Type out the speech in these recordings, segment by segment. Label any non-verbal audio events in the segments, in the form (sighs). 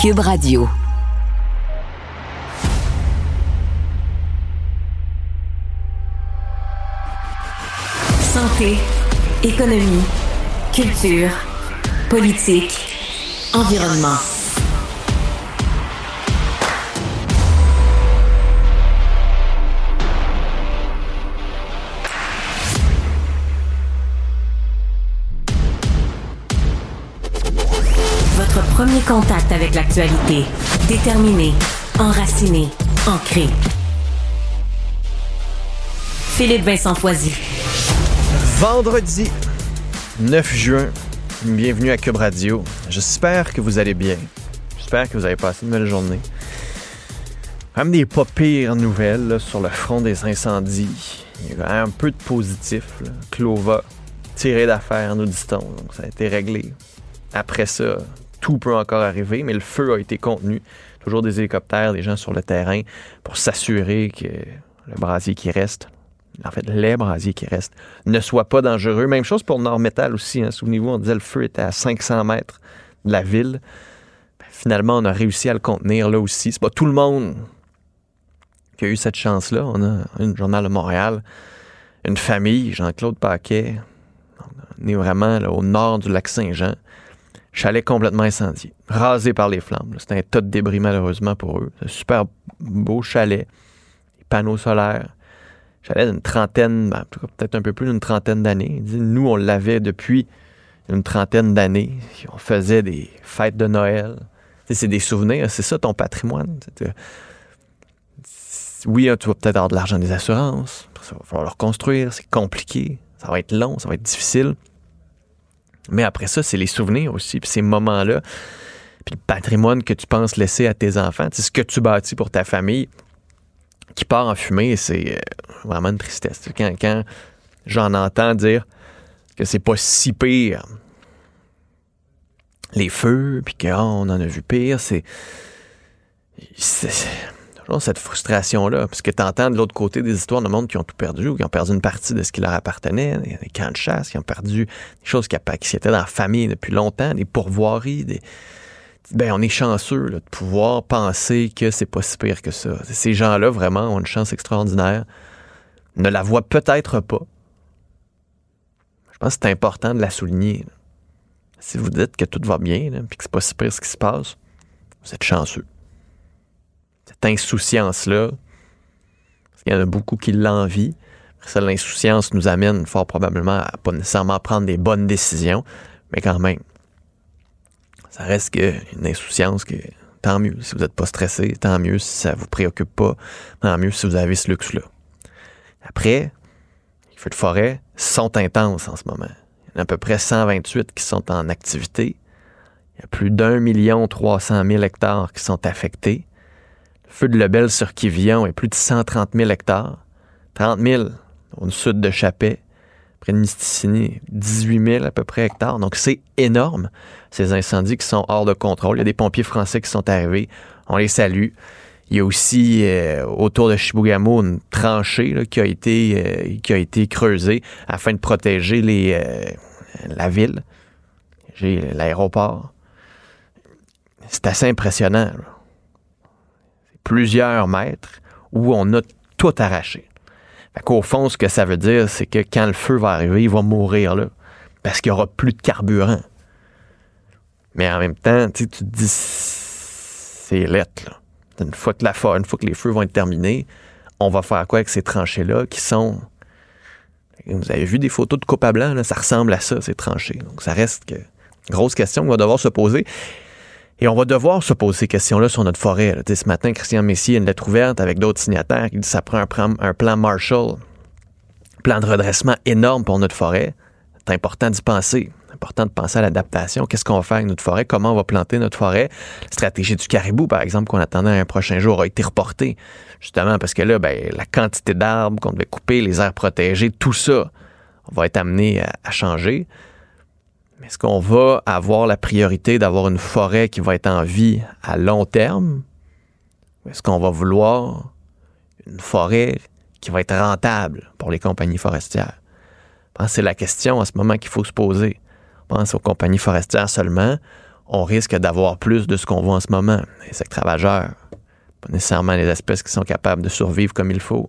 Cube Radio. Santé, économie, culture, politique, environnement. Contact avec l'actualité. Déterminé, enraciné, ancré. Philippe Vincent Foisy. Vendredi 9 juin, bienvenue à Cube Radio. J'espère que vous allez bien. J'espère que vous avez passé une belle journée. Même des pas pires nouvelles sur le front des incendies. Il y a un peu de positif. Clova, tiré d'affaire, nous dit-on. Donc ça a été réglé. Après ça, tout peut encore arriver, mais le feu a été contenu. Toujours des hélicoptères, des gens sur le terrain pour s'assurer que le brasier qui reste, en fait, les brasiers qui restent, ne soient pas dangereux. Même chose pour Nord Métal aussi. Hein. Souvenez-vous, on disait le feu était à 500 mètres de la ville. Ben, finalement, on a réussi à le contenir là aussi. C'est pas tout le monde qui a eu cette chance-là. On a un journal de Montréal, une famille, Jean-Claude Paquet. On est vraiment au nord du lac Saint-Jean. Chalet complètement incendié, rasé par les flammes. C'était un tas de débris malheureusement pour eux. C'est un super beau chalet, des panneaux solaires. Chalet d'une trentaine, ben, peut-être un peu plus d'une trentaine d'années. Nous, on l'avait depuis une trentaine d'années. On faisait des fêtes de Noël. C'est des souvenirs, c'est ça ton patrimoine. Oui, tu vas peut-être avoir de l'argent des assurances. Ça va falloir le reconstruire, c'est compliqué. Ça va être long, ça va être difficile. Mais après ça, c'est les souvenirs aussi, puis ces moments-là, puis le patrimoine que tu penses laisser à tes enfants, c'est ce que tu bâtis pour ta famille qui part en fumée, c'est euh, vraiment une tristesse. Quand, quand j'en entends dire que c'est pas si pire, les feux, puis qu'on en a vu pire, c'est cette frustration-là, parce que tu entends de l'autre côté des histoires de monde qui ont tout perdu ou qui ont perdu une partie de ce qui leur appartenait, des, camps de chasse, qui ont perdu des choses qui, qui étaient dans la famille depuis longtemps, des pourvoiries, des, ben on est chanceux de pouvoir penser que c'est pas si pire que ça. Ces gens-là, vraiment, ont une chance extraordinaire. Ne la voient peut-être pas. Je pense que c'est important de la souligner. Si vous dites que tout va bien, puis que c'est pas si pire ce qui se passe, vous êtes chanceux. Insouciance-là, parce qu'il y en a beaucoup qui l'envient. L'insouciance nous amène fort probablement à pas nécessairement prendre des bonnes décisions, mais quand même, ça reste une insouciance que tant mieux si vous n'êtes pas stressé, tant mieux si ça vous préoccupe pas, tant mieux si vous avez ce luxe-là. Après, les feux de forêt sont intenses en ce moment. Il y en a à peu près 128 qui sont en activité. Il y a plus d'un million trois cent mille hectares qui sont affectés. Feu de Lebel sur Kivillon est plus de 130 000 hectares. 30 000 au sud de Chapet près de Misticini, 18 000 à peu près hectares. Donc, c'est énorme, ces incendies qui sont hors de contrôle. Il y a des pompiers français qui sont arrivés. On les salue. Il y a aussi euh, autour de Chibougamau une tranchée qui, a été, euh, qui a été creusée afin de protéger euh, la ville. J'ai l'aéroport. C'est assez impressionnant. Plusieurs mètres où on a tout arraché. Fait qu'au fond, ce que ça veut dire, c'est que quand le feu va arriver, il va mourir là. Parce qu'il n'y aura plus de carburant. Mais en même temps, tu te dis, c'est lettre, là. Une fois, que la, une fois que les feux vont être terminés, on va faire quoi avec ces tranchées-là qui sont. Vous avez vu des photos de copa blanc, là, ça ressemble à ça, ces tranchées. Donc, ça reste que. Grosse question qu'on va devoir se poser. Et on va devoir se poser ces questions-là sur notre forêt. Ce matin, Christian Messier a une lettre ouverte avec d'autres signataires qui dit ça prend un plan, un plan Marshall, plan de redressement énorme pour notre forêt. C'est important d'y penser. Important de penser à l'adaptation. Qu'est-ce qu'on va faire avec notre forêt? Comment on va planter notre forêt? La stratégie du caribou, par exemple, qu'on attendait un prochain jour, a été reportée. Justement parce que là, ben, la quantité d'arbres qu'on devait couper, les aires protégées, tout ça va être amené à changer. Est-ce qu'on va avoir la priorité d'avoir une forêt qui va être en vie à long terme? Ou est-ce qu'on va vouloir une forêt qui va être rentable pour les compagnies forestières? Je c'est la question en ce moment qu'il faut se poser. On pense aux compagnies forestières seulement. on risque d'avoir plus de ce qu'on voit en ce moment. Les insectes ravageurs, pas nécessairement les espèces qui sont capables de survivre comme il faut.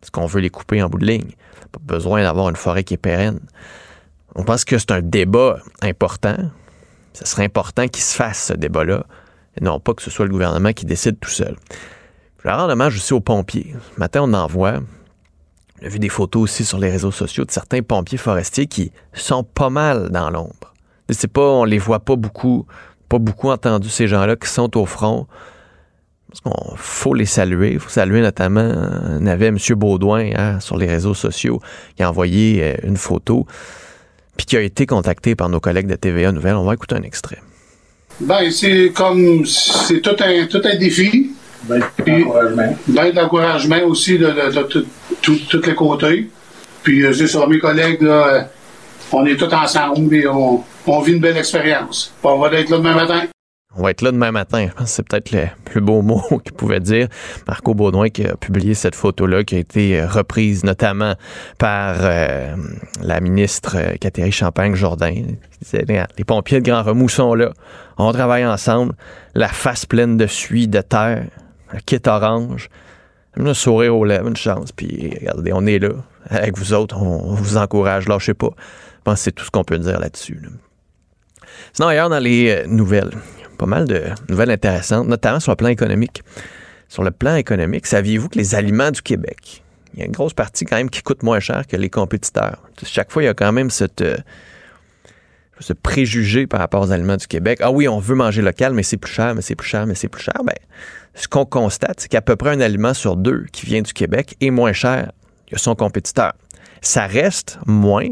Parce qu'on veut les couper en bout de ligne. Pas besoin d'avoir une forêt qui est pérenne. On pense que c'est un débat important. Ce serait important qu'il se fasse ce débat-là. Et non pas que ce soit le gouvernement qui décide tout seul. Je vais rendre hommage aussi aux pompiers. Ce matin, on en voit. On vu des photos aussi sur les réseaux sociaux de certains pompiers forestiers qui sont pas mal dans l'ombre. C'est pas, on les voit pas beaucoup, pas beaucoup entendu ces gens-là qui sont au front. Parce qu'on faut les saluer. Il faut saluer notamment, on avait M. Baudouin hein, sur les réseaux sociaux qui a envoyé euh, une photo puis qui a été contacté par nos collègues de TVA Nouvelle. On va écouter un extrait. Ben, c'est comme, c'est tout un, tout un défi. Ben, d'encouragement. Ben, d'encouragement aussi de, de, de, tous les côtés. Puis, euh, c'est sur mes collègues, là, euh, on est tous ensemble et on, on vit une belle expérience. On va être là demain matin. On va être là demain matin. Je pense que c'est peut-être le plus beau mot (laughs) qu'il pouvait dire. Marco Baudouin qui a publié cette photo-là, qui a été reprise notamment par euh, la ministre euh, Catherine Champagne- Jordan. Les pompiers de Grand Remous sont là. On travaille ensemble. La face pleine de suie, de terre. Un kit orange. Un sourire aux lèvres, une chance. Puis regardez, on est là. Avec vous autres, on vous encourage. Lâchez pas. Je pense que c'est tout ce qu'on peut dire là-dessus. Sinon, ailleurs dans les euh, nouvelles, pas mal de nouvelles intéressantes, notamment sur le plan économique. Sur le plan économique, saviez-vous que les aliments du Québec, il y a une grosse partie quand même qui coûte moins cher que les compétiteurs. Chaque fois, il y a quand même euh, ce préjugé par rapport aux aliments du Québec. Ah oui, on veut manger local, mais c'est plus cher, mais c'est plus cher, mais c'est plus cher. Ben, ce qu'on constate, c'est qu'à peu près un aliment sur deux qui vient du Québec est moins cher que son compétiteur. Ça reste moins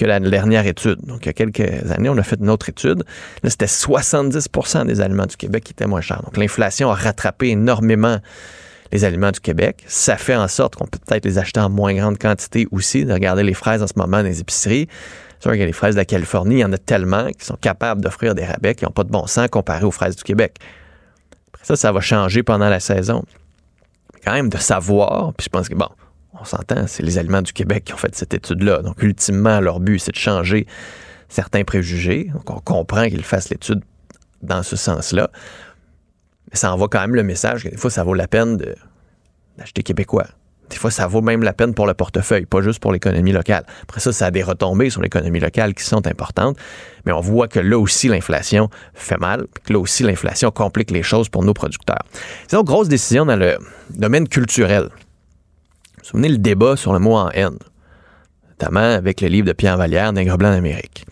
que la dernière étude. Donc, il y a quelques années, on a fait une autre étude. Là, c'était 70% des aliments du Québec qui étaient moins chers. Donc, l'inflation a rattrapé énormément les aliments du Québec. Ça fait en sorte qu'on peut peut-être les acheter en moins grande quantité aussi. De regarder les fraises en ce moment dans les épiceries. C'est sûr que les fraises de la Californie, il y en a tellement qui sont capables d'offrir des rabais qui n'ont pas de bon sens comparé aux fraises du Québec. Ça, ça va changer pendant la saison. Quand même de savoir, puis je pense que, bon, on s'entend, c'est les aliments du Québec qui ont fait cette étude-là. Donc, ultimement, leur but, c'est de changer certains préjugés. Donc, on comprend qu'ils fassent l'étude dans ce sens-là. Mais ça envoie quand même le message que des fois, ça vaut la peine d'acheter québécois. Des fois, ça vaut même la peine pour le portefeuille, pas juste pour l'économie locale. Après ça, ça a des retombées sur l'économie locale qui sont importantes. Mais on voit que là aussi, l'inflation fait mal, que là aussi, l'inflation complique les choses pour nos producteurs. C'est une grosse décision dans le domaine culturel. Souvenez le débat sur le mot en haine, notamment avec le livre de Pierre Vallière, Nègre blanc d'Amérique.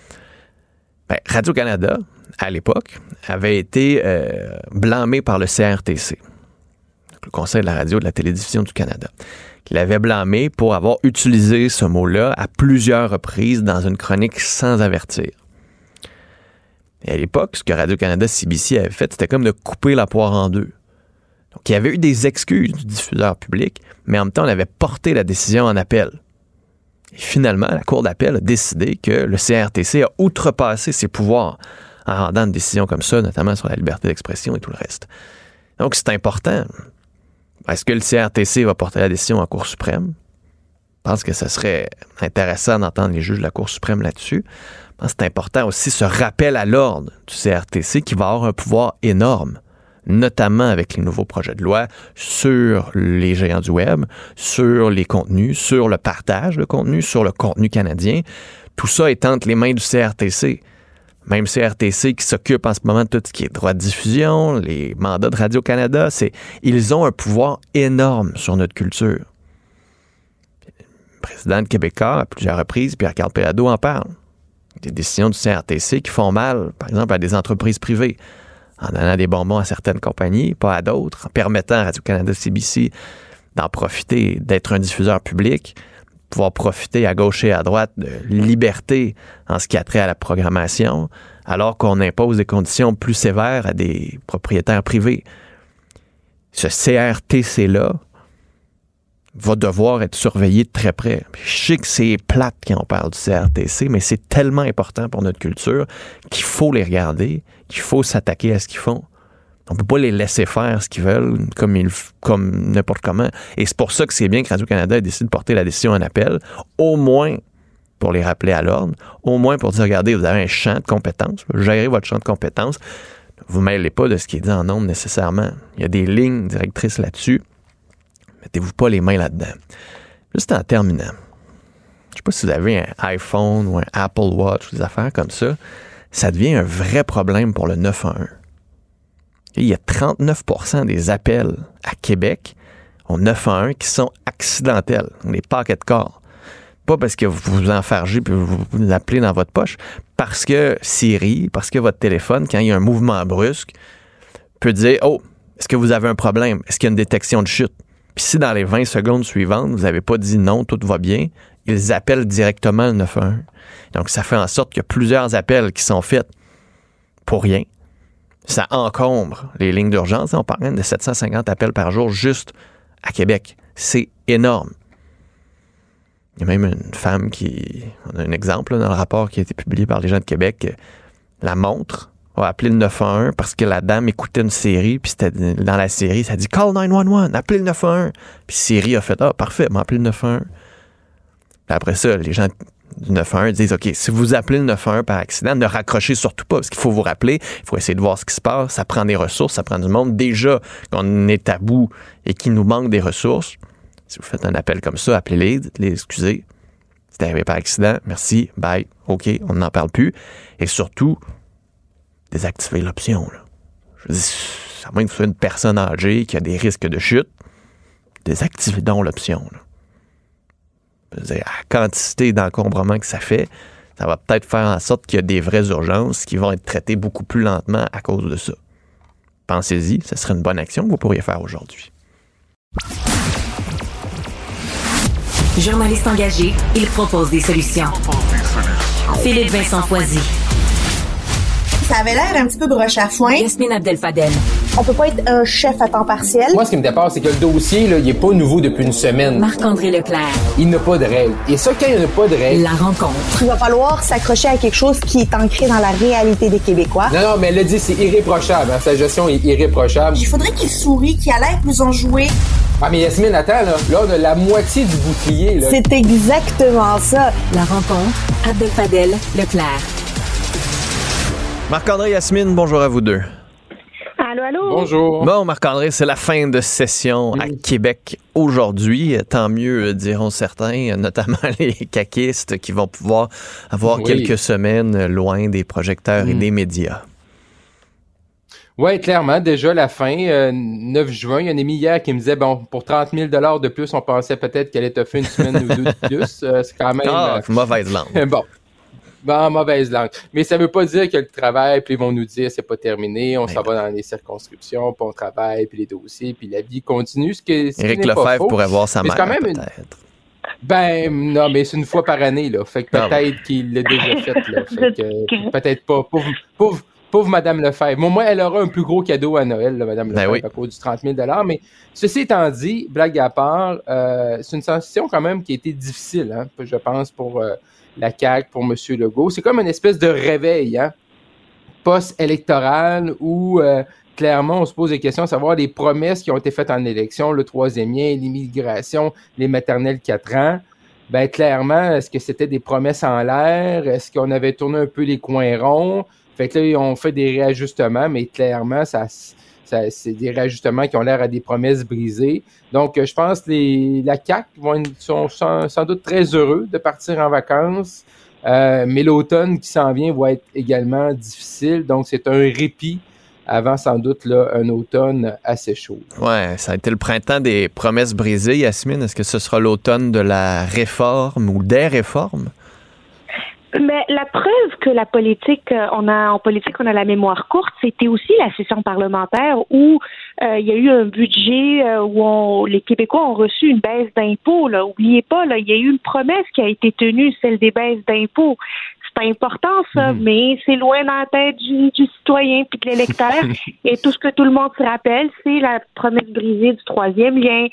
Ben, Radio-Canada, à l'époque, avait été euh, blâmé par le CRTC, le Conseil de la radio et de la télévision du Canada, qui l'avait blâmé pour avoir utilisé ce mot-là à plusieurs reprises dans une chronique sans avertir. Et à l'époque, ce que Radio-Canada CBC avait fait, c'était comme de couper la poire en deux. Donc, il y avait eu des excuses du diffuseur public, mais en même temps, on avait porté la décision en appel. Et finalement, la Cour d'appel a décidé que le CRTC a outrepassé ses pouvoirs en rendant une décision comme ça, notamment sur la liberté d'expression et tout le reste. Donc, c'est important. Est-ce que le CRTC va porter la décision en Cour suprême? Je pense que ce serait intéressant d'entendre les juges de la Cour suprême là-dessus. Je pense c'est important aussi ce rappel à l'ordre du CRTC qui va avoir un pouvoir énorme notamment avec les nouveaux projets de loi sur les géants du web, sur les contenus, sur le partage de contenu, sur le contenu canadien. Tout ça est entre les mains du CRTC. Même CRTC qui s'occupe en ce moment de tout ce qui est droit de diffusion, les mandats de Radio-Canada, c'est, ils ont un pouvoir énorme sur notre culture. Le président de Québécois, à plusieurs reprises, Pierre-Carl Pérado en parle. Des décisions du CRTC qui font mal, par exemple, à des entreprises privées en donnant des bonbons à certaines compagnies, pas à d'autres, en permettant à Radio-Canada CBC d'en profiter, d'être un diffuseur public, pouvoir profiter à gauche et à droite de liberté en ce qui a trait à la programmation, alors qu'on impose des conditions plus sévères à des propriétaires privés. Ce CRTC-là va devoir être surveillé de très près. Je sais que c'est plate quand on parle du CRTC, mais c'est tellement important pour notre culture qu'il faut les regarder, qu'il faut s'attaquer à ce qu'ils font. On peut pas les laisser faire ce qu'ils veulent comme, comme n'importe comment. Et c'est pour ça que c'est bien que Radio-Canada ait décidé de porter la décision en appel. Au moins, pour les rappeler à l'ordre, au moins pour dire, regardez, vous avez un champ de compétences, gérez votre champ de compétences, vous mêlez pas de ce qui est dit en nombre nécessairement. Il y a des lignes directrices là-dessus. Mettez-vous pas les mains là-dedans. Juste en terminant, je sais pas si vous avez un iPhone ou un Apple Watch ou des affaires comme ça, ça devient un vrai problème pour le 911. Il y a 39% des appels à Québec au 911 qui sont accidentels, des paquets de corps. Pas parce que vous vous enfargez puis vous l'appelez dans votre poche, parce que Siri, parce que votre téléphone, quand il y a un mouvement brusque, peut dire Oh, est-ce que vous avez un problème? Est-ce qu'il y a une détection de chute? Si dans les 20 secondes suivantes, vous n'avez pas dit non, tout va bien, ils appellent directement le 911. Donc, ça fait en sorte qu'il y a plusieurs appels qui sont faits pour rien. Ça encombre les lignes d'urgence. On parle de 750 appels par jour juste à Québec. C'est énorme. Il y a même une femme qui. On a un exemple dans le rapport qui a été publié par les gens de Québec. La montre a appelé le 911 parce que la dame écoutait une série, puis dans la série, ça dit Call 911, appelez le 911. Puis Siri a fait Ah, parfait, m'a appelé le 911. après ça, les gens du 911 disent OK, si vous appelez le 911 par accident, ne raccrochez surtout pas, parce qu'il faut vous rappeler, il faut essayer de voir ce qui se passe, ça prend des ressources, ça prend du monde. Déjà qu'on est à bout et qu'il nous manque des ressources, si vous faites un appel comme ça, appelez-les, dites-les excusez. C'est arrivé par accident, merci, bye, OK, on n'en parle plus. Et surtout, désactivez l'option. Je dis, à moins que vous soyez une personne âgée qui a des risques de chute, désactivez donc l'option. La quantité d'encombrement que ça fait, ça va peut-être faire en sorte qu'il y a des vraies urgences qui vont être traitées beaucoup plus lentement à cause de ça. Pensez-y, ce serait une bonne action que vous pourriez faire aujourd'hui. Journaliste engagé, il propose des solutions. Philippe Vincent Foisy. Ça avait l'air un petit peu broche à foin. Yasmine Abdel-Fadel. On peut pas être un chef à temps partiel. Moi, ce qui me dépasse, c'est que le dossier, là, il est pas nouveau depuis une semaine. Marc-André Leclerc. Il n'a pas de règles. Et ça, quand il n'y a pas de règles... La rencontre. Il va falloir s'accrocher à quelque chose qui est ancré dans la réalité des Québécois. Non, non, mais elle l'a dit, c'est irréprochable. Hein. Sa gestion est irréprochable. Il faudrait qu'il sourie, qu'il a l'air plus enjoué. Ah, mais Yasmine, attends, là, là, on a la moitié du bouclier, là. C'est exactement ça. La rencontre. Abdel-Fadel Leclerc. Marc-André Yasmine, bonjour à vous deux. Allô, allô? Bonjour. Bon, Marc-André, c'est la fin de session à Québec aujourd'hui. Tant mieux, diront certains, notamment (laughs) les caquistes qui vont pouvoir avoir Oui. quelques semaines loin des projecteurs et Mm. des médias. Oui, clairement, déjà la fin, euh, 9 juin, il y a un ami hier qui me disait, bon, pour 30 000 de plus, on pensait peut-être qu'elle allait te faire une semaine ou deux de (laughs) plus. Euh, c'est quand même... Ah, euh, mauvaise langue. (laughs) Bon. Bon, mauvaise langue. Mais ça veut pas dire que le travail, puis ils vont nous dire c'est pas terminé, on Mais s'en va dans les circonscriptions, puis on travaille, puis les dossiers, puis la vie continue. Ce que, ce Éric Lefebvre pourrait voir sa mère, c'est quand même une- peut-être. Ben, non, mais c'est une fois par année, là. Fait que peut-être qu'il l'a déjà fait, là. (laughs) Fait que, peut-être pas. Pauvre, pauvre, pauvre Madame Lefebvre. Au moins, elle aura un plus gros cadeau à Noël, là, Madame Ben Lefebvre, oui. à cause du 30 000 Mais ceci étant dit, blague à part, euh, c'est une sensation quand même qui a été difficile, hein, je pense, pour euh, la CAQ, pour M. Legault. C'est comme une espèce de réveil, hein, post-électoral où euh, clairement on se pose des questions à savoir les promesses qui ont été faites en élection, le troisième lien, l'immigration, les maternelles 4 ans. Ben clairement, est-ce que c'était des promesses en l'air? Est-ce qu'on avait tourné un peu les coins ronds? Fait que là, on fait des réajustements, mais clairement, ça, ça- c'est des réajustements qui ont l'air à des promesses brisées. Donc, euh, je pense que la être- sont sans, doute très heureux de partir en vacances. Euh, mais l'automne qui s'en vient va être également difficile. Donc, c'est un répit avant sans doute là, un automne assez chaud. Ouais, ça a été le printemps des promesses brisées, Yasmine. Est-ce que ce sera l'automne de la réforme ou des réformes? Mais la preuve que la politique, euh, on a en politique, on a la mémoire courte, c'était aussi la session parlementaire où euh, il y a eu un budget euh, où on, les Québécois ont reçu une baisse d'impôts. Oubliez pas, là, il y a eu une promesse qui a été tenue, celle des baisses d'impôts. C'est important ça, Mhm. mais c'est loin dans la tête du, du citoyen puis de l'électeur. (laughs) Et tout ce que tout le monde se rappelle, c'est la promesse brisée du troisième lien,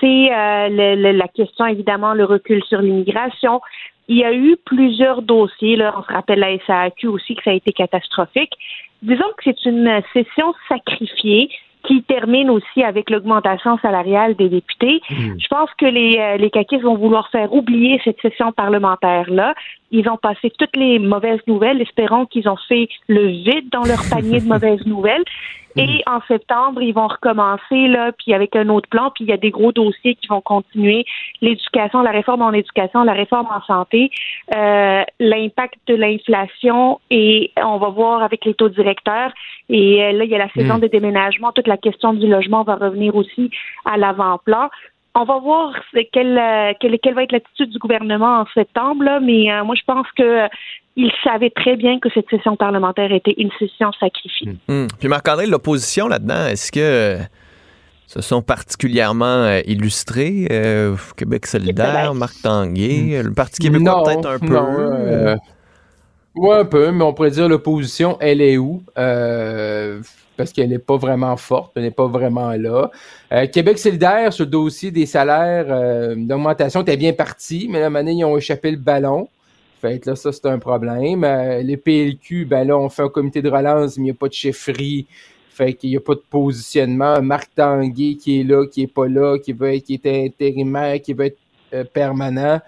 c'est euh, la question évidemment le recul sur l'immigration. Il y a eu plusieurs dossiers. Là, on se rappelle la SAQ aussi que ça a été catastrophique. Disons que c'est une session sacrifiée qui termine aussi avec l'augmentation salariale des députés. Hmm. Je pense que les, euh, les caquistes vont vouloir faire oublier cette session parlementaire-là. Ils ont passé toutes les mauvaises nouvelles, espérons qu'ils ont fait le vide dans leur panier de (laughs) mauvaises nouvelles. Et en septembre, ils vont recommencer là, puis avec un autre plan, puis il y a des gros dossiers qui vont continuer l'éducation, la réforme en éducation, la réforme en santé, euh, l'impact de l'inflation, et on va voir avec les taux directeurs. Et euh, là, il y a la saison Mm. des déménagements, toute la question du logement va revenir aussi à l'avant-plan. On va voir quelle, euh, quelle, quelle va être l'attitude du gouvernement en septembre, là, mais euh, moi je pense que euh, ils savaient très bien que cette session parlementaire était une session sacrifiée. Hum. Puis Marc-André, l'opposition là-dedans, est-ce que euh, se sont particulièrement illustrés? euh, Québec solidaire, Marc Tanguay, le Parti québécois Non, peut-être un peu? non, euh, ouais, un peu, mais on pourrait dire l'opposition, elle est où? Euh, parce qu'elle n'est pas vraiment forte, elle n'est pas vraiment là. Euh, Québec solidaire, sur le dossier des salaires euh, d'augmentation, était bien parti, mais là, maintenant, ils ont échappé le ballon. Fait que là, ça, c'est un problème. Euh, les PLQ, ben là, on fait un comité de relance, mais il n'y a pas de chefferie. Fait qu'il n'y a pas de positionnement. Marc Tanguay qui est là, qui est pas là, qui veut être, qui est intérimaire, qui veut être euh, permanent,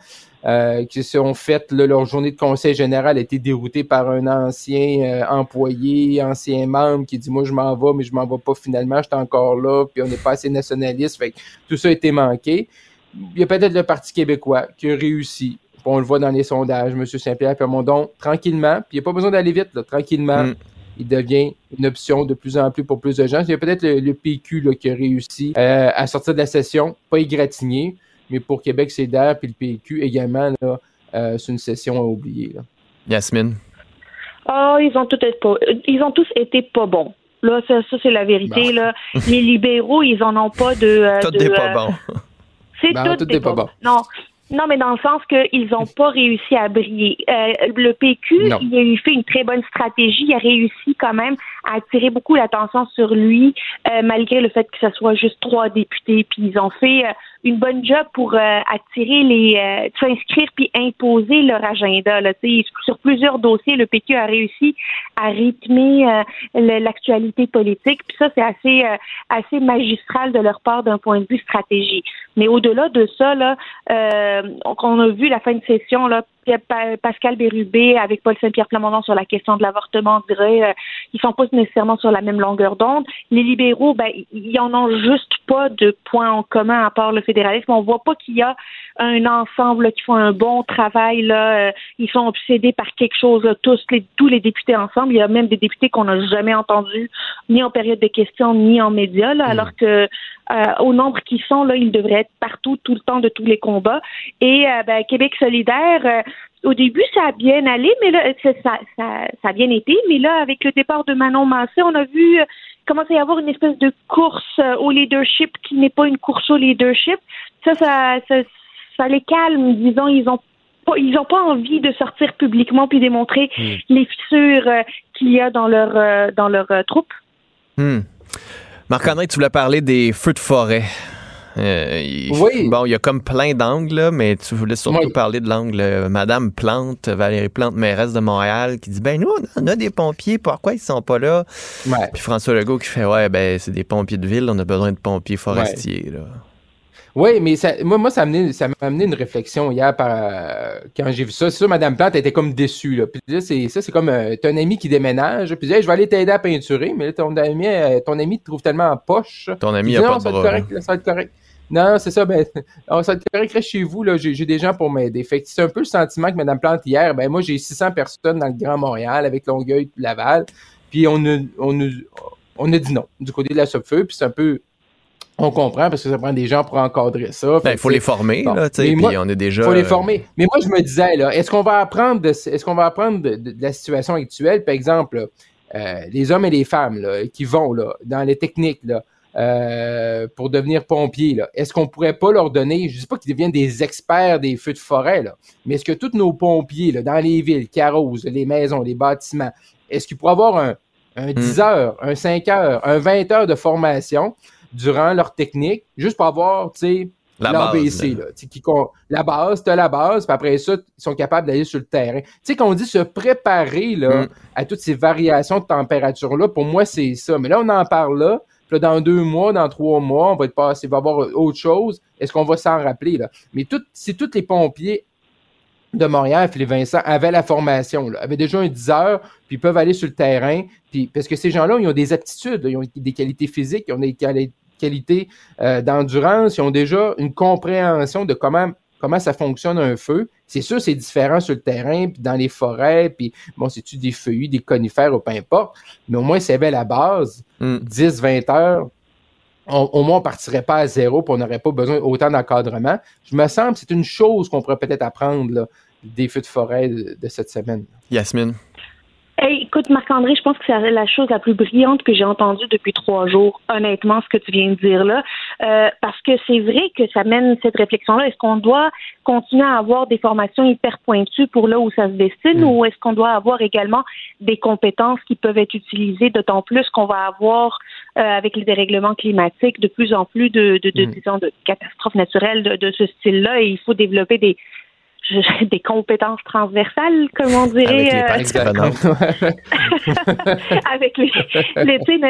euh, qui se sont fait là, leur journée de conseil général a été déroutée par un ancien euh, employé, ancien membre qui dit moi je m'en vais, mais je m'en vais pas finalement, j'étais encore là, puis on n'est pas assez nationaliste. Fait que tout ça a été manqué. Il y a peut-être le Parti québécois qui a réussi. On le voit dans les sondages, M. Saint-Pierre Plamondon, tranquillement, puis il n'y a pas besoin d'aller vite, là, tranquillement. Mm. Il devient une option de plus en plus pour plus de gens. Il y a peut-être le, le PQ là, qui a réussi euh, à sortir de la session, pas égratigné, mais pour Québec solidaire puis le PQ également, là, euh, c'est une session à oublier. là. Yasmine? Oh, ils ont tous été pas, ils ont tous été pas bons. Là, ça, ça c'est la vérité. Bon. Là, les libéraux, ils en ont pas de. euh, Tout n'est pas euh, bon. C'est Ben, tout, tout des est pas pas bon. Non. Non, mais dans le sens qu'ils n'ont pas réussi à briller. Euh, le PQ, Non. il a eu fait une très bonne stratégie. Il a réussi quand même à attirer beaucoup l'attention sur lui, euh, malgré le fait que ce soit juste trois députés. Puis ils ont fait euh, une bonne job pour euh, attirer les, euh, s'inscrire puis imposer leur agenda. Là, Tu sais, sur plusieurs dossiers, le PQ a réussi à rythmer euh, l'actualité politique. Puis ça, c'est assez, euh, assez magistral de leur part d'un point de vue stratégie. Mais au-delà de ça, là, euh, on a vu la fin de session, là, Pa- Pascal Bérubé avec Paul Saint-Pierre Plamondon sur la question de l'avortement, on dirait, euh, ils sont pas nécessairement sur la même longueur d'onde. Les libéraux, ben, ils en ont juste pas de points en commun à part le fédéralisme. On voit pas qu'il y a un ensemble là, qui font un bon travail. Là, Euh, ils sont obsédés par quelque chose, là, tous les tous les députés ensemble. Il y a même des députés qu'on n'a jamais entendus, ni en période de questions, ni en médias, là, alors que euh, au nombre qu'ils sont, là, ils devraient être partout, tout le temps, de tous les combats. Et euh, ben, Québec solidaire, euh, au début, ça a bien allé, mais là, ça, ça, ça, ça a bien été. Mais là, avec le départ de Manon Massé, on a vu euh, commencer à y avoir une espèce de course euh, au leadership qui n'est pas une course au leadership. Ça, ça, ça, ça les calme, disons, ils ont pas, ils ont pas envie de sortir publiquement puis démontrer les fissures euh, qu'il y a dans leur euh, dans leur euh, troupe. Hmm. Marc-André, tu voulais parler des feux de forêt. Euh, il- Oui. Bon, il y a comme plein d'angles, mais tu voulais surtout Oui. parler de l'angle Madame Plante, Valérie Plante, mairesse de Montréal, qui dit Ben, nous, on a des pompiers, pourquoi ils sont pas là? Ouais. Puis François Legault qui fait Ouais, ben, c'est des pompiers de ville, on a besoin de pompiers forestiers. Là. Oui, mais ça, moi, moi, ça m'a amené, ça amené une réflexion hier par, euh, quand j'ai vu ça. C'est sûr, Madame Plante était comme déçue. Là. Puis là, c'est, ça, c'est comme euh, t'as un ami qui déménage. Puis Hey, je vais aller t'aider à peinturer. Mais là, ton ami, euh, ton ami te trouve tellement en poche. Ton ami Il a dit, pas non, de ça bras. correct, là, ça va être correct. Non, c'est ça, ben, (laughs) non, ça va être correct, reste chez vous, là, j'ai, des gens pour m'aider. Fait que c'est un peu le sentiment que Mme Plante hier, ben, moi, j'ai 600 personnes dans le Grand Montréal avec Longueuil et Laval, puis on a, on a, on a dit non du côté de la Subfeu, puis c'est un peu, on comprend parce que ça prend des gens pour encadrer ça. Ben, il que faut les former, Bon. là, tu sais, Mais puis moi, on est déjà. faut les euh, former. Mais moi, je me disais, là, est-ce qu'on va apprendre de, est-ce qu'on va apprendre de, de- de la situation actuelle, par exemple, euh, les hommes et les femmes là, qui vont là, dans les techniques là, euh, pour devenir pompiers, là, est-ce qu'on pourrait pas leur donner, je dis pas qu'ils deviennent des experts des feux de forêt, là, mais est-ce que tous nos pompiers là, dans les villes qui arrosent les maisons, les bâtiments, est-ce qu'ils pourraient avoir un, un 10 heures, un 5 heures, un 20 heures de formation durant leur technique, juste pour avoir, tu sais, La l'ABC, base, là. qui la base, t'as la base, puis après ça, ils sont capables d'aller sur le terrain. Tu sais, qu'on dit se préparer là, Mm. à toutes ces variations de température-là, pour moi, c'est ça. Mais là, on en parle là, puis Puis là, dans deux mois, dans trois mois, on va être passé, il va y avoir autre chose. Est-ce qu'on va s'en rappeler, là? Mais tout, si tous les pompiers de Montréal, Philippe Vincent, avaient la formation, là, avaient déjà un 10 heures, puis ils peuvent aller sur le terrain, puis parce que ces gens-là, ils ont des aptitudes, ils ont des qualités physiques, ils ont des qualités euh, d'endurance, ils ont déjà une compréhension de comment comment ça fonctionne un feu. C'est sûr, c'est différent sur le terrain, puis dans les forêts, puis bon, c'est-tu des feuillus, des conifères ou peu importe, mais au moins, c'est la base, 10, mm. 20 heures, au moins, on partirait pas à zéro, puis on n'aurait pas besoin autant d'encadrement. Je me semble que c'est une chose qu'on pourrait peut-être apprendre des feux de forêt de, cette semaine. Yasmine. Écoute, Marc-André, je pense que c'est la chose la plus brillante que j'ai entendue depuis trois jours, honnêtement, ce que tu viens de dire là. Euh, parce que c'est vrai que ça mène cette réflexion-là. Est-ce qu'on doit continuer à avoir des formations hyper pointues pour là où ça se destine mm. ou est-ce qu'on doit avoir également des compétences qui peuvent être utilisées, d'autant plus qu'on va avoir euh, avec les dérèglements climatiques, de plus en plus de, de, de, mm. de catastrophes naturelles de, de ce style-là et il faut développer des, (laughs) des compétences transversales, comme on dirait. Avec les, euh, (laughs) (laughs) avec les,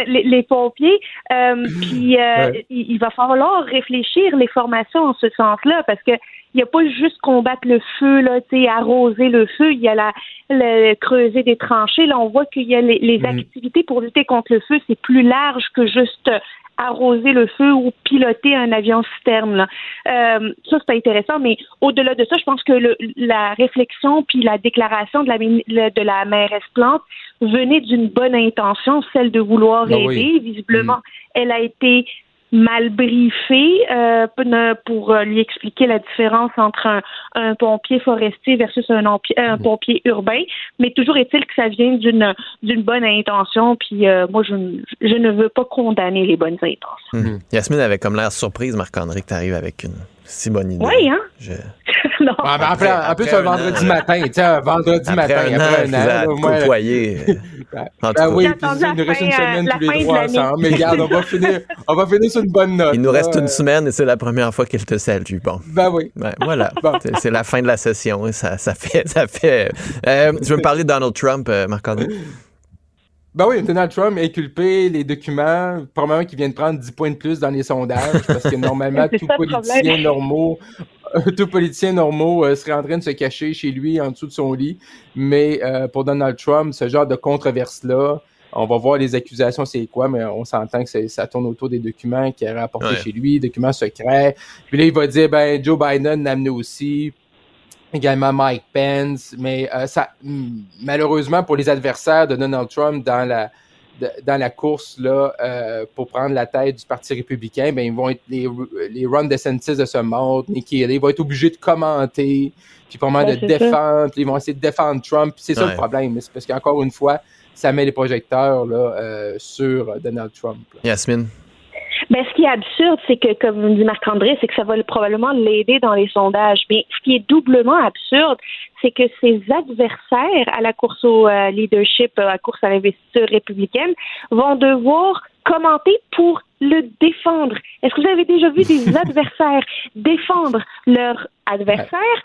les, les, pompiers. Euh, puis euh, il, va falloir réfléchir les formations en ce sens-là, parce que il n'y a pas juste combattre le feu, là, arroser le feu, il y a la, le, creuser des tranchées. Là, on voit qu'il y a les, les mm. activités pour lutter contre le feu, c'est plus large que juste arroser le feu ou piloter un avion citerne. Là. Euh, ça, c'est intéressant, mais au-delà de ça, je pense que le, la réflexion puis la déclaration de la, de la mairesse Plante venait d'une bonne intention, celle de vouloir ben aider. Visiblement, mm. elle a été mal briefé euh, pour euh, lui expliquer la différence entre un, pompier forestier versus un, un mm. pompier urbain. Mais toujours est-il que ça vient d'une d'une bonne intention. Puis euh, moi, je, je ne veux pas condamner les bonnes intentions. Mm. Yasmine avait comme l'air surprise, Marc-André, que tu arrives avec une si bonne idée. Oui, hein? (laughs) non. Ah, ben après, en plus, un vendredi matin, tu sais, un vendredi matin, un après un an, côtoyer. (laughs) en ben oui, puis il nous reste une semaine tous les trois ensemble. Mais regarde, on va (laughs) finir, on va finir sur une bonne note. Il nous reste une semaine et c'est la première fois qu'elle te salue. Bon. Ben oui. Ben, voilà. Bon. C'est la fin de la session. Ça, ça fait, ça fait. Euh, tu veux me parler de Donald Trump, euh, Marc-André? Ben oui, Donald Trump inculpé les documents, probablement qu'il vient de prendre 10 points de plus dans les sondages, parce que normalement, (laughs) tout politicien normaux, tout politicien normaux euh, serait en train de se cacher chez lui en dessous de son lit. Mais euh, pour Donald Trump, ce genre de controverse-là, on va voir les accusations, c'est quoi, mais on s'entend que ça tourne autour des documents qu'il a rapportés chez lui, documents secrets. Puis là, il va dire, ben, Joe Biden l'a amené aussi également Mike Pence, mais euh, ça, malheureusement pour les adversaires de Donald Trump dans la dans la course là euh, pour prendre la tête du Parti républicain, ben ils vont être les, les Ron DeSantis de ce monde, Nikki Haley, ils vont être obligés de commenter, puis pour de défendre, puis ils vont essayer de défendre Trump. C'est ça le problème, c'est parce qu'encore une fois, ça met les projecteurs là euh, sur Donald Trump. Yasmine. Ben, ce qui est absurde, c'est que, comme dit Marc-André, c'est que ça va probablement l'aider dans les sondages. Mais ce qui est doublement absurde, c'est que ses adversaires à la course au euh, leadership, à la course à l'investiture républicaine, vont devoir commenter pour le défendre. Est-ce que vous avez déjà vu des (laughs) adversaires défendre leur adversaire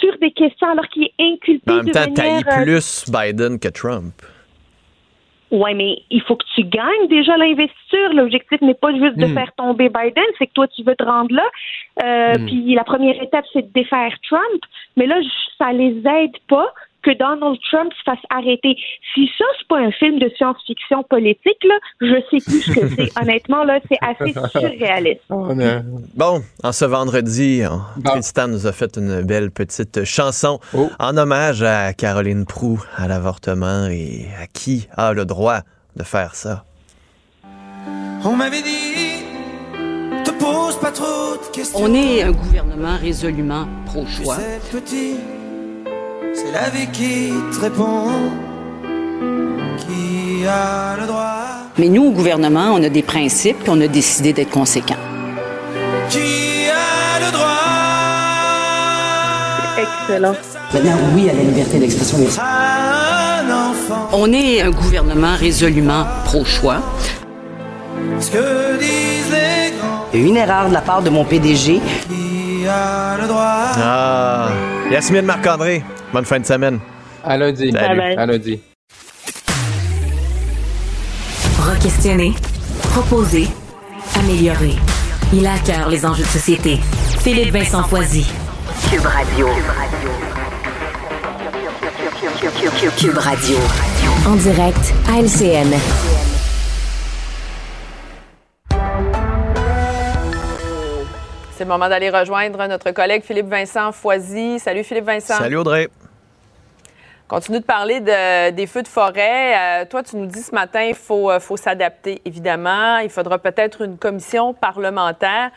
sur des questions alors qu'il est inculpé en même de temps, manière... Euh, plus Biden que Trump. Ouais, mais il faut que tu gagnes déjà l'investiture. L'objectif n'est pas juste de hmm. faire tomber Biden, c'est que toi, tu veux te rendre là. Euh, hmm. Puis la première étape, c'est de défaire Trump. Mais là, ça les aide pas que Donald Trump se fasse arrêter. Si ça, c'est pas un film de science-fiction politique, là, je sais plus ce que c'est. (laughs) Honnêtement, là, c'est assez surréaliste. (laughs) Bon, en ce vendredi, Tristan nous a fait une belle petite chanson oh. en hommage à Caroline Prou, à l'avortement et à qui a le droit de faire ça. On m'avait dit, te pose pas trop de questions. On est un gouvernement résolument pro-choix. C'est la vie qui te répond, qui a le droit. Mais nous, au gouvernement, on a des principes et on a décidé d'être conséquents. Qui a le droit. Excellent. Maintenant, oui à la liberté d'expression. On est un gouvernement résolument pro-choix. Ce que disent les grands. Il y a une erreur de la part de mon PDG. Qui a le droit. Ah, Yasmine Marc-André. Bonne fin de semaine. À lundi. Salut. À lundi. Re-questionner Proposer, améliorer. Il a à cœur les enjeux de société. Philippe Vincent Foisy. Cube Radio. Cube Radio. En direct à LCN. C'est le moment d'aller rejoindre notre collègue Philippe Vincent Foisy. Salut Philippe Vincent. Salut Audrey. Continue de parler de, des feux de forêt. Euh, toi, tu nous dis ce matin, il faut, euh, faut s'adapter, évidemment. Il faudra peut-être une commission parlementaire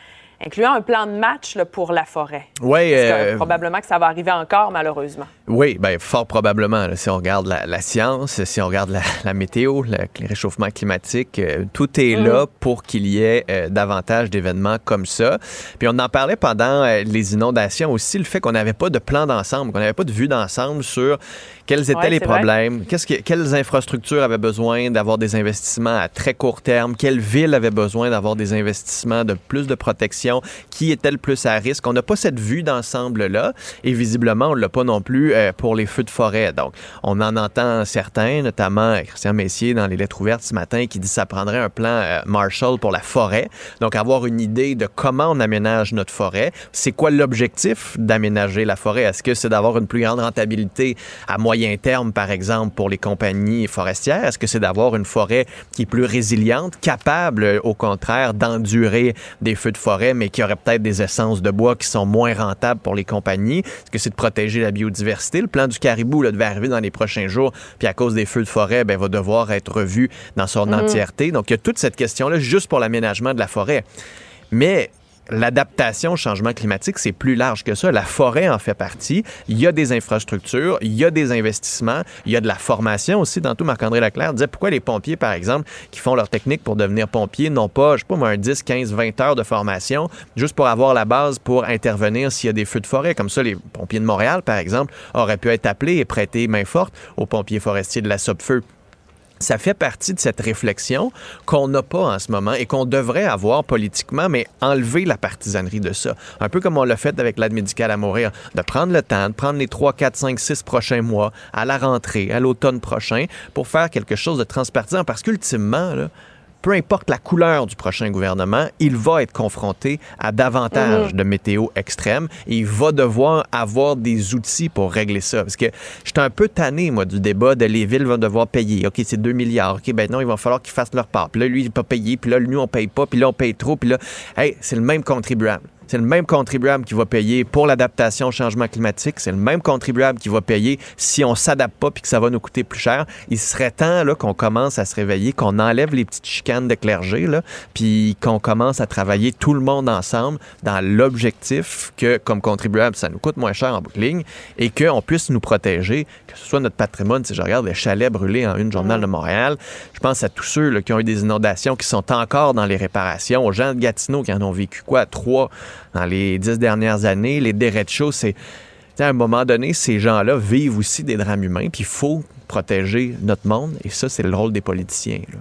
incluant un plan de match là, pour la forêt. Oui. Euh, probablement que ça va arriver encore, malheureusement. Oui, bien, fort probablement. Là, si on regarde la, la, science, si on regarde la, la météo, les réchauffements climatiques, euh, tout est là Mm. pour qu'il y ait euh, davantage d'événements comme ça. Puis on en parlait pendant les inondations aussi, le fait qu'on n'avait pas de plan d'ensemble, qu'on n'avait pas de vue d'ensemble sur quels étaient Ouais, les problèmes, qu'est-ce que, quelles infrastructures avaient besoin d'avoir des investissements à très court terme, quelle ville avait besoin d'avoir des investissements de plus de protection, qui était le plus à risque? On n'a pas cette vue d'ensemble-là et visiblement, on l'a pas non plus euh, pour les feux de forêt. Donc, on en entend certains, notamment Christian Messier dans les lettres ouvertes ce matin qui dit que ça prendrait un plan euh, Marshall pour la forêt. Donc, avoir une idée de comment on aménage notre forêt. C'est quoi l'objectif d'aménager la forêt? Est-ce que c'est d'avoir une plus grande rentabilité à moyen terme, par exemple, pour les compagnies forestières? Est-ce que c'est d'avoir une forêt qui est plus résiliente, capable, euh, au contraire, d'endurer des feux de forêt, mais qui aurait peut-être des essences de bois qui sont moins rentables pour les compagnies? Est-ce que c'est de protéger la biodiversité? Le plan du caribou là, devait arriver dans les prochains jours, puis à cause des feux de forêt, ben, va devoir être revu dans son entièreté. Donc, il y a toute cette question-là juste pour l'aménagement de la forêt. Mais l'adaptation au changement climatique, c'est plus large que ça. La forêt en fait partie. Il y a des infrastructures, il y a des investissements, il y a de la formation aussi. Tantôt, Marc-André Leclerc disait pourquoi les pompiers, par exemple, qui font leur technique pour devenir pompiers, n'ont pas, je sais pas, un 10, 15, 20 heures de formation juste pour avoir la base pour intervenir s'il y a des feux de forêt? Comme ça, les pompiers de Montréal, par exemple, auraient pu être appelés et prêter main forte aux pompiers forestiers de la Sopfeu. Ça fait partie de cette réflexion qu'on n'a pas en ce moment et qu'on devrait avoir politiquement, mais enlever la partisanerie de ça. Un peu comme on l'a fait avec l'aide médicale à mourir, de prendre le temps, de prendre les 3, 4, 5, 6 prochains mois à la rentrée, à l'automne prochain, pour faire quelque chose de transpartisan. Parce qu'ultimement, peu importe la couleur du prochain gouvernement, il va être confronté à davantage de météo extrême et il va devoir avoir des outils pour régler ça. Parce que j'étais un peu tanné, moi, du débat de les villes vont devoir payer. OK, c'est 2 milliards. OK, ben non, il va falloir qu'ils fassent leur part. Puis là, lui, il n'est pas payé. Puis là, nous, on paye pas. Puis là, on paye trop. Puis là, hey, c'est le même contribuable. C'est le même contribuable qui va payer pour l'adaptation au changement climatique. C'est le même contribuable qui va payer si on s'adapte pas puis que ça va nous coûter plus cher. Il serait temps là qu'on commence à se réveiller, qu'on enlève les petites chicanes de clergé là, puis qu'on commence à travailler tout le monde ensemble dans l'objectif que comme contribuable ça nous coûte moins cher en bout de ligne et qu'on puisse nous protéger, que ce soit notre patrimoine. Si je regarde les chalets brûlés en une journal de Montréal, je pense à tous ceux là, qui ont eu des inondations qui sont encore dans les réparations, aux gens de Gatineau qui en ont vécu quoi? Trois dans les dix dernières années. Les dérets de chaud, c'est. À un moment donné, ces gens-là vivent aussi des drames humains, puis il faut protéger notre monde, et ça, c'est le rôle des politiciens. là.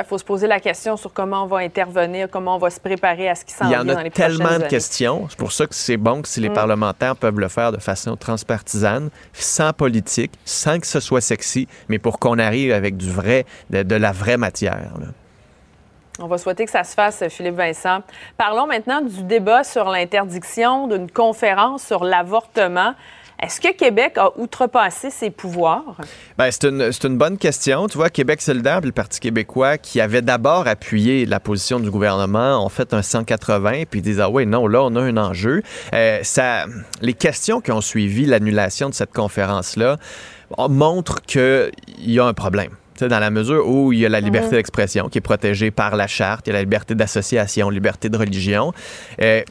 Il faut se poser la question sur comment on va intervenir, comment on va se préparer à ce qui s'en Il y vient en dans a les prochaines tellement de années. questions. C'est pour ça que c'est bon que si les Mm. parlementaires peuvent le faire de façon transpartisane, sans politique, sans que ce soit sexy, mais pour qu'on arrive avec du vrai, de, de la vraie matière. là. On va souhaiter que ça se fasse, Philippe Vincent. Parlons maintenant du débat sur l'interdiction d'une conférence sur l'avortement. Est-ce que Québec a outrepassé ses pouvoirs? Ben, c'est une, une bonne question. Tu vois, Québec solidaire le Parti québécois, qui avait d'abord appuyé la position du gouvernement, ont fait un 180 puis ils disent Ah oui, non, là, on a un enjeu. Euh, ça, les questions qui ont suivi l'annulation de cette conférence-là euh, montrent qu'il y a un problème. Tu sais, dans la mesure où il y a la liberté d'expression qui est protégée par la charte, il y a la liberté d'association, liberté de religion. Euh,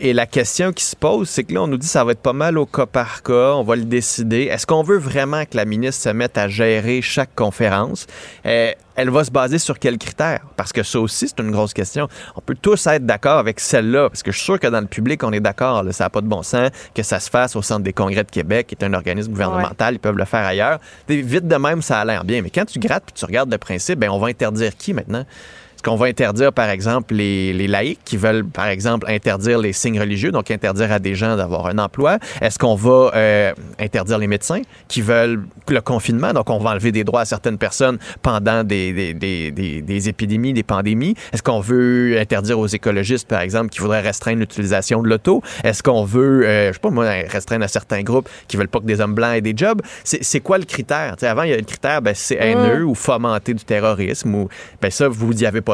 et la question qui se pose, c'est que là, on nous dit que ça va être pas mal au cas par cas, on va le décider. Est-ce qu'on veut vraiment que la ministre se mette à gérer chaque conférence? Euh, elle va se baser sur quels critères? Parce que ça aussi, c'est une grosse question. On peut tous être d'accord avec celle-là, parce que je suis sûr que dans le public, on est d'accord, ça n'a pas de bon sens que ça se fasse au Centre des congrès de Québec, qui est un organisme gouvernemental, ils peuvent le faire ailleurs. Vite de même, ça a l'air bien. Mais quand tu grattes puis tu regardes le principe, ben, on va interdire qui maintenant? Est-ce qu'on va interdire, par exemple, les, les laïcs qui veulent, par exemple, interdire les signes religieux, donc interdire à des gens d'avoir un emploi? Est-ce qu'on va euh, interdire les médecins qui veulent le confinement, donc on va enlever des droits à certaines personnes pendant des, des, des, des épidémies, des pandémies? Est-ce qu'on veut interdire aux écologistes, par exemple, qui voudraient restreindre l'utilisation de l'auto? Est-ce qu'on veut, euh, je sais pas moi, restreindre à certains groupes qui veulent pas que des hommes blancs aient des jobs? C'est quoi le critère? avant, il y a le critère, ben, c'est haineux ou fomenter du terrorisme ou ben ça, vous n'y avez pas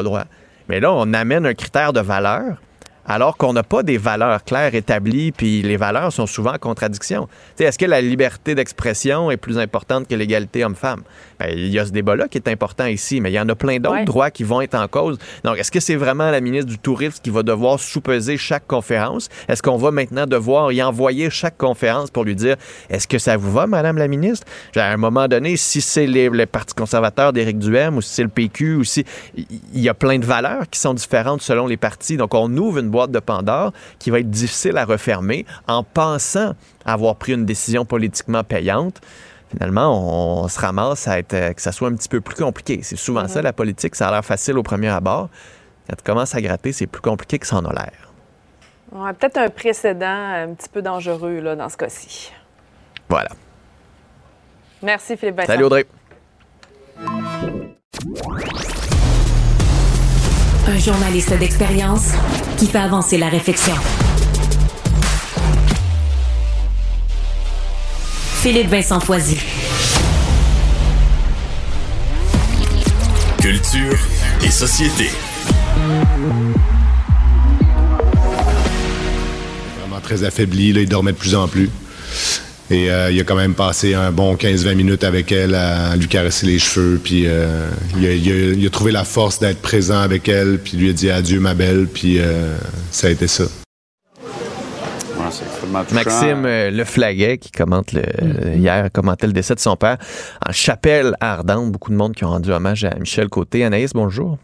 Mais là, on amène un critère de valeur alors qu'on n'a pas des valeurs claires établies, puis les valeurs sont souvent en contradiction. Est-ce que la liberté d'expression est plus importante que l'égalité homme-femme? Ben, il y a ce débat-là qui est important ici, mais il y en a plein d'autres droits qui vont être en cause. Donc, est-ce que c'est vraiment la ministre du Tourisme qui va devoir sous-peser chaque conférence? Est-ce qu'on va maintenant devoir y envoyer chaque conférence pour lui dire est-ce que ça vous va, Madame la ministre? À un moment donné, si c'est les, le Parti conservateur d'Éric Duhem ou si c'est le PQ ou si. Il y a plein de valeurs qui sont différentes selon les partis. Donc, on ouvre une boîte de Pandore qui va être difficile à refermer en pensant avoir pris une décision politiquement payante finalement, on, se ramasse à être, que ça soit un petit peu plus compliqué. C'est souvent ça, la politique. Ça a l'air facile au premier abord. Quand tu commences à gratter, c'est plus compliqué que ça en a l'air. On a peut-être un précédent un petit peu dangereux là, dans ce cas-ci. Voilà. Merci, Philippe Vincent. Salut, Audrey. Un journaliste d'expérience qui fait avancer la réflexion. Philippe Vincent Foisy. Culture et société. Vraiment très affaibli, là, il dormait de plus en plus. Et euh, il a quand même passé un bon 15-20 minutes avec elle à lui caresser les cheveux. Puis euh, il, a, trouvé la force d'être présent avec elle. Puis lui a dit adieu ma belle. Puis euh, ça a été ça. Maxime euh, Le Flaguet qui commente le, mm-hmm. hier commentait le décès de son père en chapelle ardente. Beaucoup de monde qui ont rendu hommage à Michel Côté. Anaïs, bonjour.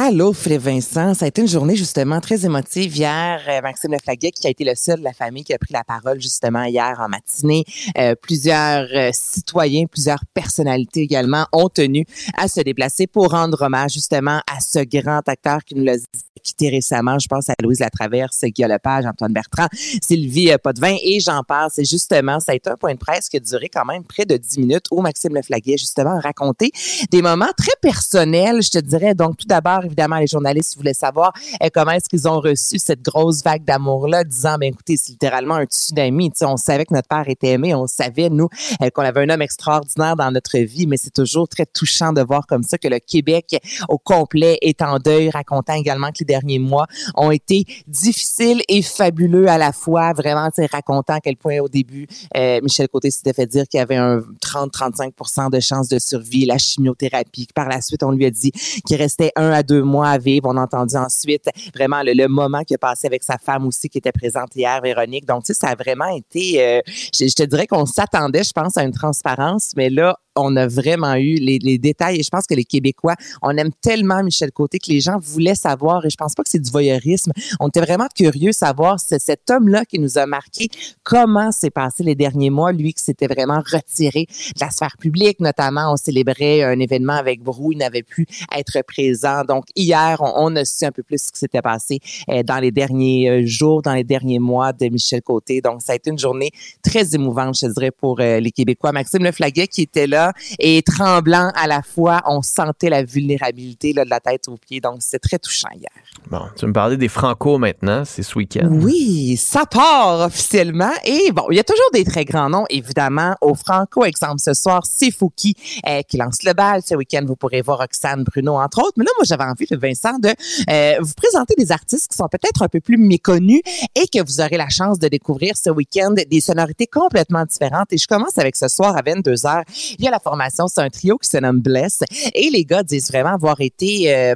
Allô, Philippe Vincent. Ça a été une journée justement très émotive hier. Euh, Maxime Leflaguet, qui a été le seul de la famille qui a pris la parole justement hier en matinée. Euh, plusieurs citoyens, plusieurs personnalités également ont tenu à se déplacer pour rendre hommage justement à ce grand acteur qui nous l'a quitté récemment. Je pense à Louise Latraverse, Guillaume Lepage, Antoine Bertrand, Sylvie euh, Potvin et j'en passe. C'est justement, ça a été un point de presse qui a duré quand même près de 10 minutes où Maxime Leflaguet, justement, a raconté des moments très personnels, je te dirais. Donc, tout d'abord, évidemment, les journalistes voulaient savoir euh, comment est-ce qu'ils ont reçu cette grosse vague d'amour-là, disant, ben écoutez, c'est littéralement un tsunami. Tu sais, on savait que notre père était aimé, on savait, nous, euh, qu'on avait un homme extraordinaire dans notre vie, mais c'est toujours très touchant de voir comme ça que le Québec au complet est en deuil, racontant également que derniers mois ont été difficiles et fabuleux à la fois. Vraiment, c'est racontant à quel point au début, euh, Michel Côté s'était fait dire qu'il y avait un 30-35% de chances de survie, la chimiothérapie. Par la suite, on lui a dit qu'il restait un à deux mois à vivre. On a entendu ensuite vraiment le, moment qu'il a passé avec sa femme aussi qui était présente hier, Véronique. Donc, tu sais, ça a vraiment été, euh, je, je te dirais qu'on s'attendait, je pense, à une transparence, mais là, on a vraiment eu les, détails et je pense que les Québécois, on aime tellement Michel Côté que les gens voulaient savoir et je pense pas que c'est du voyeurisme. On était vraiment curieux de savoir cet homme-là qui nous a marqué comment s'est passé les derniers mois, lui qui s'était vraiment retiré de la sphère publique, notamment on célébrait un événement avec Brou, il n'avait pu être présent. Donc hier, on, a su un peu plus ce qui s'était passé euh, dans les derniers euh, jours, dans les derniers mois de Michel Côté. Donc ça a été une journée très émouvante, je dirais, pour euh, les Québécois. Maxime Leflaguet qui était là et tremblant à la fois. On sentait la vulnérabilité là, de la tête aux pieds. Donc, c'était très touchant hier. Bon, tu me parlais des Franco maintenant, c'est ce week-end. Oui, ça part officiellement. Et bon, il y a toujours des très grands noms, évidemment. Au Franco, exemple, ce soir, c'est Fouki euh, qui lance le bal. Ce week-end, vous pourrez voir Roxane Bruno, entre autres. Mais là, moi, j'avais envie, de Vincent, de euh, vous présenter des artistes qui sont peut-être un peu plus méconnus et que vous aurez la chance de découvrir ce week-end des sonorités complètement différentes. Et je commence avec ce soir à 22 h. Il y a la formation, c'est un trio qui se nomme Bless. Et les gars disent vraiment avoir été euh,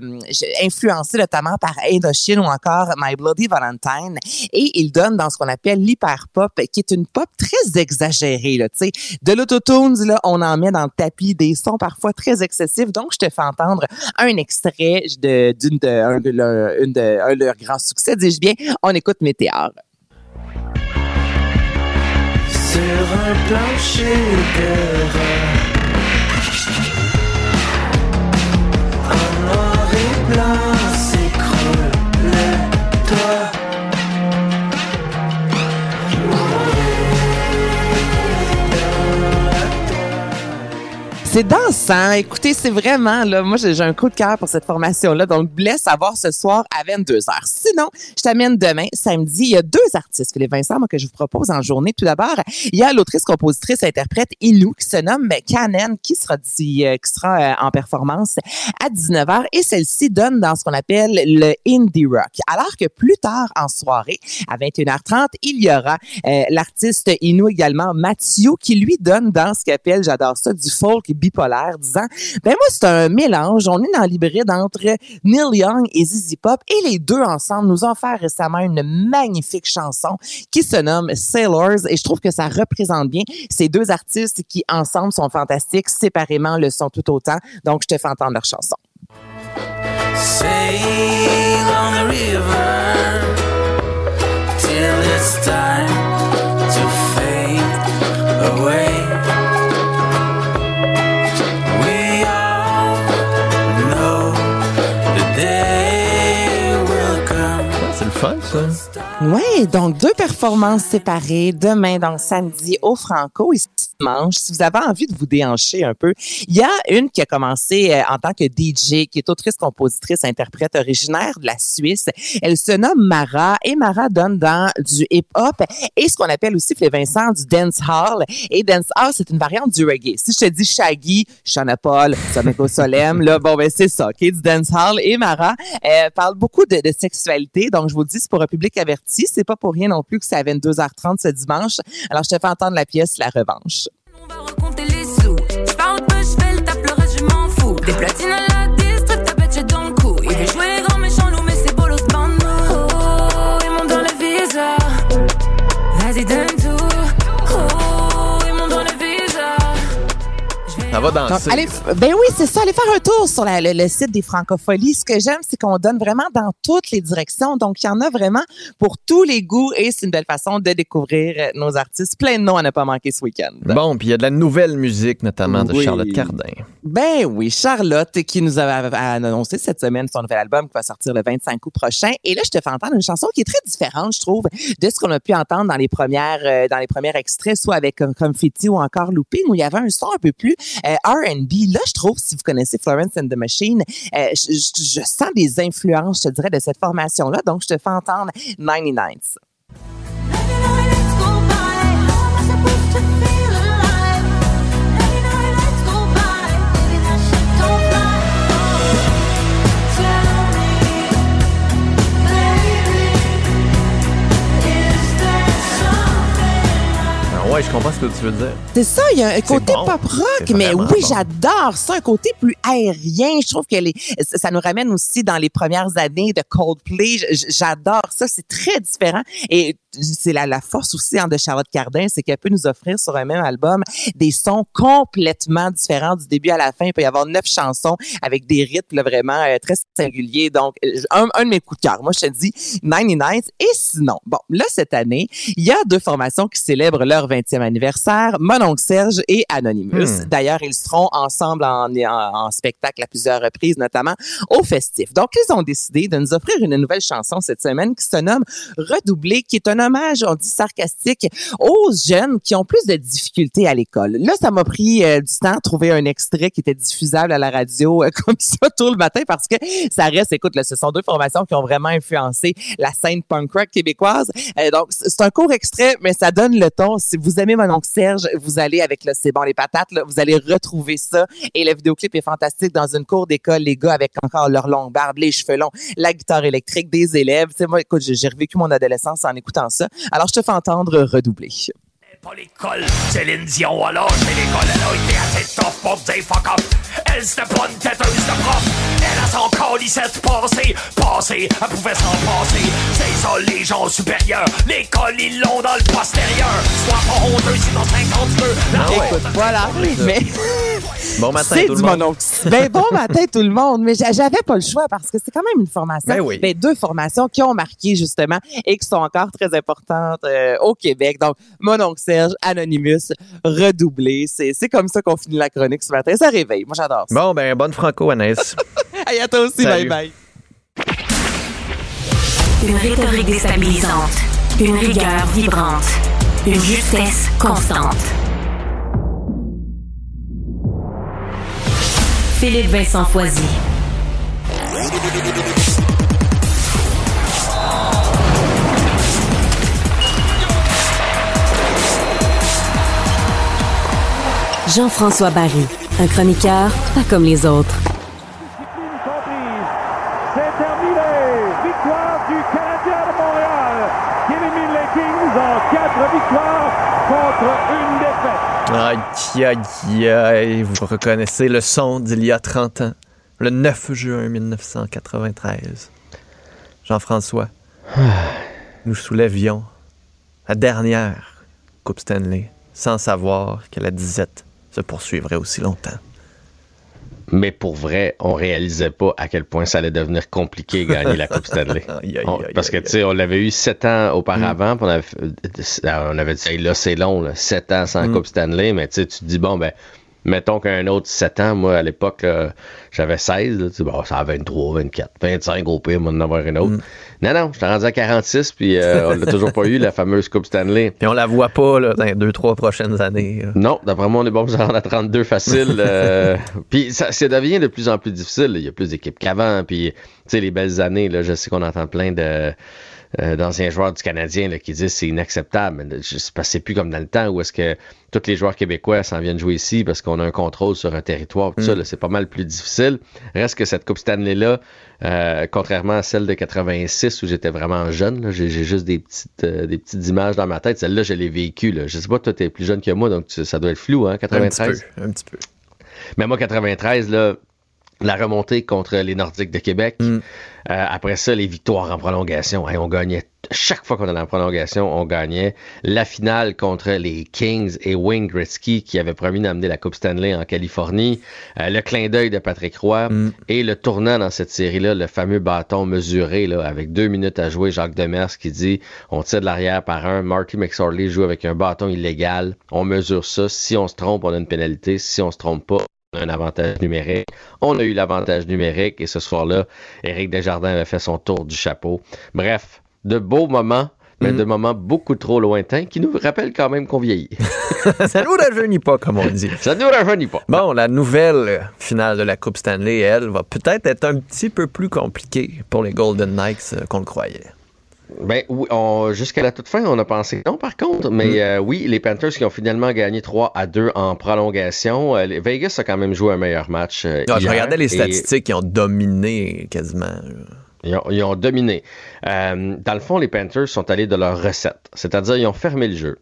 influencés notamment par Indochine ou encore My Bloody Valentine. Et ils donnent dans ce qu'on appelle l'hyper-pop, qui est une pop très exagérée. Là, sais. de l'autotunes, là, on en met dans le tapis des sons parfois très excessifs. Donc, je te fais entendre un extrait d'une de, de, de, leurs grands succès, dis-je bien. On écoute Météor. Sur un plancher de love. C'est dansant. Écoutez, c'est vraiment, là, moi, j'ai un coup de cœur pour cette formation-là. Donc, laisse savoir ce soir à 22h. Sinon, je t'amène demain, samedi. Il y a deux artistes, Philippe Vincent, moi, que je vous propose en journée. Tout d'abord, il y a l'autrice, compositrice, interprète Inou, qui se nomme Canen, qui sera, euh, qui sera euh, en performance à 19h. Et celle-ci donne dans ce qu'on appelle le indie rock. Alors que plus tard en soirée, à 21h30, il y aura euh, l'artiste Inou également, Mathieu, qui lui donne dans ce qu'il appelle, j'adore ça, du folk bipolaire, disant, ben moi, c'est un mélange. On est dans l'hybride entre Neil Young et ZZ Pop et les deux ensemble nous ont fait récemment une magnifique chanson qui se nomme Sailors et je trouve que ça représente bien ces deux artistes qui ensemble sont fantastiques, séparément le sont tout autant. Donc, je te fais entendre leur chanson. Sail on the river till it's time to Oui, donc deux performances séparées demain, donc samedi au Franco et dimanche. Si vous avez envie de vous déhancher un peu, il y a une qui a commencé euh, en tant que DJ, qui est autrice, compositrice, interprète originaire de la Suisse. Elle se nomme Mara et Mara donne dans du hip-hop et ce qu'on appelle aussi, Philippe Vincent, du dance hall. Et dance hall, c'est une variante du reggae. Si je te dis Shaggy, Shana Paul, Someko Solem, là, bon, ben c'est ça, OK, du dance hall. Et Mara euh, parle beaucoup de, de sexualité, donc je vous le dis, c'est pour un public averti. C'est pas pour rien non plus que c'est à 22h30 ce dimanche. Alors, je te fais entendre la pièce La Revanche. compter les sous. Je parle peu, je fais je m'en fous. Des platines à Ça va Donc, danser. allez, f- ben oui, c'est ça. Allez faire un tour sur la- le, le site des Francopholies. Ce que j'aime, c'est qu'on donne vraiment dans toutes les directions. Donc, il y en a vraiment pour tous les goûts et c'est une belle façon de découvrir euh, nos artistes. Plein de noms à ne pas manquer ce week-end. Bon, puis il y a de la nouvelle musique, notamment de Oui. Charlotte Cardin. Ben oui, Charlotte qui nous a, annoncé cette semaine son nouvel album qui va sortir le 25 août prochain. Et là, je te fais entendre une chanson qui est très différente, je trouve, de ce qu'on a pu entendre dans les premières, euh, dans les premiers extraits, soit avec comme Confetti ou encore Looping, où il y avait un son un peu plus euh, R&B. Là, je trouve, si vous connaissez Florence and the Machine, euh, je sens des influences, je te dirais, de cette formation-là. Donc, je te fais entendre 99. Ouais, je comprends ce que tu veux dire. C'est ça, il y a un côté bon. pop rock, mais oui, bon. j'adore ça, un côté plus aérien. Je trouve que les, ça nous ramène aussi dans les premières années de Coldplay. J'adore ça, c'est très différent. Et c'est la, la force aussi hein, de Charlotte Cardin, c'est qu'elle peut nous offrir sur un même album des sons complètement différents du début à la fin. Il peut y avoir neuf chansons avec des rythmes là, vraiment euh, très singuliers. Donc, euh, un, un de mes coups de cœur. Moi, je te dis 99. Et sinon, bon, là, cette année, il y a deux formations qui célèbrent leur 20e anniversaire, Mononcle Serge et Anonymous. Hmm. D'ailleurs, ils seront ensemble en, en, en spectacle à plusieurs reprises, notamment au festif. Donc, ils ont décidé de nous offrir une nouvelle chanson cette semaine qui se nomme Redoubler, qui est un hommage, on dit sarcastique, aux jeunes qui ont plus de difficultés à l'école. Là, ça m'a pris euh, du temps à trouver un extrait qui était diffusable à la radio euh, (laughs) comme ça tout le matin parce que ça reste, écoute, là, ce sont deux formations qui ont vraiment influencé la scène punk rock québécoise. Euh, donc, c'est un court extrait, mais ça donne le ton. Si vous aimez mon oncle Serge, vous allez avec le C'est bon les patates, là, vous allez retrouver ça. Et le vidéoclip est fantastique dans une cour d'école, les gars avec encore leur longue barbe, les cheveux longs, la guitare électrique, des élèves. Tu sais, moi, écoute, j'ai revécu mon adolescence en écoutant Alors, je te fais entendre redoubler. Pas l'école. Céline Dion, alors, mais l'école, elle a été assez tough pour dire fuck up. Elle, c'était pas une têteuse de prof. Elle a son colissette passé, passé, elle pouvait s'en passer. C'est ça, les gens supérieurs. L'école, ils l'ont dans le postérieur. Sois pas honteux, sinon 50 peu. La honte, Écoute, voilà. Mais Bon matin, c'est tout le monde. (laughs) Ben, bon matin tout le monde. Mais j'a- j'avais pas le choix parce que c'est quand même une formation. Ben oui. Ben, deux formations qui ont marqué justement et qui sont encore très importantes euh, au Québec. Donc, Mononcle Serge, Anonymous, redoublé. C'est c'est comme ça qu'on finit la chronique ce matin. Ça réveille. Moi, j'adore ça. Bon, ben, bonne franco, Anaïs. (laughs) Hey, à toi aussi. Salut. Bye bye. Une rhétorique déstabilisante. Une rigueur vibrante. Une justesse constante. Philippe Vincent Foisy. Jean-François Barry, un chroniqueur pas comme les autres. C'est terminé. Victoire du Canadien de Montréal qui élimine les Kings en quatre victoires contre une défaite. Aïe, aïe, aïe. Vous reconnaissez le son d'il y a 30 ans, le 9 juin 1993. Jean-François, (sighs) nous soulèvions la dernière Coupe Stanley sans savoir que la disette se poursuivrait aussi longtemps. Mais pour vrai, on réalisait pas à quel point ça allait devenir compliqué gagner la Coupe Stanley. (laughs) On- parce que, tu sais, on l'avait eu sept ans auparavant, on avait, euh, on avait dit, Hey, là, c'est long, là, sept ans sans Mm. Coupe Stanley, mais tu sais, tu te dis, bon, ben, mettons qu'un autre sept ans, moi, à l'époque, là, j'avais 16, là, tu sais, bon, ça a 23, 24, 25 au pire, moi, d'en avoir une autre. Non, non, j'étais rendu à 46, puis euh, (laughs) on l'a toujours pas eu, la fameuse Coupe Stanley. Puis on la voit pas là, dans les deux, trois prochaines années. là. Non, d'après moi, on est bon pour s'en à 32 facile. euh, (laughs) puis ça, ça devient de plus en plus difficile. Il y a plus d'équipes qu'avant. Puis, tu sais, les belles années, là, je sais qu'on entend plein de euh, d'anciens joueurs du Canadien là, qui disent c'est inacceptable. Mais je sais pas, c'est plus comme dans le temps où est-ce que tous les joueurs québécois s'en viennent jouer ici parce qu'on a un contrôle sur un territoire. Tout ça, là, c'est pas mal plus difficile. Reste que cette Coupe Stanley-là, euh, contrairement à celle de 86 où j'étais vraiment jeune, j'ai juste des petites, euh, des petites images dans ma tête. Celle-là, je l'ai vécue. Je sais pas, toi, t'es plus jeune que moi, donc tu- ça doit être flou, hein, Un petit 93? peu, un petit peu. Mais moi, 93, là, la remontée contre les Nordiques de Québec. Mm. Euh, après ça, les victoires en prolongation. Hey, on gagnait. Chaque fois qu'on allait en prolongation, on gagnait. La finale contre les Kings et Wayne Gretzky qui avait promis d'amener la Coupe Stanley en Californie. Euh, le clin d'œil de Patrick Roy. Et le tournant dans cette série-là, le fameux bâton mesuré là, avec deux minutes à jouer. Jacques Demers qui dit on tire de l'arrière par un. Marty McSorley joue avec un bâton illégal. On mesure ça. Si on se trompe, on a une pénalité. Si on se trompe pas, un avantage numérique. On a eu l'avantage numérique et ce soir-là, Éric Desjardins avait fait son tour du chapeau. Bref, de beaux moments, mais de moments beaucoup trop lointains qui nous rappellent quand même qu'on vieillit. (laughs) ça nous rajeunit pas, comme on dit. Ça nous rajeunit pas. Bon, la nouvelle finale de la Coupe Stanley, elle, va peut-être être un petit peu plus compliquée pour les Golden Knights euh, qu'on le croyait. Ben oui, jusqu'à la toute fin, on a pensé non par contre, mais euh, oui, les Panthers qui ont finalement gagné 3 à 2 en prolongation. Euh, Vegas a quand même joué un meilleur match. euh, Ah, je regardais les statistiques qui ont dominé quasiment. Ils ont, ils ont dominé. Euh, dans le fond, les Panthers sont allés de leur recette, c'est-à-dire ils ont fermé le jeu.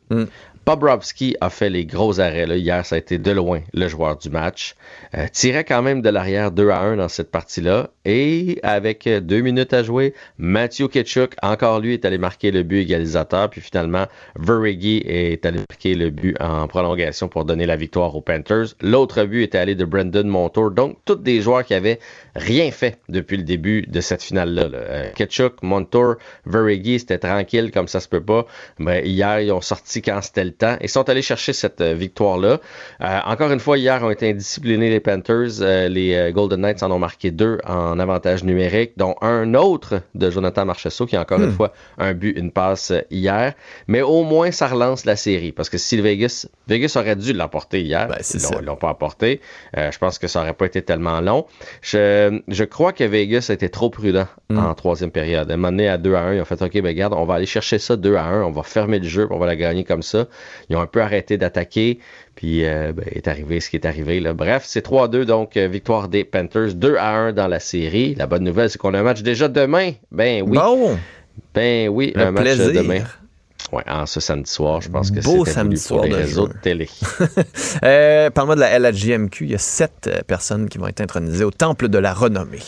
Bobrovski a fait les gros arrêts. Là. Hier, ça a été de loin le joueur du match. Euh, tirait quand même de l'arrière 2 à 1 dans cette partie-là. Et avec euh, deux minutes à jouer, Matthew Ketchuk, encore lui, est allé marquer le but égalisateur. Puis finalement, Verigi est allé marquer le but en prolongation pour donner la victoire aux Panthers. L'autre but était allé de Brendan Montour. Donc, tous des joueurs qui avaient rien fait depuis le début de cette finale-là. là. Euh, Ketchuk, Montour, Verigi, c'était tranquille comme ça se peut pas. Mais hier, ils ont sorti quand c'était le temps et sont allés chercher cette euh, victoire-là. Encore une fois, hier, ont été indisciplinés les Panthers. Les Golden Knights en ont marqué deux en avantage numérique, dont un autre de Jonathan Marchessault qui a encore Hmm. une fois un but, une passe euh, hier. Mais au moins, ça relance la série parce que si le Vegas, Vegas aurait dû l'emporter hier, ils l'ont- ils l'ont pas emporté. Euh, je pense que ça aurait pas été tellement long. Je, je crois que Vegas a été trop prudent en troisième période. À un moment donné, à 2 à 1, ils ont fait OK, ben regarde, on va aller chercher ça 2 à 1, on va fermer le jeu, on va la gagner comme ça. Ils ont un peu arrêté d'attaquer, puis euh, ben, est arrivé ce qui est arrivé. Là. Bref, c'est 3-2, donc euh, victoire des Panthers, 2 à 1 dans la série. La bonne nouvelle, c'est qu'on a un match déjà demain. Ben oui. Bon! Ben oui, un match plaisir. demain. Ouais, en ce samedi soir, je pense que c'était samedi voulu pour soir les de réseaux jeu. de télé. (laughs) Euh, Parle-moi de la LHJMQ. Il y a sept euh, personnes qui vont être intronisées au Temple de la Renommée.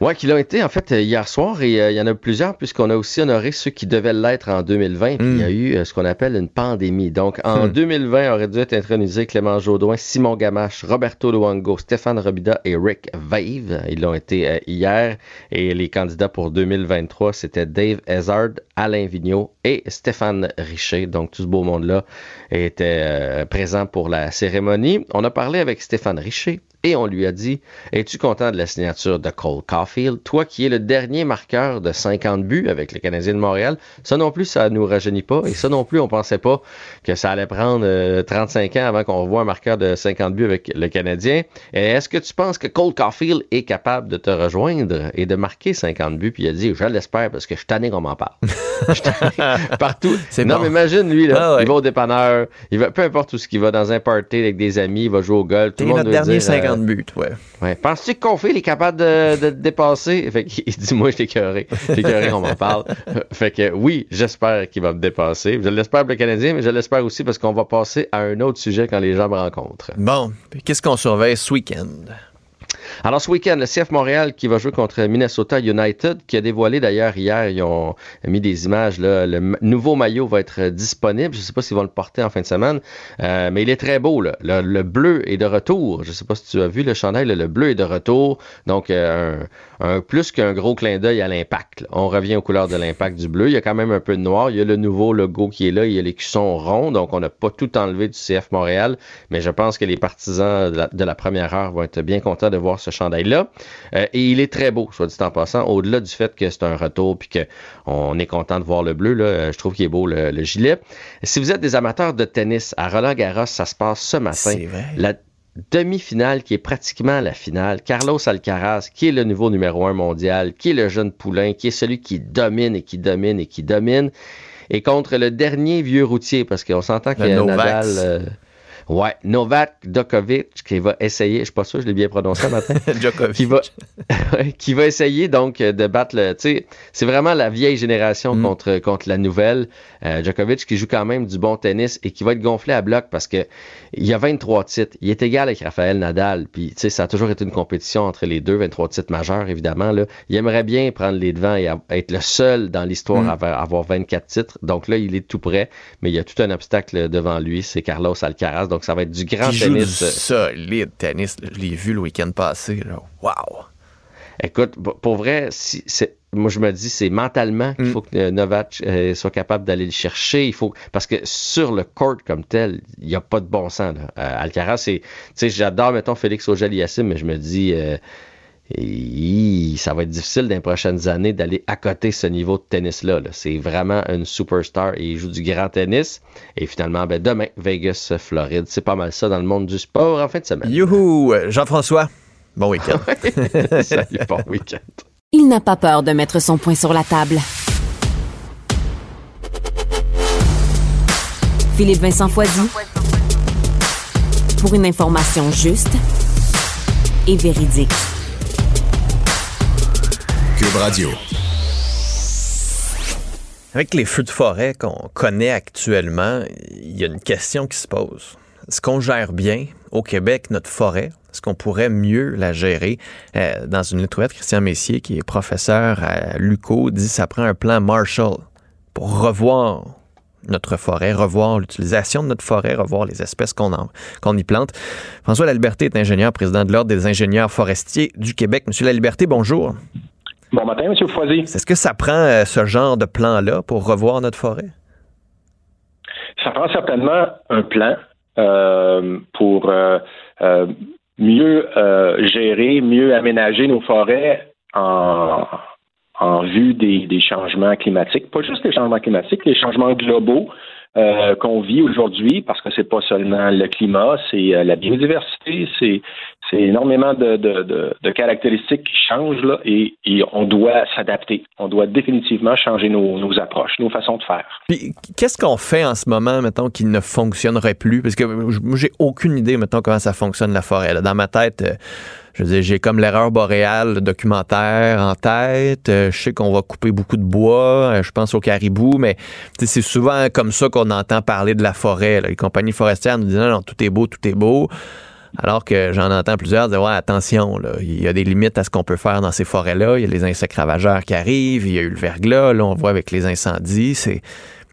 Ouais, qui l'ont été en fait euh, hier soir et euh, il y en a plusieurs puisqu'on a aussi honoré ceux qui devaient l'être en 2020. Puis il y a eu euh, ce qu'on appelle une pandémie. Donc en Hmm. 2020 aurait dû être intronisé Clément Jaudoin, Simon Gamache, Roberto Luango, Stéphane Robida et Rick Vave. Ils l'ont été euh, hier et les candidats pour 2023 c'était Dave Hazard, Alain Vigneault et Stéphane Richer. Donc tout ce beau monde-là était euh, présent pour la cérémonie. On a parlé avec Stéphane Richer et on lui a dit Es-tu content de la signature de Cole Caulfield? Toi qui es le dernier marqueur de 50 buts avec le Canadien de Montréal. Ça non plus, ça nous rajeunit pas. Et ça non plus, on pensait pas que ça allait prendre 35 ans avant qu'on revoie un marqueur de 50 buts avec le Canadien. Est-ce que tu penses que Cole Caulfield est capable de te rejoindre et de marquer 50 buts? Puis il a dit Je l'espère parce que je suis tanné qu'on m'en parle. (laughs) (laughs) Partout. Non, mais imagine lui, là, il va au dépanneur, il va, peu importe où ce qu'il va, dans un party avec des amis, il va jouer au golf. Tout le monde notre dernier 50 buts, ouais. ouais. Penses-tu que Caulfield est capable de, de, dépasser? (laughs) Fait qu'il dit Moi, je t'ai écœuré. Je écœuré qu'on m'en parle. (laughs) fait que oui, j'espère qu'il va me dépasser. Je l'espère pour le Canadien, mais je l'espère aussi parce qu'on va passer à un autre sujet quand les gens me rencontrent. Bon, qu'est-ce qu'on surveille ce week-end? Alors, ce week-end, le CF Montréal qui va jouer contre Minnesota United, qui a dévoilé d'ailleurs hier, ils ont mis des images, là, le nouveau maillot va être disponible. Je ne sais pas s'ils vont le porter en fin de semaine, euh, mais il est très beau. Là. Le, bleu est de retour. Je ne sais pas si tu as vu le chandail, le bleu est de retour. Donc, euh, un, plus qu'un gros clin d'œil à l'impact. On revient aux couleurs de l'impact du bleu. Il y a quand même un peu de noir. Il y a le nouveau logo qui est là. Il y a les cuissons ronds. Donc, on n'a pas tout enlevé du CF Montréal, mais je pense que les partisans de la, de la première heure vont être bien contents de voir ce chandail-là. Euh, et il est très beau, soit dit en passant, au-delà du fait que c'est un retour puis qu'on est content de voir le bleu, là, euh, je trouve qu'il est beau le, gilet. Si vous êtes des amateurs de tennis, à Roland Garros, ça se passe ce matin. La demi-finale qui est pratiquement la finale. Carlos Alcaraz, qui est le nouveau numéro un mondial, qui est le jeune poulain, qui est celui qui domine et qui domine et qui domine. Et contre le dernier vieux routier, parce qu'on s'entend a Nadal... Ouais, Novak Djokovic qui va essayer, je suis pas sûr, je l'ai bien prononcé ce matin. (laughs) Djokovic. Qui va, (laughs) qui va essayer donc de battre le. Tu sais, c'est vraiment la vieille génération mm. contre, contre la nouvelle. Euh, Djokovic qui joue quand même du bon tennis et qui va être gonflé à bloc parce que il y a 23 titres. Il est égal avec Raphaël Nadal. Puis, tu sais, ça a toujours été une compétition entre les deux, 23 titres majeurs, évidemment. Là. Il aimerait bien prendre les devants et être le seul dans l'histoire mm. à avoir 24 titres. Donc là, il est tout prêt, mais il y a tout un obstacle devant lui, c'est Carlos Alcaraz. Donc ça va être du grand tennis. Joue du solide tennis. Je l'ai vu le week-end passé. Wow! Écoute, pour vrai, si, moi je me dis c'est mentalement qu'il mm. faut que euh, Novak euh, soit capable d'aller le chercher. Il faut parce que sur le court comme tel, il n'y a pas de bon sens. Là. Euh, Alcaraz, c'est, tu sais, j'adore mettons Félix auger mais je me dis ça va être difficile dans les prochaines années d'aller à côté ce niveau de tennis-là. c'est vraiment une superstar et il joue du grand tennis. Et finalement, ben, demain, Vegas, Floride. C'est pas mal ça dans le monde du sport en fin de semaine. Youhou! Jean-François, bon week-end. (laughs) Salut, bon week-end. Il n'a pas peur de mettre son point sur la table. Philippe Vincent Foisy. Pour une information juste et véridique. Avec les feux de forêt qu'on connaît actuellement, il y a une question qui se pose. Est-ce qu'on gère bien au Québec notre forêt? Est-ce qu'on pourrait mieux la gérer? Euh, dans une lettre ouverte, Christian Messier, qui est professeur à l'UCO, dit que ça prend un plan Marshall pour revoir notre forêt, revoir l'utilisation de notre forêt, revoir les espèces qu'on y plante. François Laliberté est ingénieur, président de l'Ordre des ingénieurs forestiers du Québec. Monsieur Laliberté, bonjour. Bon matin, M. Foisy. Est-ce que ça prend euh, ce genre de plan-là pour revoir notre forêt? Ça prend certainement un plan euh, pour euh, mieux gérer, mieux aménager nos forêts en, vue des, des, changements climatiques. Pas juste les changements climatiques, les changements globaux qu'on vit aujourd'hui, parce que c'est pas seulement le climat, c'est la biodiversité, c'est c'est énormément de, de, de, caractéristiques qui changent là, et, et on doit s'adapter. On doit définitivement changer nos, nos approches, nos façons de faire. Puis qu'est-ce qu'on fait en ce moment, mettons, qui ne fonctionnerait plus? Parce que j'ai aucune idée, mettons, comment ça fonctionne la forêt. Dans ma tête, euh, je veux dire, j'ai comme l'erreur boréale le documentaire en tête. Euh, je sais qu'on va couper beaucoup de bois. Euh, je pense au caribou, mais c'est souvent comme ça qu'on entend parler de la forêt. Les compagnies forestières nous disent non, non, tout est beau, tout est beau. Alors que j'en entends plusieurs dire ouais, attention, il y a des limites à ce qu'on peut faire dans ces forêts-là. Il y a les insectes ravageurs qui arrivent, il y a eu le verglas, là, on voit avec les incendies. C'est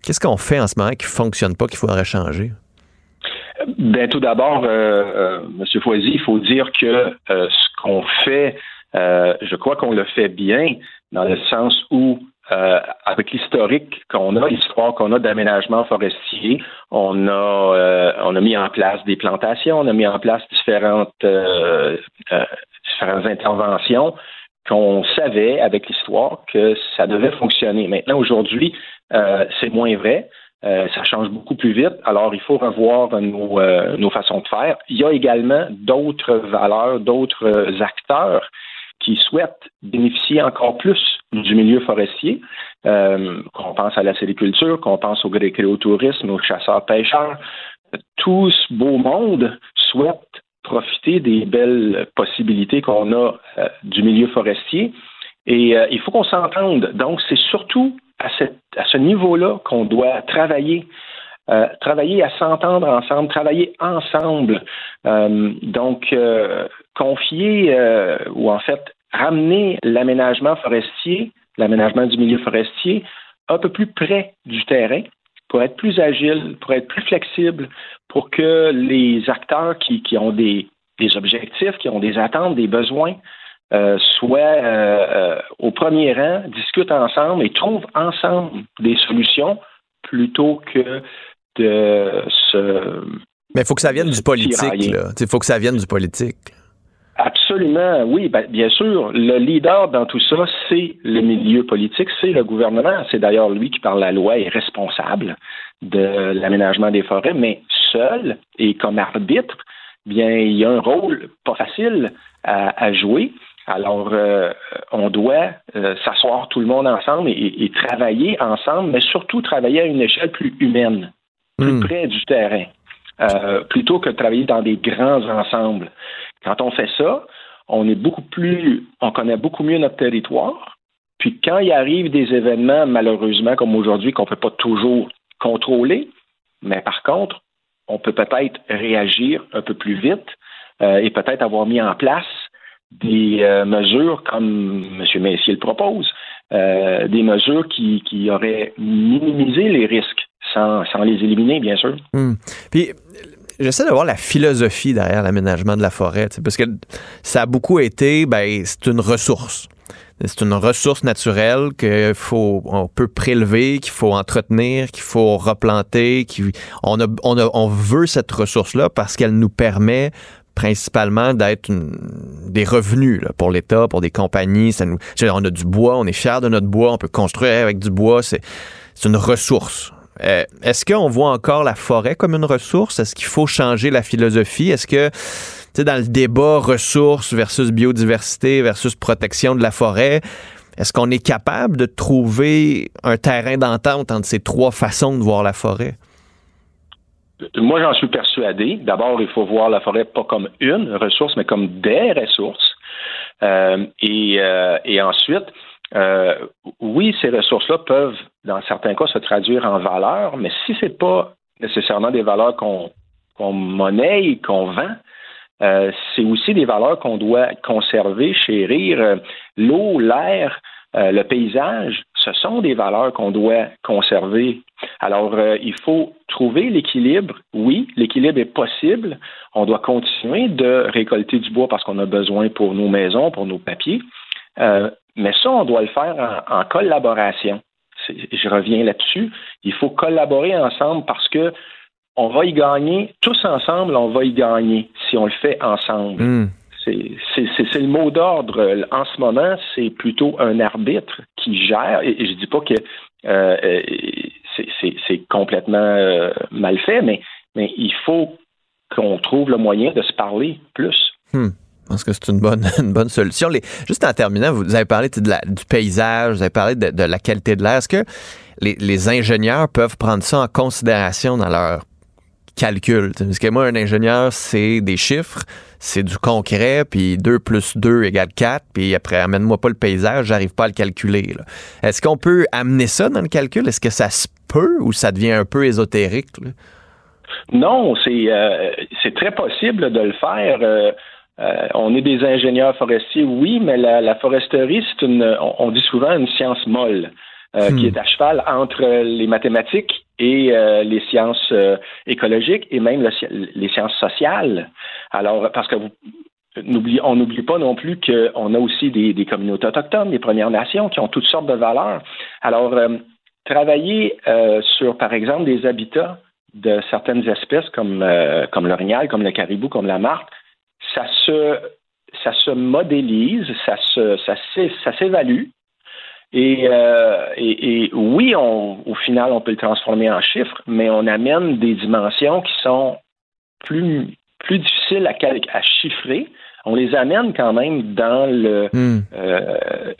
qu'est-ce qu'on fait en ce moment qui fonctionne pas, qu'il faudrait changer? Ben, tout d'abord, euh, euh, M. Foisy, il faut dire que euh, ce qu'on fait, je crois qu'on le fait bien dans le sens où euh, avec l'historique qu'on a, l'histoire qu'on a d'aménagement forestier, on a euh, on a mis en place des plantations, on a mis en place différentes euh, différentes interventions qu'on savait avec l'histoire que ça devait fonctionner. Maintenant, aujourd'hui, c'est moins vrai. ça change beaucoup plus vite. Alors, il faut revoir nos, nos façons de faire. Il y a également d'autres valeurs, d'autres acteurs qui souhaitent bénéficier encore plus du milieu forestier, euh, qu'on pense à la sériculture, qu'on pense au tourisme, aux chasseurs-pêcheurs. Tout ce beau monde souhaite profiter des belles possibilités qu'on a euh, du milieu forestier. Et euh, il faut qu'on s'entende. Donc, c'est surtout à ce niveau-là qu'on doit travailler. travailler à s'entendre ensemble, travailler ensemble. donc, confier, ou en fait, ramener l'aménagement forestier, l'aménagement du milieu forestier, un peu plus près du terrain pour être plus agile, pour être plus flexible, pour que les acteurs qui, ont des, objectifs, qui ont des attentes, des besoins, euh, soient euh, euh, au premier rang, discutent ensemble et trouvent ensemble des solutions plutôt que de se. Mais il faut que ça vienne du politique. Il faut que ça vienne du politique. Absolument, oui, ben, bien sûr. Le leader dans tout ça, c'est le milieu politique, c'est le gouvernement. C'est d'ailleurs lui qui, par la loi, est responsable de l'aménagement des forêts, mais seul et comme arbitre, bien, il y a un rôle pas facile à, jouer. Alors, euh, on doit euh, s'asseoir tout le monde ensemble et, travailler ensemble, mais surtout travailler à une échelle plus humaine, plus hmm. près du terrain, euh, plutôt que de travailler dans des grands ensembles. Quand on fait ça, on est beaucoup plus, on connaît beaucoup mieux notre territoire. Puis quand il arrive des événements, malheureusement, comme aujourd'hui, qu'on ne peut pas toujours contrôler, mais par contre, on peut peut-être réagir un peu plus vite euh, et peut-être avoir mis en place des euh, mesures comme M. Messier le propose, euh, des mesures qui, auraient minimisé les risques sans, les éliminer, bien sûr. Hmm. Puis j'essaie de voir la philosophie derrière l'aménagement de la forêt, parce que ça a beaucoup été, ben, c'est une ressource. C'est une ressource naturelle qu'il faut, on peut prélever, qu'il faut entretenir, qu'il faut replanter. on, a, on, a, on veut cette ressource-là parce qu'elle nous permet principalement d'être des revenus pour l'État, pour des compagnies. On a du bois, on est fier de notre bois, on peut construire avec du bois. C'est une ressource. Euh, est-ce qu'on voit encore la forêt comme une ressource? Est-ce qu'il faut changer la philosophie? Est-ce que, dans le débat ressources versus biodiversité versus protection de la forêt, est-ce qu'on est capable de trouver un terrain d'entente entre ces trois façons de voir la forêt? Moi, j'en suis persuadé. D'abord, il faut voir la forêt pas comme une ressource, mais comme des ressources. Euh, euh, et ensuite, euh, oui, ces ressources-là peuvent, dans certains cas, se traduire en valeur, mais si ce n'est pas nécessairement des valeurs qu'on monnaie, qu'on vend, euh, c'est aussi des valeurs qu'on doit conserver, chérir. Euh, l'eau, l'air, le paysage, ce sont des valeurs qu'on doit conserver. Alors, il faut trouver l'équilibre. Oui, l'équilibre est possible. On doit continuer de récolter du bois parce qu'on a besoin pour nos maisons, pour nos papiers. Mais ça, on doit le faire en, collaboration. Je reviens là-dessus. Il faut collaborer ensemble parce que on va y gagner, tous ensemble, on va y gagner si on le fait ensemble. Hmm. C'est le mot d'ordre. En ce moment, c'est plutôt un arbitre qui gère. Et, je dis pas que euh, euh, c'est complètement euh, mal fait, mais, mais il faut qu'on trouve le moyen de se parler plus. Hmm. Je pense que c'est une bonne, (laughs) une bonne solution. Les, juste en terminant, vous avez parlé de du paysage, vous avez parlé de, la qualité de l'air. Est-ce que les, ingénieurs peuvent prendre ça en considération dans leur calcul? Parce que moi, un ingénieur, c'est des chiffres, c'est du concret, puis 2 plus 2 égale 4, puis après, amène-moi pas le paysage, j'arrive pas à le calculer. Est-ce qu'on peut amener ça dans le calcul? Est-ce que ça se peut ou ça devient un peu ésotérique? Non, c'est euh, c'est très possible de le faire. Euh, euh, on est des ingénieurs forestiers, oui, mais la, foresterie, c'est une, on, dit souvent une science molle, euh, qui hmm. est à cheval entre les mathématiques et euh, les sciences écologiques et même les sciences sociales. Alors, parce que vous, on n'oublie pas non plus qu'on a aussi des, communautés autochtones, des Premières Nations qui ont toutes sortes de valeurs. Alors, travailler sur, par exemple, des habitats de certaines espèces comme, euh, comme l'orignal, comme le caribou, comme la martre, ça se, ça se modélise, ça se, ça, s'é- ça s'évalue. Et, euh, et, et oui, on, au final, on peut le transformer en chiffres, mais on amène des dimensions qui sont plus, plus difficiles à, chiffrer. On les amène quand même dans le, euh,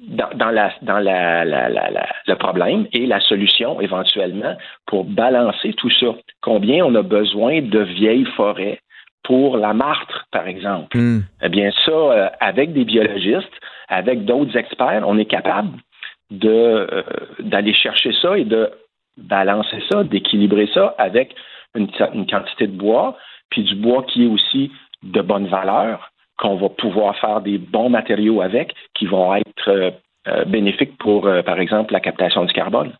dans, dans la, dans la, la- la- la- le problème et la solution éventuellement pour balancer tout ça. Combien on a besoin de vieilles forêts? Pour la martre, par exemple? Eh bien, ça, euh, avec des biologistes, avec d'autres experts, on est capable de euh, d'aller chercher ça et de balancer ça, d'équilibrer ça avec une, une quantité de bois, puis du bois qui est aussi de bonne valeur, qu'on va pouvoir faire des bons matériaux avec, qui vont être euh, bénéfiques pour, par exemple, la captation du carbone.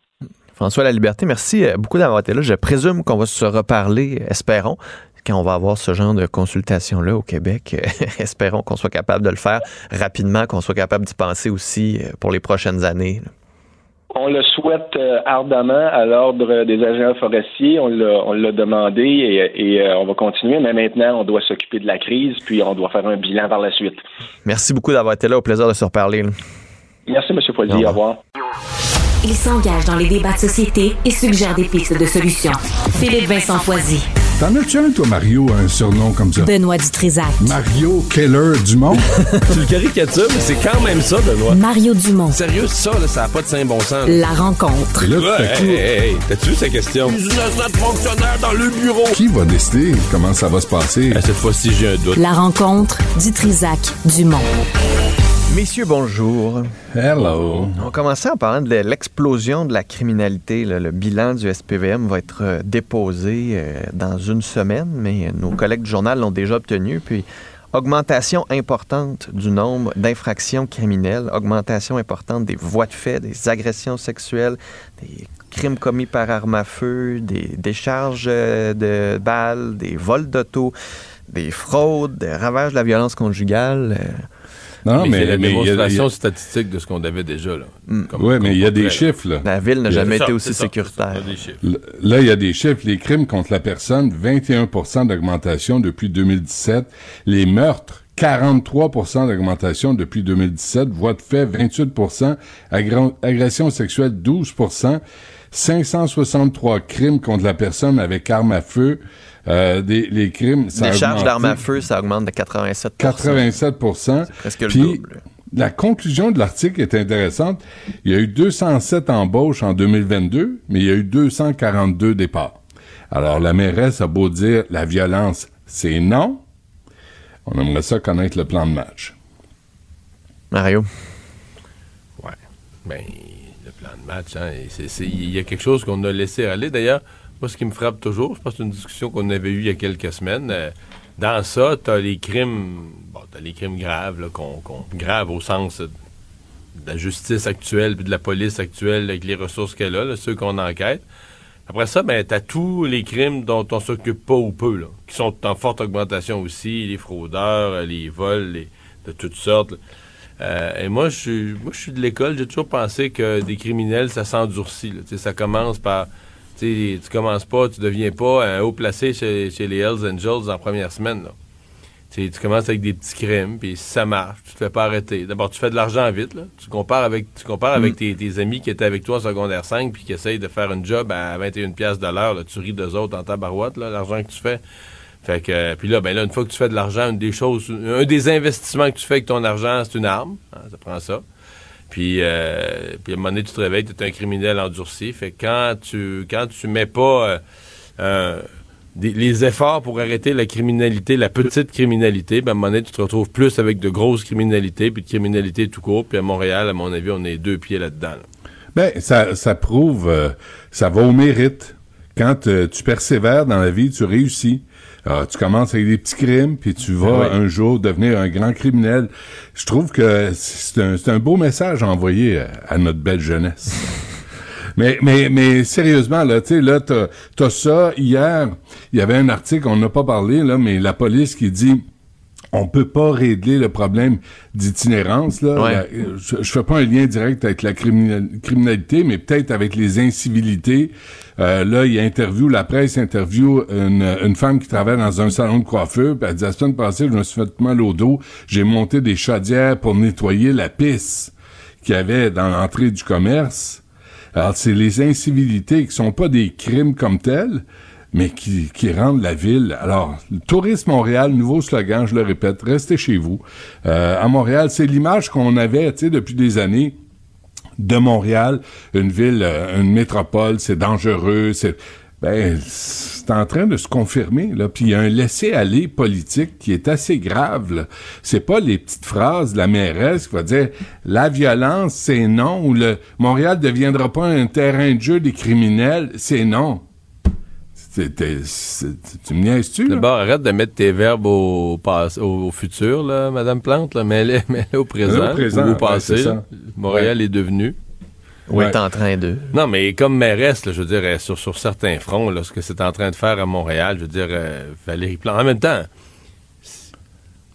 François La Liberté, merci beaucoup d'avoir été là. Je présume qu'on va se reparler, espérons, quand on va avoir ce genre de consultation-là au Québec. (laughs) espérons qu'on soit capable de le faire rapidement, qu'on soit capable d'y penser aussi euh, pour les prochaines années. On le souhaite euh, ardemment à l'ordre des agents forestiers. On l'a, on l'a demandé et, et, euh, on va continuer. Mais maintenant, on doit s'occuper de la crise, puis on doit faire un bilan par la suite. Merci beaucoup d'avoir été là. Au plaisir de se reparler. Merci, M. Poilier. Au revoir. Il s'engage dans les débats de société et suggère des pistes de solutions. Philippe Vincent Foisy. T'en as-tu un, toi, Mario, un surnom comme ça? Benoît Dutrisac. Mario Keller Dumont? (laughs) tu le caricatures, mais c'est quand même ça, Benoît. Mario Dumont. Sérieux, ça, là, ça n'a pas de saint bon sens. La rencontre. Et là, tout à Ouais, coup, hey, hey, hey, t'as-tu vu sa question? fonctionnaire dans le bureau. qui va décider comment ça va se passer? cette fois-ci, j'ai un doute. La rencontre Dutrisac Dumont. Messieurs, bonjour. Hello. On commençait en parlant de l'explosion de la criminalité. là. Le bilan du SPVM va être euh, déposé euh, dans une semaine, mais nos collègues du journal l'ont déjà obtenu. Puis, augmentation importante du nombre d'infractions criminelles, augmentation importante des voies de fait, des agressions sexuelles, des crimes commis par arme à feu, des décharges euh, de balles, des vols d'auto, des fraudes, des ravages de la violence conjugale. euh, Non, mais, c'est la mais il y a- démonstration il y a- statistique de ce qu'on avait déjà, là. Comme- Ouais, mais il y a des là. chiffres, là. La ville n'a jamais été ça, aussi sécuritaire. ça, Là, il y a des chiffres. Les crimes contre la personne, 21% d'augmentation depuis 2017. Les meurtres, 43% d'augmentation depuis 2017. Voies de fait, 28 Agra- Agression sexuelle, 12 563 crimes contre la personne avec arme à feu. Euh, des, les crimes, ça Les charges d'armes à feu, ça augmente de 87 87 presque le Puis, double. La conclusion de l'article est intéressante. Il y a eu 207 embauches en 2022, mais il y a eu 242 départs. Alors, la mairesse a beau dire la violence, c'est non. On aimerait ça connaître le plan de match. Mario? Ouais. Ben, le plan de match, hein, c'est- c'est- il y a quelque chose qu'on a laissé aller. D'ailleurs, moi, ce qui me frappe toujours, je pense que c'est une discussion qu'on avait eue il y a quelques semaines. euh, dans ça, tu as les crimes, bon, t'as les crimes graves, là, qu'on, graves au sens de la justice actuelle puis de la police actuelle avec les ressources qu'elle a, ceux qu'on enquête. Après ça, ben, tu as tous les crimes dont on s'occupe pas ou peu, là, qui sont en forte augmentation aussi, les fraudeurs, euh, les vols, de toutes sortes. Euh, et moi, je suis, moi, je suis de l'école. J'ai toujours pensé que des criminels, ça s'endurcit. Ça commence par. Tu commences pas, tu deviens pas un haut placé chez, chez les Hells Angels en première semaine. là. Tu commences avec des petits crimes, puis si ça marche, tu te fais pas arrêter. D'abord, tu fais de l'argent vite. Là. Tu compares avec, tu compares avec tes, tes amis qui étaient avec toi en secondaire 5 puis qui essayent de faire un job à 21 pièces de l'heure. Tu ris d'eux autres en tabarouette, l'argent que tu fais. Fait que, euh, puis là, ben là, une fois que tu fais de l'argent, une des choses, un des investissements que tu fais avec ton argent, c'est une arme. hein, ça prend ça. Puis, euh, puis à un moment donné, tu te réveilles, tu es un criminel endurci. Fait que quand tu, quand tu mets pas euh, les efforts pour arrêter la criminalité, la petite criminalité, ben à un moment donné, tu te retrouves plus avec de grosses criminalités, puis de criminalité tout court. Puis à Montréal, à mon avis, on est deux pieds là-dedans. là. Ben, ça, ça prouve, euh, ça va au mérite. Quand tu persévères dans la vie, tu réussis. Alors, tu commences avec des petits crimes, puis tu vas Oui. un jour devenir un grand criminel. Je trouve que c'est un, beau message à envoyer à, à notre belle jeunesse. (laughs) mais, mais, mais sérieusement, là, tu sais, là, t'as as ça. Hier, il y avait un article, on n'a pas parlé, là, mais la police qui dit on peut pas régler le problème d'itinérance là. Ouais. Je, je fais pas un lien direct avec la criminal- criminalité, mais peut-être avec les incivilités. Euh, là, il interview, la presse interview une, une femme qui travaille dans un salon de coiffeur. Puis elle dit la semaine passée, je me suis fait mal au dos. J'ai monté des chaudières pour nettoyer la pisse qu'il y avait dans l'entrée du commerce. Alors, c'est les incivilités qui sont pas des crimes comme tels, mais qui, qui rendent la ville. Alors, tourisme Montréal, nouveau slogan, je le répète, restez chez vous. Euh, à Montréal, c'est l'image qu'on avait, depuis des années de Montréal, une ville, euh, une métropole, c'est dangereux, c'est ben c'est en train de se confirmer là. Puis il y a un laisser-aller politique qui est assez grave. là. C'est pas les petites phrases de la mairesse qui va dire la violence c'est non ou le Montréal deviendra pas un terrain de jeu des criminels, c'est non. Tu me niaises-tu? D'abord, arrête de mettre tes verbes au, pass- au, au futur, là, Madame Plante. Là. Mets-les (laughs) mets-les au présent, Au présent, ou au ouais, passé. Montréal est devenu. Ou est en train de. Non, mais comme mairesse, là, je veux dire, euh, sur, sur certains fronts, là, ce que c'est en train de faire à Montréal, je veux dire, euh, Valérie Plante. En même temps,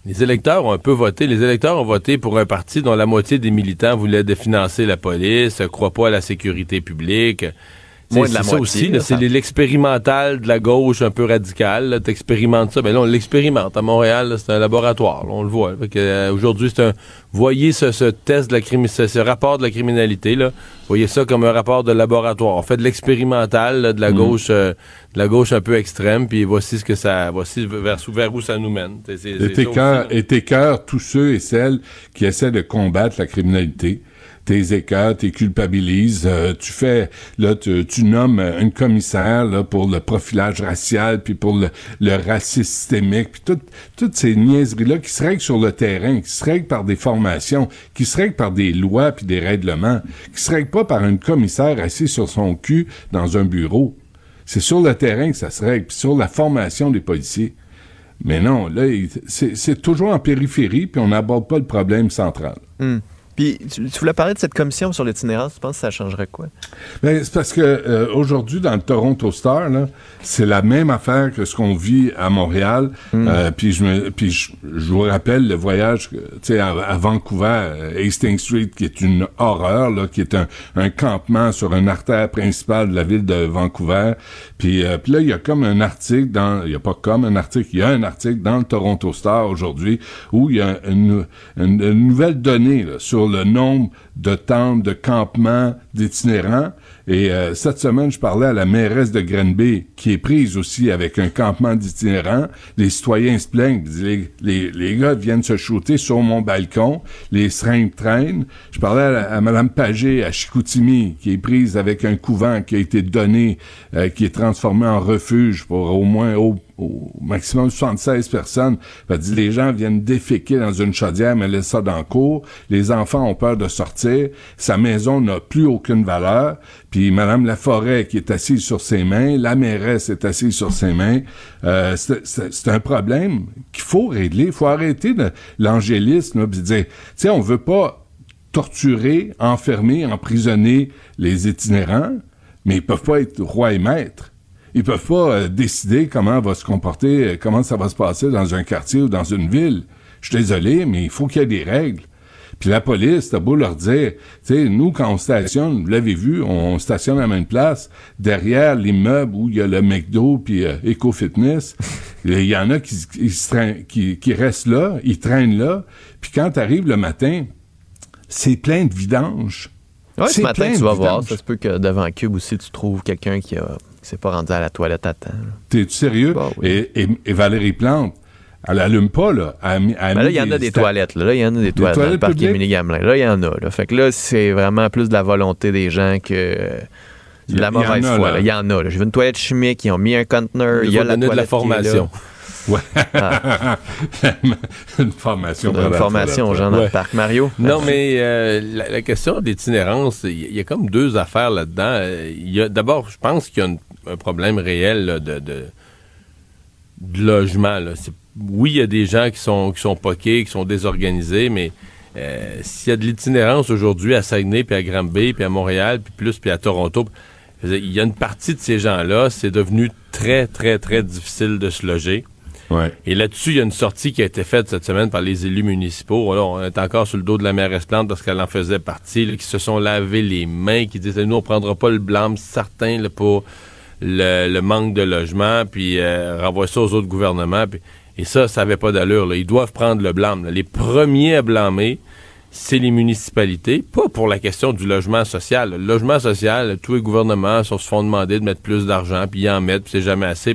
les électeurs ont un peu voté. Les électeurs ont voté pour un parti dont la moitié des militants voulaient définancer la police, ne croient pas à la sécurité publique. Moins C'est- de la ça moitié, aussi, là, là, c'est l'expérimental de la gauche un peu radicale. Tu expérimentes ça. Ben là, on l'expérimente à Montréal. là, C'est un laboratoire. là, on le voit. euh, Aujourd'hui, c'est un. Voyez ce, ce test de la crimi- ce, ce rapport de la criminalité. Là. Voyez ça comme un rapport de laboratoire. On fait de l'expérimental là, de la Mhm. gauche, euh, de la gauche un peu extrême. Puis voici ce que ça. Voici vers, vers où ça nous mène. Et t'écœures tous ceux et celles qui essaient de combattre la criminalité. T'es écœurs, t'es culpabilises. euh, tu fais, là, tu, nommes une commissaire pour le profilage racial, puis pour le, racisme systémique, puis tout- toutes ces niaiseries-là qui se règlent sur le terrain, qui se règlent par des formations, qui se règlent par des lois puis des règlements, qui se règlent pas par une commissaire assise sur son cul dans un bureau. C'est sur le terrain que ça se règle, puis sur la formation des policiers. Mais non, là, c'est toujours en périphérie, puis on n'aborde pas le problème central. Hmm. Puis, tu, tu voulais parler de cette commission sur l'itinérance. Tu penses que ça changerait quoi? Ben, c'est parce que euh, aujourd'hui, dans le Toronto Star, c'est la même affaire que ce qu'on vit à Montréal. Euh, puis je, me, puis je, je vous rappelle le voyage, à, à Vancouver, euh, Hastings Street, qui est une horreur, là, qui est un, un campement sur une artère principale de la ville de Vancouver. Puis, euh, puis là, il y a comme un article dans, il y a pas comme un article, il y a un article dans le Toronto Star aujourd'hui où il y a une, une, une nouvelle donnée là, sur le nombre de tentes de campements d'itinérants. Et euh, cette semaine, je parlais à la mairesse de Grenby, qui est prise aussi avec un campement d'itinérants. Les citoyens se plaignent, les, les, les gars viennent se shooter sur mon balcon, les seringues traînent. Je parlais à, la- à Mme Pagé à Chicoutimi, qui est prise avec un couvent qui a été donné, euh, qui est transformé en refuge pour au moins au, au maximum 76 personnes. Dit, les gens viennent déféquer dans une chaudière, mais laissent ça dans le cours. Les enfants ont peur de sortir. Sa maison n'a plus aucune valeur. Puis Madame Laforêt, qui est assise sur ses mains, la mairesse est assise sur ses mains. Euh, c'est- un problème qu'il faut régler. Il faut arrêter l'angélisme, puis dire, tu on veut pas torturer, enfermer, emprisonner les itinérants, mais ils peuvent pas être roi et maître. Ils peuvent pas euh, décider comment va se comporter, euh, comment ça va se passer dans un quartier ou dans une ville. Je suis désolé, mais il faut qu'il y ait des règles. Puis la police, t'as beau leur dire, tu sais, nous, quand on stationne, vous l'avez vu, on stationne à la même place, derrière l'immeuble où il y a le McDo puis euh, Eco Fitness. (laughs) Il y en a qui, qui, se traînent- qui, qui restent là, ils traînent là. Puis quand t'arrives le matin, c'est plein de vidanges. Ouais, ce C'est matin, tu vas voir. Ça se peut que devant Cube aussi, tu trouves quelqu'un qui a s'est pas rendu à la toilette à temps. T'es-tu sérieux? et, et, et Valérie Plante, elle allume pas, là. Elle elle Ben là, il y en a des sta- toilettes. Là, Là, il y en a des toilettes, dans le toilettes parc? Émilie Gamelin. Là, il y en a. Là. Fait que là, c'est vraiment plus de la volonté des gens que de la a- il y en mauvaise a, foi. Il y en a. là. J'ai vu une toilette chimique, ils ont mis un conteneur. Il y a la donner de la toilette formation. Ouais. Ah. (laughs) une formation. Une formation aux toilette. gens dans Ouais. le parc. Mario? Non, mais euh, la, la question d'itinérance, il y, a comme deux affaires là-dedans. Euh, Il y a D'abord, je pense qu'il y a une- un problème réel là, de, de, de logement. là. Oui, il y a des gens qui sont, qui sont poqués, qui sont désorganisés, mais euh, s'il y a de l'itinérance aujourd'hui à Saguenay, puis à Granby, puis à Montréal, puis plus, puis à Toronto, il y a une partie de ces gens-là, c'est devenu très, très, très difficile de se loger. Et là-dessus, il y a une sortie qui a été faite cette semaine par les élus municipaux. Là, on est encore sur le dos de la mairesse Plante parce qu'elle en faisait partie, là, qui se sont lavé les mains, qui disaient nous, on prendra pas le blâme certain là, pour le, manque de logement, puis euh, renvoie ça aux autres gouvernements. et ça, ça n'avait pas d'allure. Ils doivent prendre le blâme. Les premiers à blâmer, c'est les municipalités, pas pour la question du logement social. Le logement social, tous les gouvernements se font demander de mettre plus d'argent, puis ils en mettent, puis c'est jamais assez.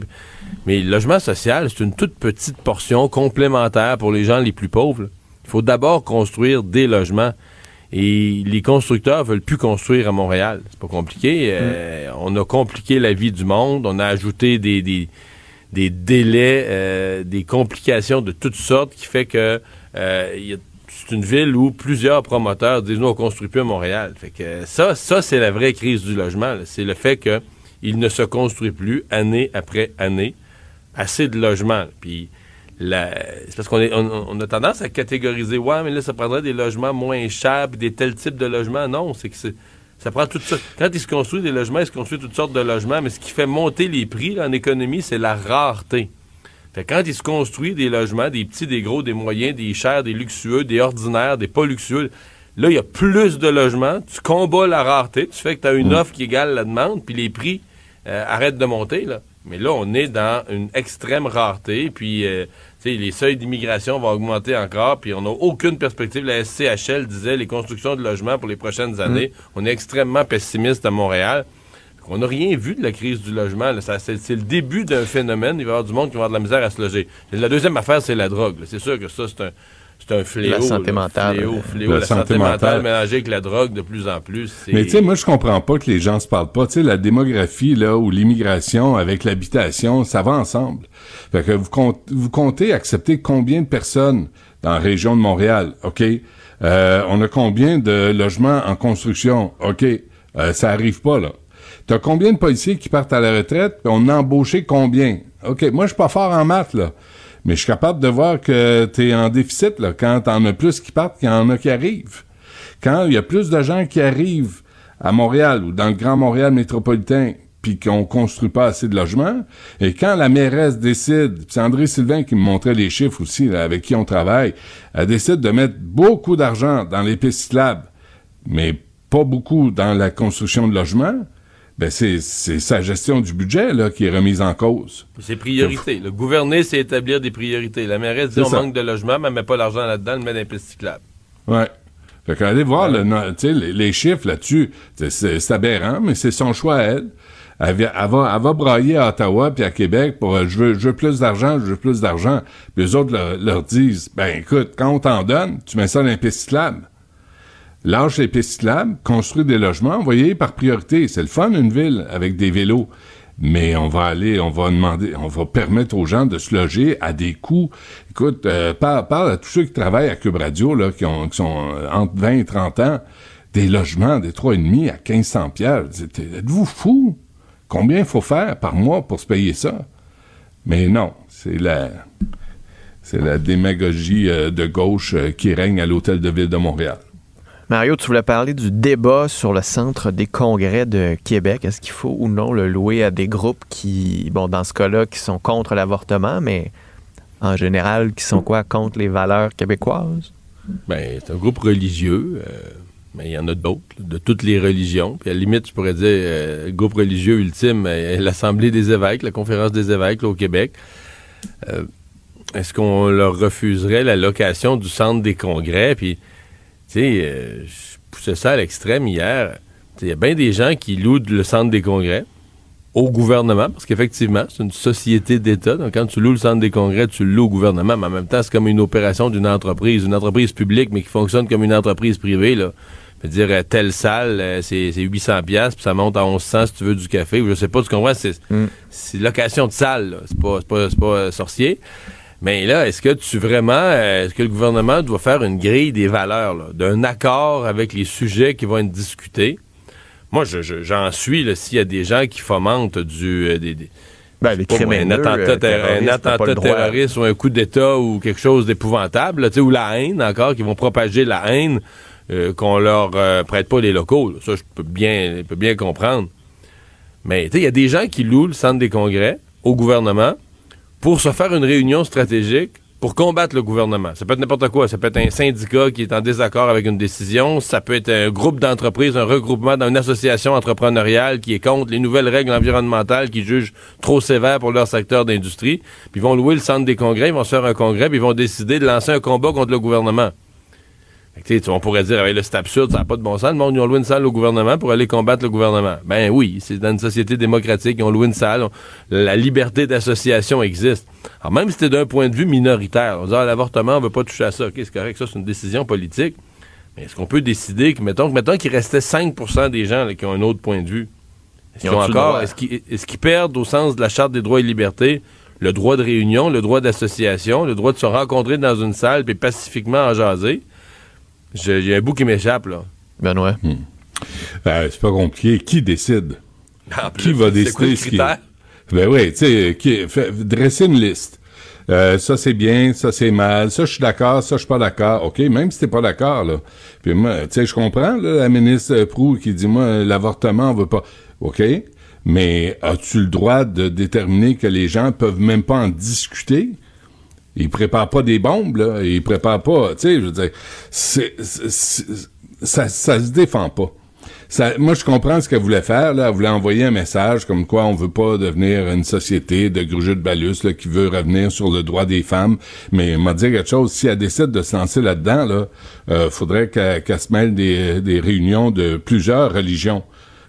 Mais le logement social, c'est une toute petite portion complémentaire pour les gens les plus pauvres. Il faut d'abord construire des logements. Et les constructeurs veulent plus construire à Montréal. C'est pas compliqué. Euh, On a compliqué la vie du monde. On a ajouté des, des, des délais, euh, des complications de toutes sortes qui fait que euh, c'est une ville où plusieurs promoteurs disent nous on construit plus à Montréal. Fait que ça, ça c'est la vraie crise du logement. C'est le fait que il ne se construit plus année après année assez de logements. Puis c'est parce qu'on est- on, on a tendance à catégoriser ouais mais là ça prendrait des logements moins chers puis des tels types de logements. Non, c'est que c'est ça prend tout ça. Quand il se construit des logements, il se construit toutes sortes de logements, mais ce qui fait monter les prix là, en économie, c'est la rareté. Fait quand il se construit des logements, des petits, des gros, des moyens, des chers, des luxueux, des ordinaires, des pas luxueux, là, il y a plus de logements, tu combats la rareté, tu fais que tu as une offre qui égale la demande, puis les prix euh, arrêtent de monter. Là. Mais là, on est dans une extrême rareté, puis euh, les seuils d'immigration vont augmenter encore, puis on n'a aucune perspective. La SCHL disait les constructions de logements pour les prochaines années. On est extrêmement pessimiste à Montréal. On n'a rien vu de la crise du logement. C'est le début d'un phénomène. Il va y avoir du monde qui va avoir de la misère à se loger. La deuxième affaire, c'est la drogue. C'est sûr que ça, c'est un, c'est un fléau. La santé mentale. Fléau, La fléau. La, santé, santé mentale, mentale. mélangée avec la drogue de plus en plus. Mais tu sais, moi, je comprends pas que les gens se parlent pas. Tu sais, la démographie, là, ou l'immigration avec l'habitation, ça va ensemble. Fait que vous, compte- vous comptez accepter combien de personnes dans la région de Montréal? OK. Euh, on a combien de logements en construction? OK. Euh, ça arrive pas, là. T'as combien de policiers qui partent à la retraite? puis On a embauché combien? OK. Moi, je suis pas fort en maths, là. Mais je suis capable de voir que t'es en déficit, là, quand t'en as plus qui partent qu'il y en a qui arrivent. Quand il y a plus de gens qui arrivent à Montréal ou dans le Grand Montréal métropolitain puis qu'on construit pas assez de logements, et quand la mairesse décide, c'est André Sylvain qui me montrait les chiffres aussi, avec qui on travaille, elle décide de mettre beaucoup d'argent dans les pistes mais pas beaucoup dans la construction de logements, ben c'est, sa gestion du budget là, qui est remise en cause. C'est priorité. Le gouverner, c'est établir des priorités. La mairesse dit on ça. manque de logement, mais elle met pas l'argent là-dedans, elle met dans les pistes cyclables. Ouais. Fait qu'allez voir le, les, les chiffres là-dessus. C'est- aberrant, mais c'est son choix à elle. Elle, va, elle va brailler à Ottawa puis à Québec pour euh, je, veux, je veux plus d'argent, je veux plus d'argent. Puis les autres leur, leur disent ben écoute, quand on t'en donne, tu mets ça dans les pistes cyclables. Lâche les pistes cyclables, construis des logements, vous voyez, par priorité. C'est le fun, une ville, avec des vélos. Mais on va aller, on va demander, on va permettre aux gens de se loger à des coûts. Écoute, euh, parle, à tous ceux qui travaillent à Cube Radio, là, qui, ont, qui sont euh, entre 20 et 30 ans, des logements, des 3,5 à 1500 pierres. Êtes-vous fous? Combien il faut faire par mois pour se payer ça? Mais non, c'est la, c'est la démagogie euh, de gauche qui règne à l'Hôtel de Ville de Montréal. Mario, tu voulais parler du débat sur le centre des congrès de Québec. Est-ce qu'il faut ou non le louer à des groupes qui, bon, dans ce cas-là, qui sont contre l'avortement, mais en général, qui sont quoi, contre les valeurs québécoises? Ben, c'est un groupe religieux, euh, mais il y en a d'autres, de toutes les religions. Puis à la limite, je pourrais dire, euh, le groupe religieux ultime, euh, l'Assemblée des évêques, la Conférence des évêques au Québec. Euh, Est-ce qu'on leur refuserait la location du centre des congrès? Puis, tu sais, euh, je poussais ça à l'extrême hier. Il y a bien des gens qui louent le centre des congrès au gouvernement, parce qu'effectivement, c'est une société d'État. Donc, quand tu loues le centre des congrès, tu le loues au gouvernement, mais en même temps, c'est comme une opération d'une entreprise, une entreprise publique, mais qui fonctionne comme une entreprise privée, là. Je veux dire, euh, telle salle, euh, c'est c'est 800 pièces puis ça monte à 1100 si tu veux du café, ou je sais pas, tu comprends, c'est c'est location de salle, c'est pas, c'est pas, c'est pas sorcier. Mais là, est-ce que tu vraiment, euh, est-ce que le gouvernement doit faire une grille des valeurs, d'un accord avec les sujets qui vont être discutés? Moi, je- je- j'en suis, là, s'il y a des gens qui fomentent du, euh, des, des- Ben, je pas moi, un crimineux, attentat, euh, terro- un attentat terroriste ou un coup d'État ou quelque chose d'épouvantable, là, tu sais, ou la haine encore, qui vont propager la haine, euh, qu'on leur euh, prête pas les locaux. là. Ça, je peux bien, je peux bien comprendre. Mais tu sais, il y a des gens qui louent le centre des congrès au gouvernement pour se faire une réunion stratégique pour combattre le gouvernement. Ça peut être n'importe quoi. Ça peut être un syndicat qui est en désaccord avec une décision. Ça peut être un groupe d'entreprises, un regroupement dans une association entrepreneuriale qui est contre les nouvelles règles environnementales qui jugent trop sévères pour leur secteur d'industrie. Puis ils vont louer le centre des congrès, ils vont se faire un congrès, puis ils vont décider de lancer un combat contre le gouvernement. Tu sais, on pourrait dire, là, c'est absurde, ça n'a pas de bon sens. Le monde, ils ont loué une salle au gouvernement pour aller combattre le gouvernement. Ben oui, c'est dans une société démocratique, ils ont loué une salle. on- la liberté d'association existe. Alors, même si c'était d'un point de vue minoritaire, on dit, ah, l'avortement, on veut pas toucher à ça. OK, c'est correct, ça, c'est une décision politique. Mais est-ce qu'on peut décider que, mettons, qu'il restait 5% des gens là, qui ont un autre point de vue? Est-ce Ils qu'ils encore, est-ce qu'ils perdent au sens de la Charte des droits et libertés le droit de réunion, le droit d'association, le droit de se rencontrer dans une salle puis pacifiquement en jaser? J'ai j'ai un bout qui m'échappe, là. Benoît. Euh, c'est pas compliqué. Qui décide? Qui va décider ce qui? Ben oui, tu sais, qui- fait- dresser une liste. Euh, ça c'est bien, ça c'est mal, ça je suis d'accord, ça je suis pas d'accord. OK, même si t'es pas d'accord là. Puis moi, tu sais, je comprends là, la ministre Proux qui dit moi l'avortement on veut pas. OK, mais as-tu le droit de déterminer que les gens peuvent même pas en discuter? Ils préparent pas des bombes, là. Ils préparent pas, tu sais, je veux dire, ça, ça se défend pas. Ça, moi, je comprends ce qu'elle voulait faire, là. Elle voulait envoyer un message comme quoi on veut pas devenir une société de grugeux de balus, là, qui veut revenir sur le droit des femmes. Mais, m'a dit quelque chose, si elle décide de se lancer là-dedans, là, euh, faudrait qu'elle, qu'elle se mêle des, des réunions de plusieurs religions.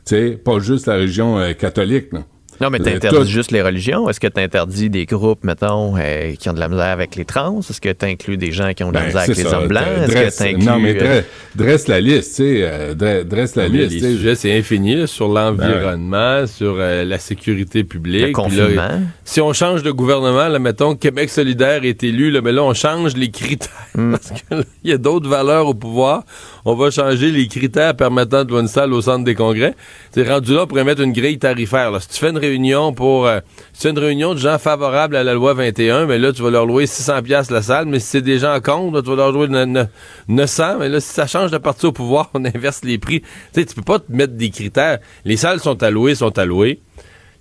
Tu sais, pas juste la religion euh, catholique, là. Non, mais Le- t'interdis tout- juste les religions. Est-ce que t'interdis des groupes, mettons, euh, qui ont de la misère avec les trans? Est-ce que t'inclus des gens qui ont de la Ben, misère avec les hommes blancs? Est-ce Dresse- que t'inclus... non, mais euh, dre- dresse la liste, tu sais, euh, dre- dresse la Mais liste. les sujets, c'est infini là, sur l'environnement, sur euh, la sécurité publique. Le confinement. là, si on change de gouvernement, là, mettons Québec solidaire est élu, là, mais là, on change les critères. Hmm. Parce que là, il y a d'autres valeurs au pouvoir. On va changer les critères permettant de louer une salle au centre des congrès. C'est rendu là pour mettre une grille tarifaire. Là. Si tu fais une réunion euh, fais une réunion de gens favorables à la loi 21, mais là, tu vas leur louer 600 pièces la salle. Mais si c'est des gens contre, tu vas leur louer ne- ne- 900. Mais là, si ça change de parti au pouvoir, (laughs) on inverse les prix. Tu sais, tu peux pas te mettre des critères. Les salles sont allouées, sont allouées.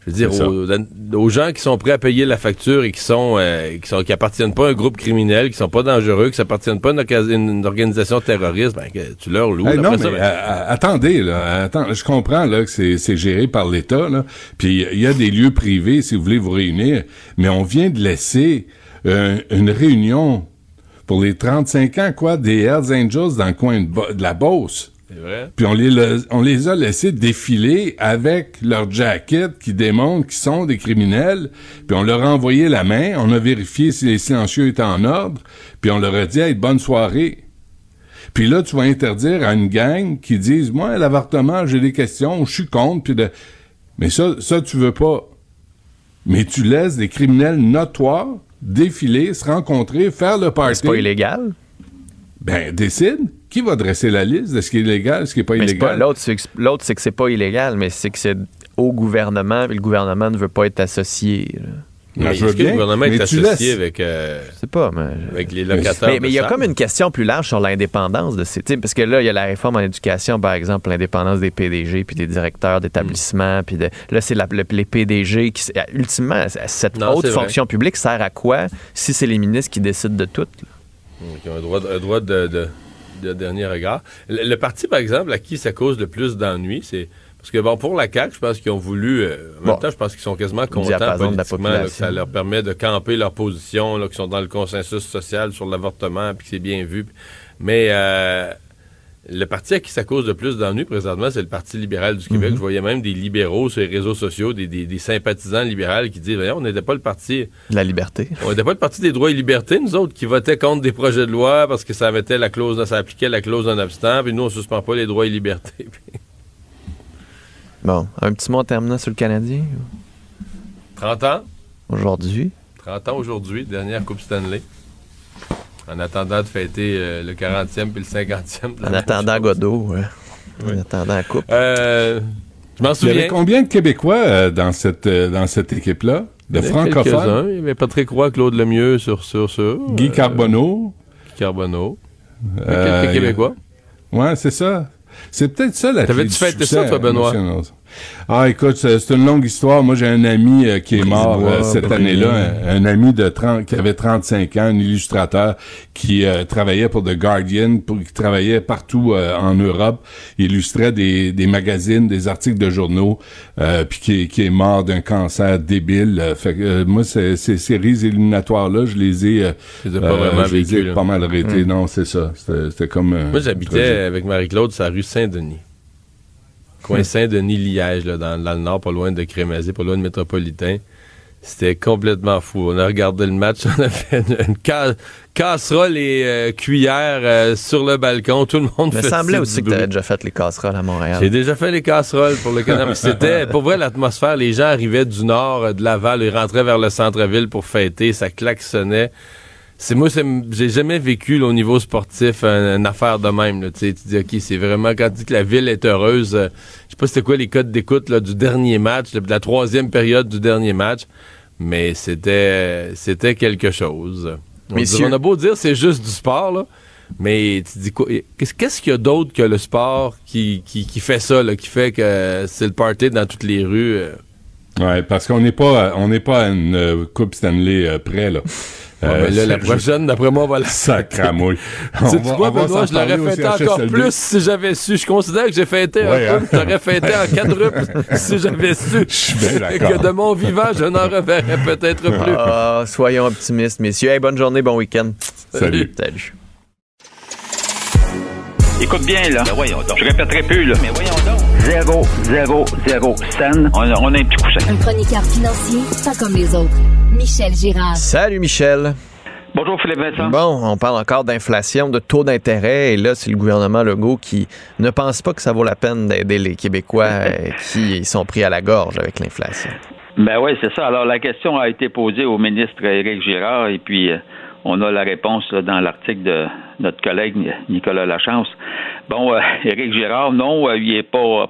Je veux dire, aux, aux gens qui sont prêts à payer la facture et qui sont, euh, qui sont qui appartiennent pas à un groupe criminel, qui sont pas dangereux, qui s'appartiennent pas à une, une organisation terroriste, ben, que tu leur loues. Hey, non, ça, mais ben, euh, euh, attendez, là, attends, je comprends là que c'est géré par l'État, là. Puis il y a des lieux privés si vous voulez vous réunir, mais on vient de laisser euh, une réunion pour les 35 ans, quoi, des Hells Angels dans le coin de, de la Beauce. Vrai. Puis on les, la- on les a laissés défiler avec leur jacket qui démontre qu'ils sont des criminels. Puis on leur a envoyé la main, on a vérifié si les silencieux étaient en ordre, puis on leur a dit hey, bonne soirée. Puis là, tu vas interdire à une gang qui disent Moi, l'avortement, j'ai des questions, je suis contre, puis de. Mais ça, ça, tu veux pas. Mais tu laisses des criminels notoires défiler, se rencontrer, faire le party. C'est pas illégal? Ben, décide. Qui va dresser la liste de ce qui est illégal, ce qui est pas Mais illégal? L'autre, c'est que, c'est pas illégal, mais c'est que c'est au gouvernement, puis le gouvernement ne veut pas être associé. là. Mais je veux est-ce que le bien, gouvernement est mais tu associé laisses. avec, euh, pas, mais... avec les locataires? Mais mais il y a comme une question plus large sur l'indépendance de ces. Parce que là, il y a la réforme en éducation, par exemple, l'indépendance des PDG puis des directeurs d'établissement. Puis de, là, c'est le- les PDG qui. Ultimement, cette Non, haute fonction publique sert à quoi si c'est les ministres qui décident de tout? là? Qui ont un droit, un droit de, de- de dernier regard. Le, le parti, par exemple, à qui ça cause le plus d'ennuis, c'est. Parce que, bon, pour la CAQ, je pense qu'ils ont voulu. euh, en même temps, je pense qu'ils sont quasiment contents diapason de la politiquement, là, que ça leur permet de camper leur position, là, qu'ils sont dans le consensus social sur l'avortement, puis que c'est bien vu. Mais euh, le parti à qui ça cause le plus d'ennuis présentement, c'est le Parti libéral du Québec. Mhm. Je voyais même des libéraux sur les réseaux sociaux, des, des- des sympathisants libéraux qui disent on n'était pas le parti. De la liberté. (laughs) On n'était pas le parti des droits et libertés, nous autres, qui votaient contre des projets de loi parce que ça mettait la clause, ça appliquait la clause d'un abstent, puis nous, on suspend pas les droits et libertés. (laughs) Bon, un petit mot en terminant sur le Canadien? 30 ans, aujourd'hui? 30 ans aujourd'hui, dernière Coupe Stanley. En attendant de fêter euh, le 40e puis le 50e. de la En attendant. Godot, ouais. En attendant la coupe. Euh, je m'en Il y avait souviens. combien de Québécois euh, dans cette, euh, dans cette équipe-là? De francophones? Il y avait Patrick Roy, Claude Lemieux sur, sur ça. Guy Euh, Carbonneau. Guy Carbonneau. Euh, Quelques Québécois. Ouais, c'est ça. C'est peut-être ça la T'avais-tu fêté ça, toi, Benoît? Ah, écoute, c'est une longue histoire. Moi, j'ai un ami euh, qui est mort euh, cette année-là, un, un ami de 30, qui avait 35 ans, un illustrateur qui euh, travaillait pour The Guardian, pour, qui travaillait partout euh, en Europe, il illustrait des, des magazines, des articles de journaux, euh, puis qui, est- qui est mort d'un cancer débile. Euh, fait que, euh, moi, ces, ces séries éliminatoires-là, je les ai, euh, pas vraiment je les ai pas mal arrêtées. Mm. Non, c'est ça. C'était comme... Moi, j'habitais avec Marie-Claude sur la rue Saint-Denis. Coin Saint-Denis-Liège, dans, dans le nord, pas loin de Crémazie, pas loin de Métropolitain. C'était complètement fou. On a regardé le match, (laughs) on a fait une, une ca- casserole et euh, cuillère euh, sur le balcon. Tout le monde Il me faisait semblait aussi que tu déjà fait les casseroles à Montréal. J'ai déjà fait les casseroles pour le Canada. mais (laughs) C'était, pour vrai, l'atmosphère. Les gens arrivaient du nord, euh, de Laval, ils rentraient vers le centre-ville pour fêter. Ça klaxonnait. C'est moi, c'est- j'ai jamais vécu là, au niveau sportif un- une affaire de même. Là, tu dis, ok, c'est vraiment quand tu dis que la ville est heureuse. euh, je sais pas c'était quoi les codes d'écoute là, du dernier match, de la troisième période du dernier match, mais c'était c'était quelque chose. On, a beau dire c'est juste du sport là, mais tu dis quoi Qu'est-ce qu'il y a d'autre que le sport qui, qui, qui fait ça, là, qui fait que c'est le party dans toutes les rues? euh? Ouais, parce qu'on n'est pas, on n'est pas à une euh, Coupe Stanley euh, près, là. Ouais, mais là, la prochaine, d'après moi, on va la Sacramouille. (laughs) Tu sais quoi, Benoît, je l'aurais fêté encore plus si j'avais su. Je considère que j'ai fêté Ouais, un hein? peu, j'aurais fêté en quadruple (laughs) si j'avais su. bien Et d'accord. que de mon vivant, je n'en reverrai peut-être plus. Ah, soyons optimistes, messieurs. Hey, bonne journée, bon week-end. Salut. Salut. Écoute bien, là. Je répéterai plus, là. Mais voyons donc. Zéro, zéro, zéro scène. On, a- on a un petit coussin. Un chroniqueur financier, pas comme les autres. Michel Girard. Salut, Michel. Bonjour, Philippe Vincent. Bon, on parle encore d'inflation, de taux d'intérêt, et là, c'est le gouvernement Legault qui ne pense pas que ça vaut la peine d'aider les Québécois (laughs) euh, qui sont pris à la gorge avec l'inflation. Ben oui, c'est ça. Alors, la question a été posée au ministre Éric Girard et puis euh, on a la réponse là, dans l'article de notre collègue Nicolas Lachance. Bon, euh, (laughs) Éric Girard, non, euh, il est pas,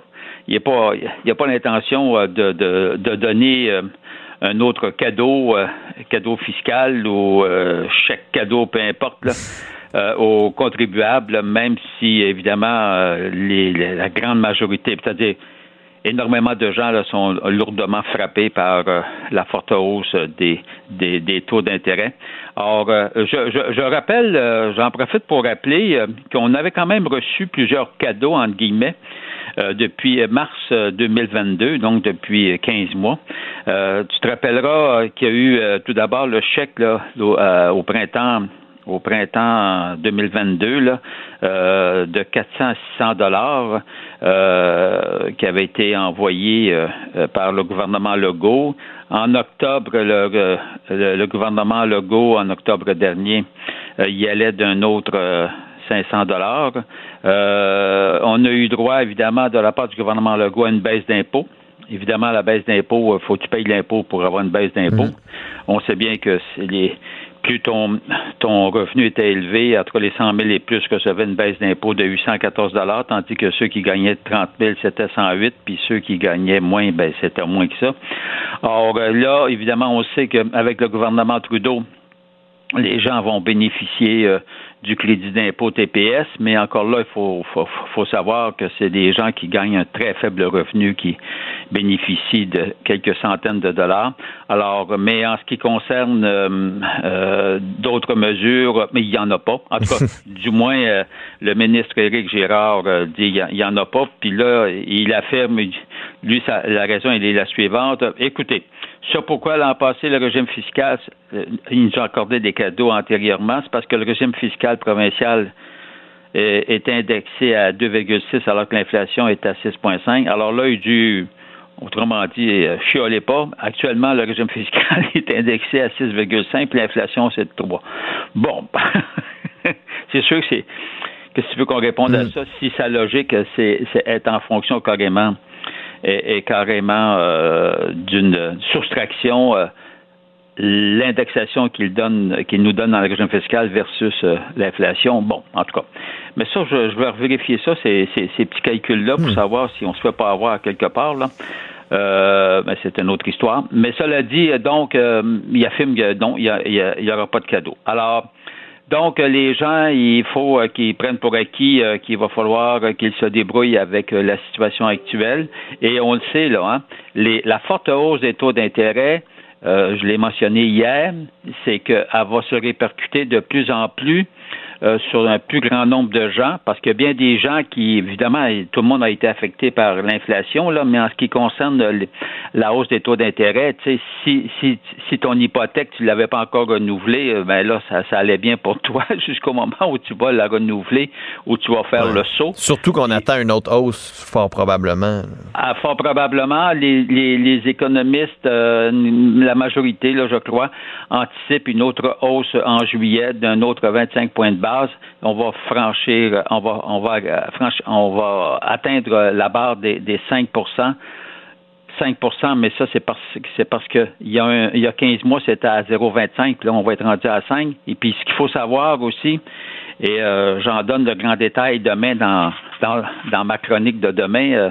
il pas, il a pas l'intention euh, de, de, de donner euh, un autre cadeau, euh, cadeau fiscal ou chèque cadeau, peu importe, là, (laughs) euh, aux contribuables, même si évidemment euh, les, les- la grande majorité, c'est-à-dire énormément de gens là, sont lourdement frappés par euh, la forte hausse des, des, des taux d'intérêt. Or, je, je, je rappelle, j'en profite pour rappeler qu'on avait quand même reçu plusieurs cadeaux, entre guillemets, depuis mars euh, 2022, donc depuis 15 mois. Euh, tu te rappelleras euh, qu'il y a eu euh, tout d'abord le chèque au, euh, printemps au printemps 2022 là, euh, de 400 à 600 dollars euh, qui avait été envoyé euh, euh, par le gouvernement Legault. En octobre, le, euh, gouvernement Legault, en octobre dernier, euh, y allait d'un autre euh, 500 dollars. Euh, on a eu droit, évidemment, de la part du gouvernement Legault à une baisse d'impôts. Évidemment, la baisse d'impôts, il faut que tu payes l'impôt pour avoir une baisse d'impôts. On sait bien que les, plus ton, ton revenu était élevé, entre les 100 000 et plus, recevaient une baisse d'impôt de 814 tandis que ceux qui gagnaient 30 000, c'était 108, puis ceux qui gagnaient moins, ben, c'était moins que ça. Or, euh, là, évidemment, on sait qu'avec le gouvernement Trudeau, les gens vont bénéficier euh, du crédit d'impôt TPS, mais encore là, il faut, faut, faut savoir que c'est des gens qui gagnent un très faible revenu qui bénéficient de quelques centaines de dollars. Alors, mais en ce qui concerne euh, euh, d'autres mesures, mais il n'y en a pas. En tout cas, (laughs) du moins, euh, le ministre Éric Girard dit qu'il n'y en a pas. Puis là, il affirme, lui, sa- la raison, elle est la suivante. Écoutez, ça, pourquoi l'an passé, le régime fiscal, euh, il nous a accordé des cadeaux antérieurement, c'est parce que le régime fiscal provincial euh, est indexé à 2,6 alors que l'inflation est à 6,5. Alors là, il a dû, autrement dit, euh, chiolez pas. Actuellement, le régime fiscal (laughs) est indexé à 6,5 puis l'inflation, c'est de 3. Bon, (laughs) c'est sûr que c'est que si tu veux qu'on réponde à ça, si sa logique, c'est c'est être en fonction carrément est, est carrément euh, d'une soustraction euh, l'indexation qu'il donne, qu'il nous donne dans le régime fiscal versus euh, l'inflation. Bon, en tout cas. Mais ça, je, je vais vérifier ça, ces, ces, ces petits calculs-là, pour savoir si on se fait pas avoir quelque part, là. Euh, ben, c'est une autre histoire. Mais cela dit, donc, euh, il affirme que non, il n'y aura pas de cadeau. Alors, Donc, euh, les gens, il faut euh, qu'ils prennent pour acquis euh, qu'il va falloir qu'ils se débrouillent avec la situation actuelle. Et on le sait, là, hein, les, la forte hausse des taux d'intérêt, euh, je l'ai mentionné hier, c'est qu'elle va se répercuter de plus en plus euh, sur un plus grand nombre de gens, parce qu'il y a bien des gens qui, évidemment, tout le monde a été affecté par l'inflation, là, mais en ce qui concerne le- la hausse des taux d'intérêt, tu sais, si, si, si ton hypothèque, tu ne l'avais pas encore renouvelée, euh, ben là, ça, ça allait bien pour toi (laughs) jusqu'au moment où tu vas la renouveler, où tu vas faire le saut. Surtout qu'on attend une autre hausse, fort probablement. Ah, fort probablement, les, les, les économistes, euh, la majorité, là, je crois, anticipent une autre hausse en juillet d'un autre 25 points de base. On va franchir, euh, on va atteindre la barre des, des 5% 5% mais ça, c'est parce, c'est parce que il y, a y a 15 mois, c'était à 0,25, puis là, on va être rendu à 5. Et puis, ce qu'il faut savoir aussi, et euh, j'en donne de grands détails demain dans, ma chronique de demain, euh,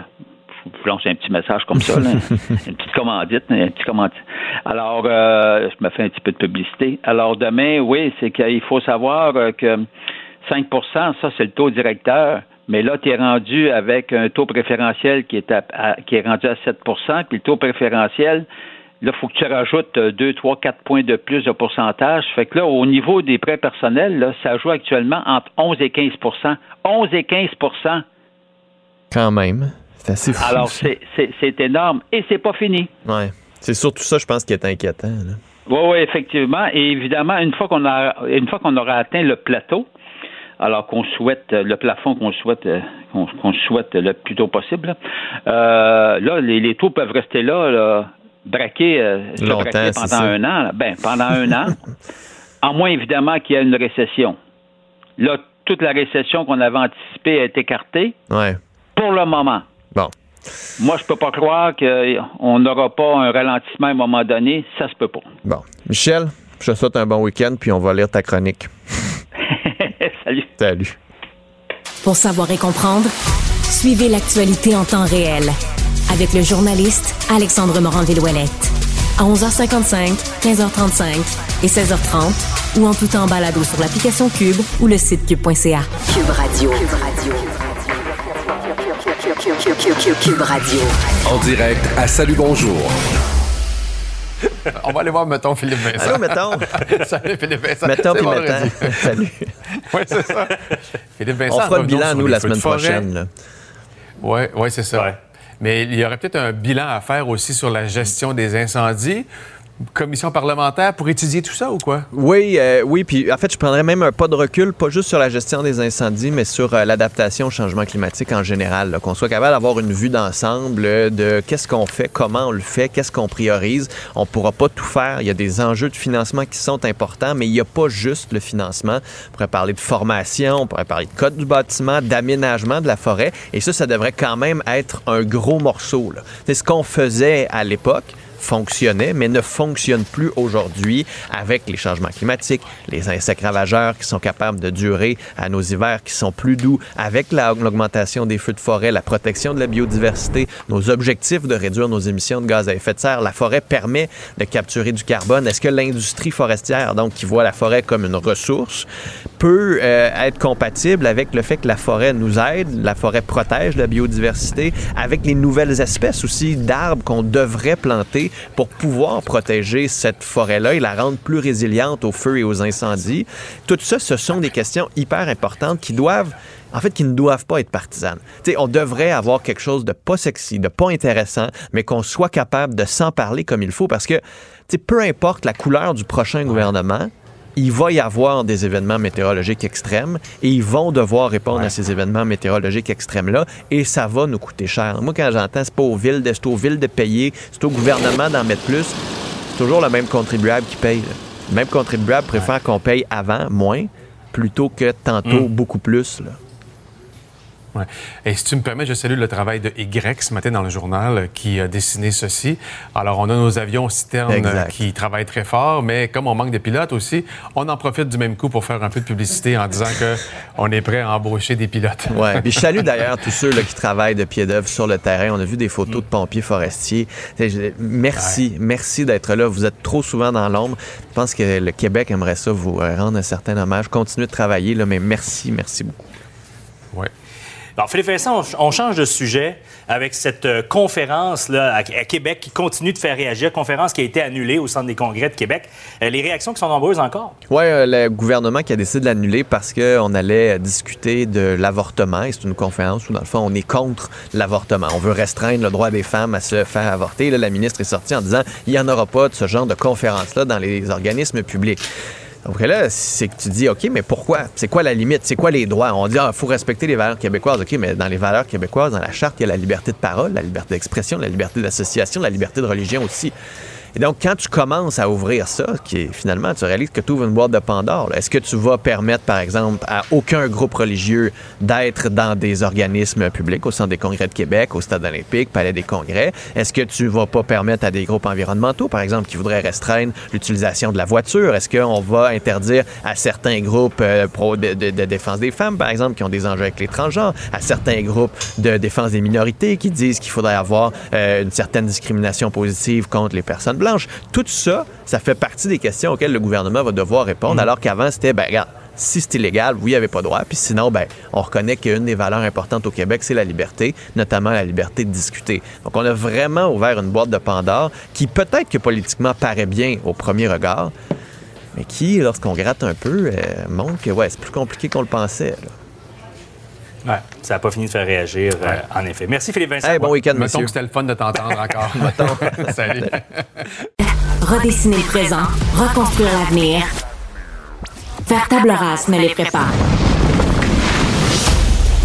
vous lance un petit message comme ça, là, (laughs) une petite commandite, un petit commandite. Alors, euh, je me fais un petit peu de publicité. Alors, demain, oui, c'est qu'il faut savoir euh, que 5% ça, c'est le taux directeur. Mais là, tu es rendu avec un taux préférentiel qui est, à- à- qui est rendu à 7% puis le taux préférentiel, là, il faut que tu rajoutes 2, 3, 4 points de plus de pourcentage. Fait que là, au niveau des prêts personnels, là, ça joue actuellement entre 11 et 15% 11 et 15% Quand même. C'est assez fou. Alors, c'est- énorme. Et c'est pas fini. Ouais. C'est surtout ça, je pense, qui est inquiétant. là. Oui, oui, effectivement. Et évidemment, une fois qu'on a une fois qu'on aura atteint le plateau, alors qu'on souhaite le plafond qu'on souhaite qu'on souhaite le plus tôt possible, là, euh, là les, les taux peuvent rester là, là braqués, euh, Longtemps, c'est pendant ça. un an. là. Ben, pendant un an. (laughs) En moins évidemment qu'il y a une récession. Là, toute la récession qu'on avait anticipée est écartée Ouais. pour le moment. Bon. Moi, je peux pas croire qu'on n'aura pas un ralentissement à un moment donné. Ça se peut pas. Bon. Michel, je te souhaite un bon week-end, puis on va lire ta chronique. (laughs) Salut. Salut. Pour savoir et comprendre, suivez l'actualité en temps réel avec le journaliste Alexandre Morand-Villouellette. À 11h55, 15h35 et 16h30 ou en tout temps en balado sur l'application Cube ou le site cube.ca. Cube Radio. Cube Radio. En direct à Salut Bonjour. On va aller voir, mettons, Philippe Vincent. Allô, mettons. (laughs) Salut, Philippe Vincent. Mettons puis mettons. Salut. (laughs) oui, c'est ça. Philippe Vincent. On fera le bilan, nous, la semaine prochaine. Oui, ouais, c'est ça. Mais il y aurait peut-être un bilan à faire aussi sur la gestion des incendies. Commission parlementaire pour étudier tout ça ou quoi? Oui, euh, oui, puis en fait, je prendrais même un pas de recul, pas juste sur la gestion des incendies, mais sur euh, l'adaptation au changement climatique en général. Qu'on soit capable d'avoir une vue d'ensemble euh, de qu'est-ce qu'on fait, comment on le fait, qu'est-ce qu'on priorise. On pourra pas tout faire. Il y a des enjeux de financement qui sont importants, mais il n'y a pas juste le financement. On pourrait parler de formation, on pourrait parler de code du bâtiment, d'aménagement de la forêt, et ça, ça devrait quand même être un gros morceau. C'est ce qu'on faisait à l'époque fonctionnait, mais ne fonctionne plus aujourd'hui avec les changements climatiques, les insectes ravageurs qui sont capables de durer à nos hivers qui sont plus doux, avec la- l'augmentation des feux de forêt, la protection de la biodiversité, nos objectifs de réduire nos émissions de gaz à effet de serre. La forêt permet de capturer du carbone. Est-ce que l'industrie forestière, donc qui voit la forêt comme une ressource, peut euh, être compatible avec le fait que la forêt nous aide, la forêt protège la biodiversité, avec les nouvelles espèces aussi d'arbres qu'on devrait planter pour pouvoir protéger cette forêt-là et la rendre plus résiliente aux feux et aux incendies. Tout ça, ce sont des questions hyper importantes qui doivent en fait, qui ne doivent pas être partisanes. Tu sais, on devrait avoir quelque chose de pas sexy, de pas intéressant, mais qu'on soit capable de s'en parler comme il faut parce que, peu importe la couleur du prochain gouvernement, il va y avoir des événements météorologiques extrêmes et ils vont devoir répondre à ces événements météorologiques extrêmes-là et ça va nous coûter cher. Moi, quand j'entends c'est pas aux villes de, c'est aux villes de payer, c'est au gouvernement d'en mettre plus, c'est toujours le même contribuable qui paye. là. Le même contribuable préfère qu'on paye avant moins plutôt que tantôt Mm. beaucoup plus. Là. Ouais. Et si tu me permets, je salue le travail de Y ce matin dans le journal euh, qui a dessiné ceci. Alors, on a nos avions citernes Exact. qui travaillent très fort, mais comme on manque de pilotes aussi, on en profite du même coup pour faire un peu de publicité en disant que (laughs) on est prêt à embaucher des pilotes. Ouais. Puis je salue (laughs) d'ailleurs tous ceux là, qui travaillent de pied d'œuvre sur le terrain. On a vu des photos de pompiers forestiers. Merci, merci d'être là. Vous êtes trop souvent dans l'ombre. Je pense que le Québec aimerait ça vous euh, rendre un certain hommage. Continuez de travailler, là, mais merci, merci beaucoup. Alors, Philippe Vincent, on, change de sujet avec cette euh, conférence là, à, Québec qui continue de faire réagir, conférence qui a été annulée au Centre des congrès de Québec. Euh, les réactions qui sont nombreuses encore. Oui, le gouvernement qui a décidé de l'annuler parce qu'on allait euh, discuter de l'avortement. Et c'est une conférence où, dans le fond, on est contre l'avortement. On veut restreindre le droit des femmes à se faire avorter. Là, la ministre est sortie en disant il n'y en aura pas de ce genre de conférence-là dans les organismes publics. Donc là, c'est que tu dis, OK, mais pourquoi? C'est quoi la limite? C'est quoi les droits? On dit, il faut respecter les valeurs québécoises. OK, mais dans les valeurs québécoises, dans la charte, il y a la liberté de parole, la liberté d'expression, la liberté d'association, la liberté de religion aussi. Et donc, quand tu commences à ouvrir ça, qui finalement, tu réalises que tu ouvres une boîte de Pandore. Est-ce que tu vas permettre, par exemple, à aucun groupe religieux d'être dans des organismes publics, au Centre des congrès de Québec, au Stade olympique, Palais des congrès? Est-ce que tu vas pas permettre à des groupes environnementaux, par exemple, qui voudraient restreindre l'utilisation de la voiture? Est-ce qu'on va interdire à certains groupes euh, pro de défense des femmes, par exemple, qui ont des enjeux avec les transgenres, à certains groupes de défense des minorités qui disent qu'il faudrait avoir euh, une certaine discrimination positive contre les personnes blanches? Tout ça, ça fait partie des questions auxquelles le gouvernement va devoir répondre, alors qu'avant, c'était, ben, regarde, si c'est illégal, oui, il n'y avait pas droit. Puis sinon, ben, on reconnaît qu'une des valeurs importantes au Québec, c'est la liberté, notamment la liberté de discuter. Donc, on a vraiment ouvert une boîte de Pandore qui, peut-être que politiquement, paraît bien au premier regard, mais qui, lorsqu'on gratte un peu, euh, montre que, ouais, c'est plus compliqué qu'on le pensait. là. Ouais, ça n'a pas fini de faire réagir, euh, en effet. Merci, Philippe Vincent. Hey, bon week-end, Mettons monsieur. que c'était le fun de t'entendre encore. (laughs) (laughs) Salut. Redessiner le présent, reconstruire l'avenir. Faire table rase ne les prépare.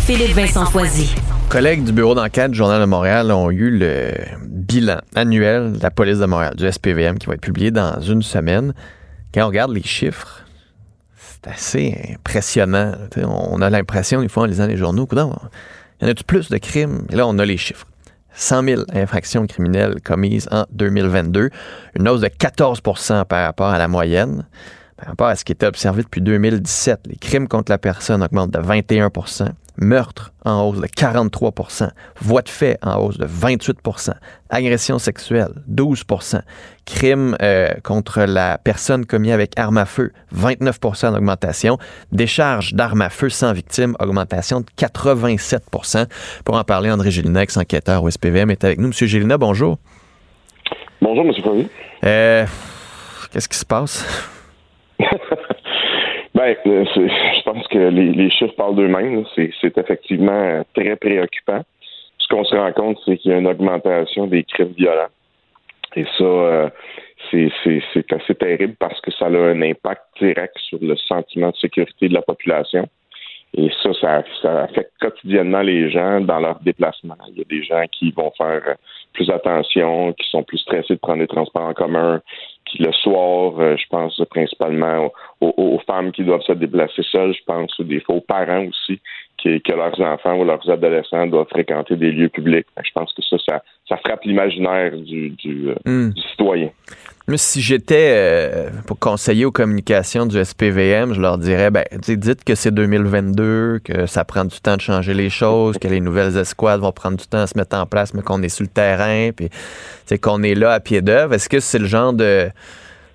Philippe Vincent Foisy. collègues du bureau d'enquête du Journal de Montréal ont eu le bilan annuel de la police de Montréal, du SPVM, qui va être publié dans une semaine. Quand on regarde les chiffres, c'est assez impressionnant. On a l'impression, des fois, en lisant les journaux, il y en a-tu plus de crimes? Et là, on a les chiffres. 100 000 infractions criminelles commises en 2022, une hausse de 14% par rapport à la moyenne. Par rapport à ce qui était observé depuis 2017, les crimes contre la personne augmentent de 21 meurtres en hausse de 43% voies de fait en hausse de 28% agression sexuelle 12% crimes euh, contre la personne commis avec arme à feu 29% d'augmentation, décharge d'armes à feu sans victime augmentation de 87 Pour en parler, André Gélinex, enquêteur au SPVM, est avec nous. Monsieur Gélina, bonjour. Bonjour, M. Fournier. Euh, Qu'est-ce qui se passe? (laughs) Ben, je pense que les, chiffres parlent d'eux-mêmes. C'est effectivement euh, très préoccupant. Ce qu'on se rend compte, c'est qu'il y a une augmentation des crimes violents. Et ça, euh, c'est assez terrible parce que ça a un impact direct sur le sentiment de sécurité de la population. Et ça, ça, ça affecte quotidiennement les gens dans leurs déplacements. Il y a des gens qui vont faire euh, plus attention, qui sont plus stressés de prendre les transports en commun, le soir, euh, je pense principalement aux, femmes qui doivent se déplacer seules, je pense, des fois aux parents aussi, qui, que leurs enfants ou leurs adolescents doivent fréquenter des lieux publics. Je pense que ça, ça, ça frappe l'imaginaire du, du, euh, Hmm. du citoyen. Moi, si j'étais euh, pour conseiller aux communications du SPVM, je leur dirais, ben, dites que c'est 2022, que ça prend du temps de changer les choses, que les nouvelles escouades vont prendre du temps à se mettre en place, mais qu'on est sur le terrain, puis qu'on est là à pied d'œuvre. Est-ce que c'est le genre de,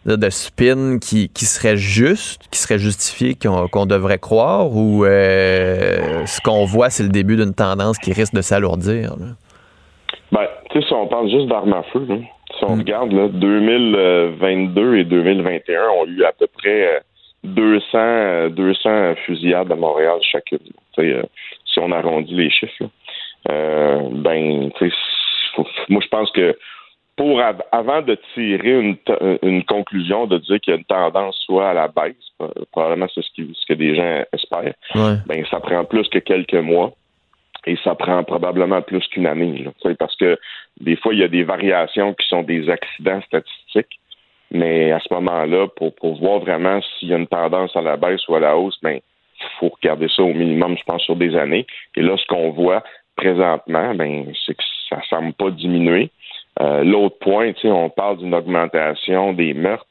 de, spin qui, qui serait juste, qui serait justifié, qu'on devrait croire, ou euh, ce qu'on voit, c'est le début d'une tendance qui risque de s'alourdir? là? Ben, tu sais, si on parle juste d'armes à feu, là, si on regarde, là, 2022 et 2021 ont eu à peu près euh, 200, euh, 200 fusillades à Montréal chacune. Euh, si on arrondit les chiffres, là. Euh, ben, faut- moi, je pense que pour av- avant de tirer une, conclusion, de dire qu'il y a une tendance soit à la baisse, euh, probablement c'est ce, qui- ce que des gens espèrent, Ouais. ben, ça prend plus que quelques mois et ça prend probablement plus qu'une année. là, parce que des fois, il y a des variations qui sont des accidents statistiques, mais à ce moment-là, pour, pour voir vraiment s'il y a une tendance à la baisse ou à la hausse, ben, faut regarder ça au minimum, je pense, sur des années. Et là, ce qu'on voit présentement, ben, c'est que ça semble pas diminuer. Euh, l'autre point, on parle d'une augmentation des meurtres.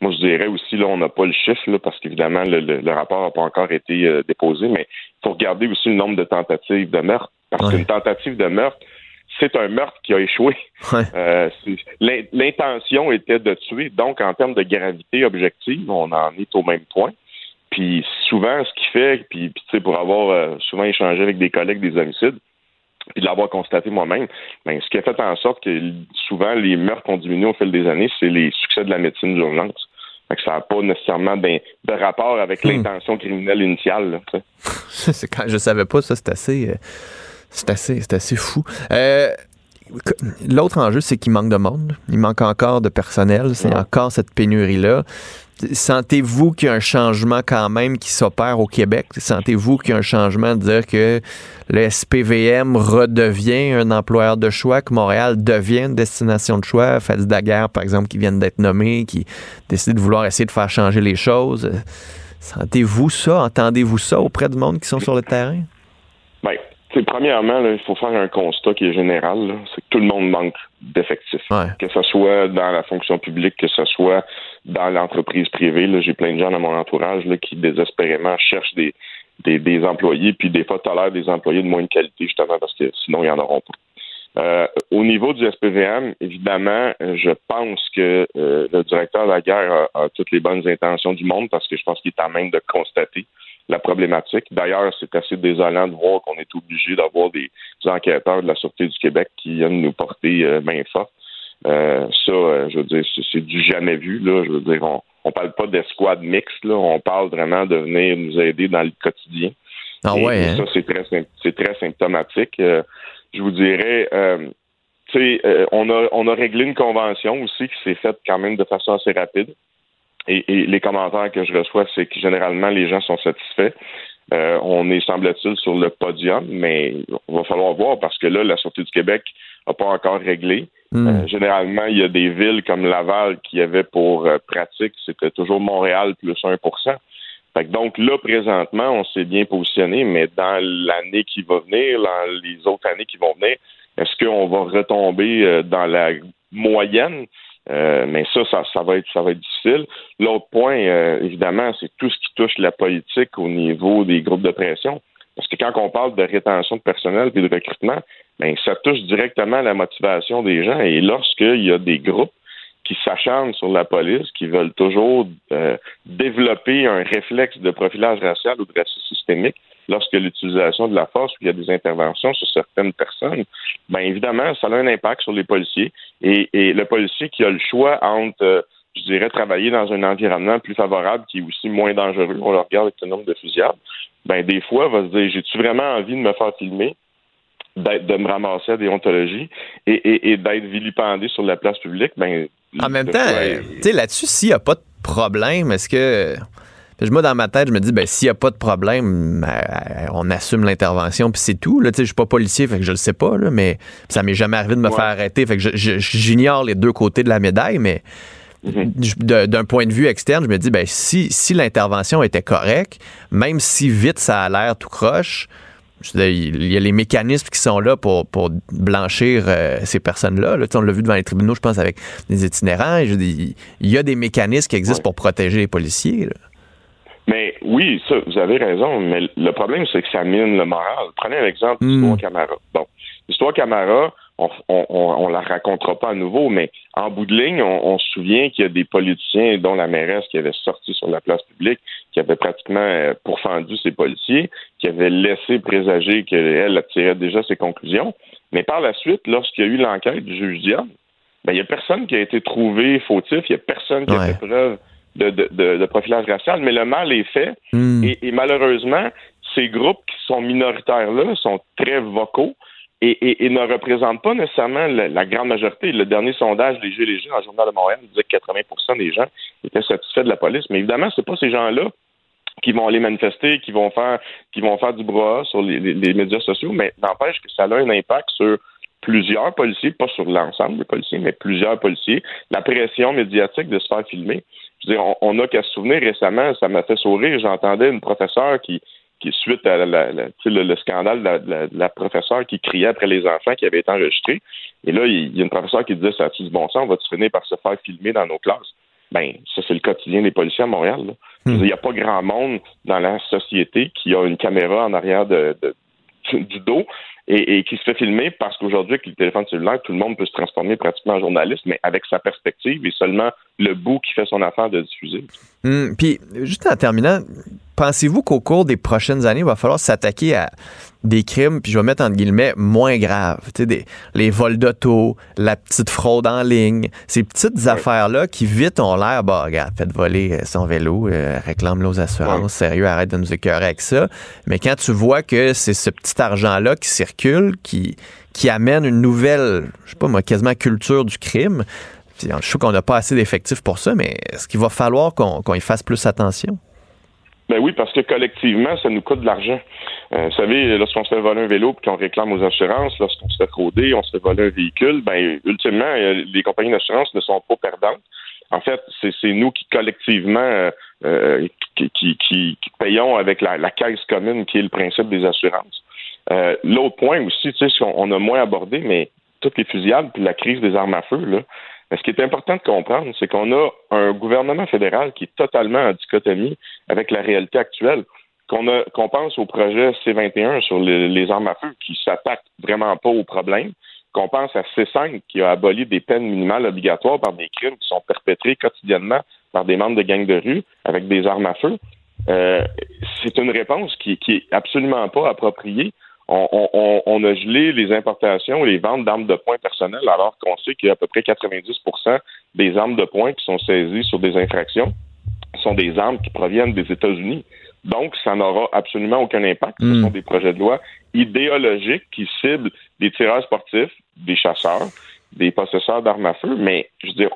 Moi, je dirais aussi, là, on n'a pas le chiffre, là, parce qu'évidemment, le, rapport n'a pas encore été euh, déposé, mais il faut regarder aussi le nombre de tentatives de meurtre. Parce qu'une tentative de meurtre, c'est un meurtre qui a échoué. Euh, l'intention était de tuer. Donc, en termes de gravité objective, on en est au même point. Puis souvent, ce qui fait, puis, puis tu sais, pour avoir souvent échangé avec des collègues des homicides, puis de l'avoir constaté moi-même, ben, ce qui a fait en sorte que souvent les meurtres ont diminué au fil des années, c'est les succès de la médecine d'urgence. ça n'a pas nécessairement de, rapport avec hmm. l'intention criminelle initiale. (laughs) c'est quand je savais pas ça, c'est assez, euh, c'est assez, c'est assez fou. Euh, l'autre enjeu, c'est qu'il manque de monde. Il manque encore de personnel. C'est encore cette pénurie-là. Sentez-vous qu'il y a un changement quand même qui s'opère au Québec? Sentez-vous qu'il y a un changement de dire que le SPVM redevient un employeur de choix, que Montréal devient une destination de choix? Fats Daguerre, par exemple, qui viennent d'être nommés, qui décident de vouloir essayer de faire changer les choses. Sentez-vous ça? Entendez-vous ça auprès du monde qui sont sur le terrain? Bien, premièrement, il faut faire un constat qui est général. C'est que tout le monde manque d'effectifs. Que ce soit dans la fonction publique, que ce soit dans l'entreprise privée. J'ai plein de gens dans mon entourage là, qui désespérément cherchent des, des, employés, puis des fois tolèrent des employés de moins de qualité, justement, parce que sinon, ils n'en auront pas. Euh, au niveau du SPVM, évidemment, je pense que euh, le directeur de la guerre a, toutes les bonnes intentions du monde parce que je pense qu'il est en même de constater la problématique. D'ailleurs, c'est assez désolant de voir qu'on est obligé d'avoir des enquêteurs de la Sûreté du Québec qui viennent nous porter euh, main forte. Euh, ça, euh, je veux dire, c'est du jamais vu. Là. Je veux dire, on, on parle pas d'escouade mixte, là. on parle vraiment de venir nous aider dans le quotidien. Ah ouais. Hein? Ça, c'est très, c'est très symptomatique. je vous dirais, tu sais, on a, on a réglé une convention aussi qui s'est faite quand même de façon assez rapide. Et, les commentaires que je reçois, c'est que généralement les gens sont satisfaits. Euh, on est, semble-t-il, sur le podium, mais on va falloir voir parce que là, la Sûreté du Québec n'a pas encore réglé. Hmm. Euh, généralement, il y a des villes comme Laval qui avaient pour euh, pratique, c'était toujours Montréal plus 1% fait donc là, présentement, on s'est bien positionné, mais dans l'année qui va venir, dans les autres années qui vont venir, est-ce qu'on va retomber dans la moyenne? Euh, mais ça, ça, va être, ça va être difficile. L'autre point, euh, évidemment, c'est tout ce qui touche la politique au niveau des groupes de pression. Parce que quand on parle de rétention de personnel et de recrutement, ben, ça touche directement la motivation des gens. Et lorsqu'il y a des groupes qui s'acharnent sur la police, qui veulent toujours euh, développer un réflexe de profilage racial ou de racisme systémique, lorsque l'utilisation de la force ou il y a des interventions sur certaines personnes, bien évidemment, ça a un impact sur les policiers. Et, le policier qui a le choix entre, euh, je dirais, travailler dans un environnement plus favorable qui est aussi moins dangereux, on le regarde avec le nombre de fusillades, ben des fois, va se dire, j'ai-tu vraiment envie de me faire filmer? de me ramasser à des ontologies et, d'être vilipendé sur la place publique, ben en même temps, tu sais, là-dessus, s'il n'y a pas de problème, est-ce que moi, dans ma tête, je me dis, ben, s'il n'y a pas de problème, euh, on assume l'intervention, puis c'est tout. Là, je suis pas policier, fait que je le sais pas, là, mais ça m'est jamais arrivé de me faire arrêter. Fait que j'ignore les deux côtés de la médaille, mais mm-hmm. d'un point de vue externe, je me dis, ben, si, si l'intervention était correcte, même si vite ça a l'air tout croche, il y a les mécanismes qui sont là pour, pour blanchir euh, ces personnes-là. Là, on l'a vu devant les tribunaux, je pense, avec les itinérants. il y a des mécanismes qui existent pour protéger les policiers. Mais oui, ça, vous avez raison, mais le problème, c'est que ça mine le moral. Prenez l'exemple exemple d'Histoire hmm. Camara. Bon, l'histoire Camara, on, on, on, la racontera pas à nouveau, mais en bout de ligne, on, se souvient qu'il y a des politiciens, dont la mairesse, qui avait sorti sur la place publique, qui avait pratiquement euh, pourfendu ses policiers, qui avait laissé présager qu'elle tirait déjà ses conclusions. Mais par la suite, lorsqu'il y a eu l'enquête du juge Dion, ben, il n'y a personne qui a été trouvé fautif, il n'y a personne qui a fait preuve de, de, de, profilage racial, mais le mal est fait. Hmm. Et, malheureusement, ces groupes qui sont minoritaires-là sont très vocaux et, et, ne représentent pas nécessairement la, grande majorité. Le dernier sondage léger léger dans le Journal de Montréal disait que 80% des gens étaient satisfaits de la police. Mais évidemment, c'est pas ces gens-là qui vont aller manifester, qui vont faire, qui vont faire du bras sur les, les médias sociaux, mais n'empêche que ça a un impact sur plusieurs policiers, pas sur l'ensemble des policiers, mais plusieurs policiers, la pression médiatique de se faire filmer. Je veux dire, on, on a qu'à se souvenir récemment, ça m'a fait sourire, j'entendais une professeure qui, qui suite à la, la, le, le, scandale de la, la, la, professeure qui criait après les enfants qui avaient été enregistrés. Et là, il y a une professeure qui disait, ça a-tu du bon sens, on va finir par se faire filmer dans nos classes? Ben, ça, c'est le quotidien des policiers à Montréal. Là. Il n'y a pas grand monde dans la société qui a une caméra en arrière de, de du dos et, qui se fait filmer parce qu'aujourd'hui, avec le téléphone cellulaire, tout le monde peut se transformer pratiquement en journaliste, mais avec sa perspective et seulement le bout qui fait son affaire de diffuser. Hum, puis, juste en terminant, pensez-vous qu'au cours des prochaines années, il va falloir s'attaquer à des crimes, puis je vais mettre entre guillemets, moins graves? Des, les vols d'auto, la petite fraude en ligne, ces petites ouais. affaires-là qui vite ont l'air, bah, regarde, faites voler son vélo, euh, réclame-le aux assurances, ouais. sérieux, arrête de nous écœurer avec ça. Mais quand tu vois que c'est ce petit argent-là qui circule, qui, qui amène une nouvelle, je sais pas moi, quasiment culture du crime, je sais qu'on n'a pas assez d'effectifs pour ça, mais est-ce qu'il va falloir qu'on qu y fasse plus attention? Ben oui, parce que collectivement, ça nous coûte de l'argent. Euh, vous savez, lorsqu'on se fait voler un vélo et qu'on réclame aux assurances, lorsqu'on se fait frauder, on se fait voler un véhicule, ben ultimement, euh, les compagnies d'assurance ne sont pas perdantes. En fait, c'est nous qui collectivement euh, qui, payons avec la, caisse commune qui est le principe des assurances. L'autre point aussi, tu sais, on a moins abordé, mais toutes les fusillades puis la crise des armes à feu, là, mais ce qui est important de comprendre, c'est qu'on a un gouvernement fédéral qui est totalement en dichotomie avec la réalité actuelle. Qu'on qu pense au projet C-21 sur les, les armes à feu qui s'attaque vraiment pas au problème, qu'on pense à C-5 qui a aboli des peines minimales obligatoires par des crimes qui sont perpétrés quotidiennement par des membres de gangs de rue avec des armes à feu. Euh, c'est une réponse qui, qui est absolument pas appropriée on, on, on, a gelé les importations et les ventes d'armes de poing personnelles, alors qu'on sait qu'il y a à peu près 90% des armes de poing qui sont saisies sur des infractions sont des armes qui proviennent des États-Unis. Donc, ça n'aura absolument aucun impact. Ce sont des projets de loi idéologiques qui ciblent des tireurs sportifs, des chasseurs, des possesseurs d'armes à feu. Mais, je veux dire,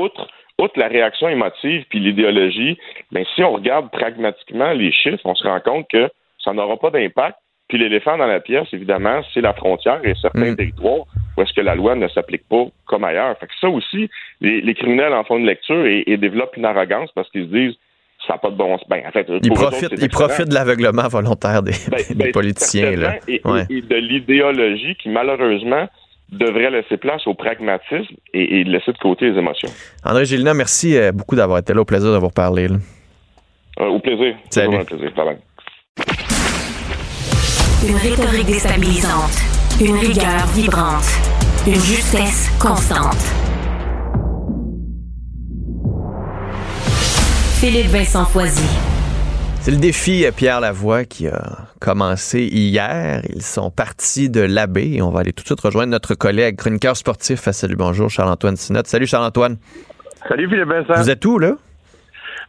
outre, outre la réaction émotive puis l'idéologie, ben, si on regarde pragmatiquement les chiffres, on se rend compte que ça n'aura pas d'impact puis l'éléphant dans la pièce, évidemment, c'est la frontière et certains mmh. territoires où est-ce que la loi ne s'applique pas comme ailleurs. Fait que ça aussi, les, les criminels en font une lecture et, et développent une arrogance parce qu'ils se disent ça n'a pas de bon sens. Ben, en fait, ils profitent, ils profitent de l'aveuglement volontaire des, ben, des ben, politiciens. Là. Et, ouais. et, de l'idéologie qui, malheureusement, devrait laisser place au pragmatisme et, et, laisser de côté les émotions. André Gélina, merci euh, beaucoup d'avoir été là. Au plaisir de vous reparler. Euh, au plaisir. Salut. Un plaisir. Bye bye. Une rhétorique déstabilisante, une rigueur vibrante, une justesse constante. Philippe Vincent Foisy. C'est le défi Pierre Lavoie qui a commencé hier. Ils sont partis de l'abbé et on va aller tout de suite rejoindre notre collègue chroniqueur sportif à Salut Bonjour, Charles-Antoine Sinotte. Salut Charles-Antoine. Salut Philippe Vincent. Vous êtes où là?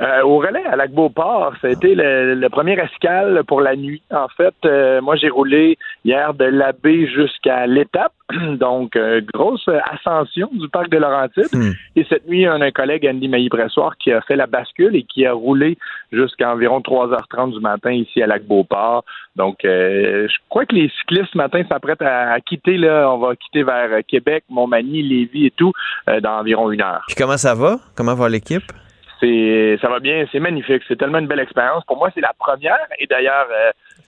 Euh, au relais à Lac-Beauport, ça a été le, le, premier escale pour la nuit. En fait, euh, moi, j'ai roulé hier de la baie jusqu'à l'étape, (clears throat) donc euh, grosse ascension du parc de Laurentides. Mm. Et cette nuit, on a un collègue, Andy Mailly-Bressoir, qui a fait la bascule et qui a roulé jusqu'à environ 3h30 du matin ici à Lac-Beauport. Donc, je crois que les cyclistes ce matin s'apprêtent à, à, quitter, là, on va quitter vers Québec, Montmagny, Lévis et tout, dans environ une heure. Puis comment ça va? Comment va l'équipe? C'est ça va bien, c'est magnifique, c'est tellement une belle expérience. Pour moi, c'est la première. Et d'ailleurs,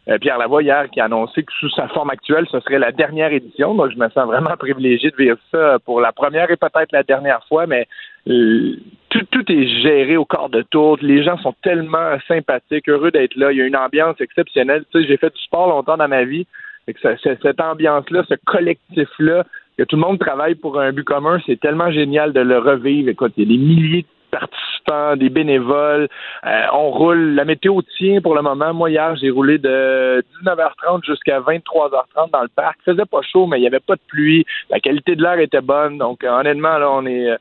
euh, Pierre Lavoie hier qui a annoncé que sous sa forme actuelle, ce serait la dernière édition. Donc, je me sens vraiment privilégié de vivre ça pour la première et peut-être la dernière fois, mais euh, tout, est géré au corps de tour. Les gens sont tellement sympathiques, heureux d'être là. Il y a une ambiance exceptionnelle. Tu sais, j'ai fait du sport longtemps dans ma vie. Et que cette ambiance-là, ce collectif-là, que tout le monde travaille pour un but commun, c'est tellement génial de le revivre. Écoute, il y a des milliers de participants, des bénévoles. Euh, on roule. La météo tient pour le moment. Moi, hier, j'ai roulé de 19h30 jusqu'à 23h30 dans le parc. Il faisait pas chaud, mais il n'y avait pas de pluie. La qualité de l'air était bonne. Donc, euh, honnêtement, là, on est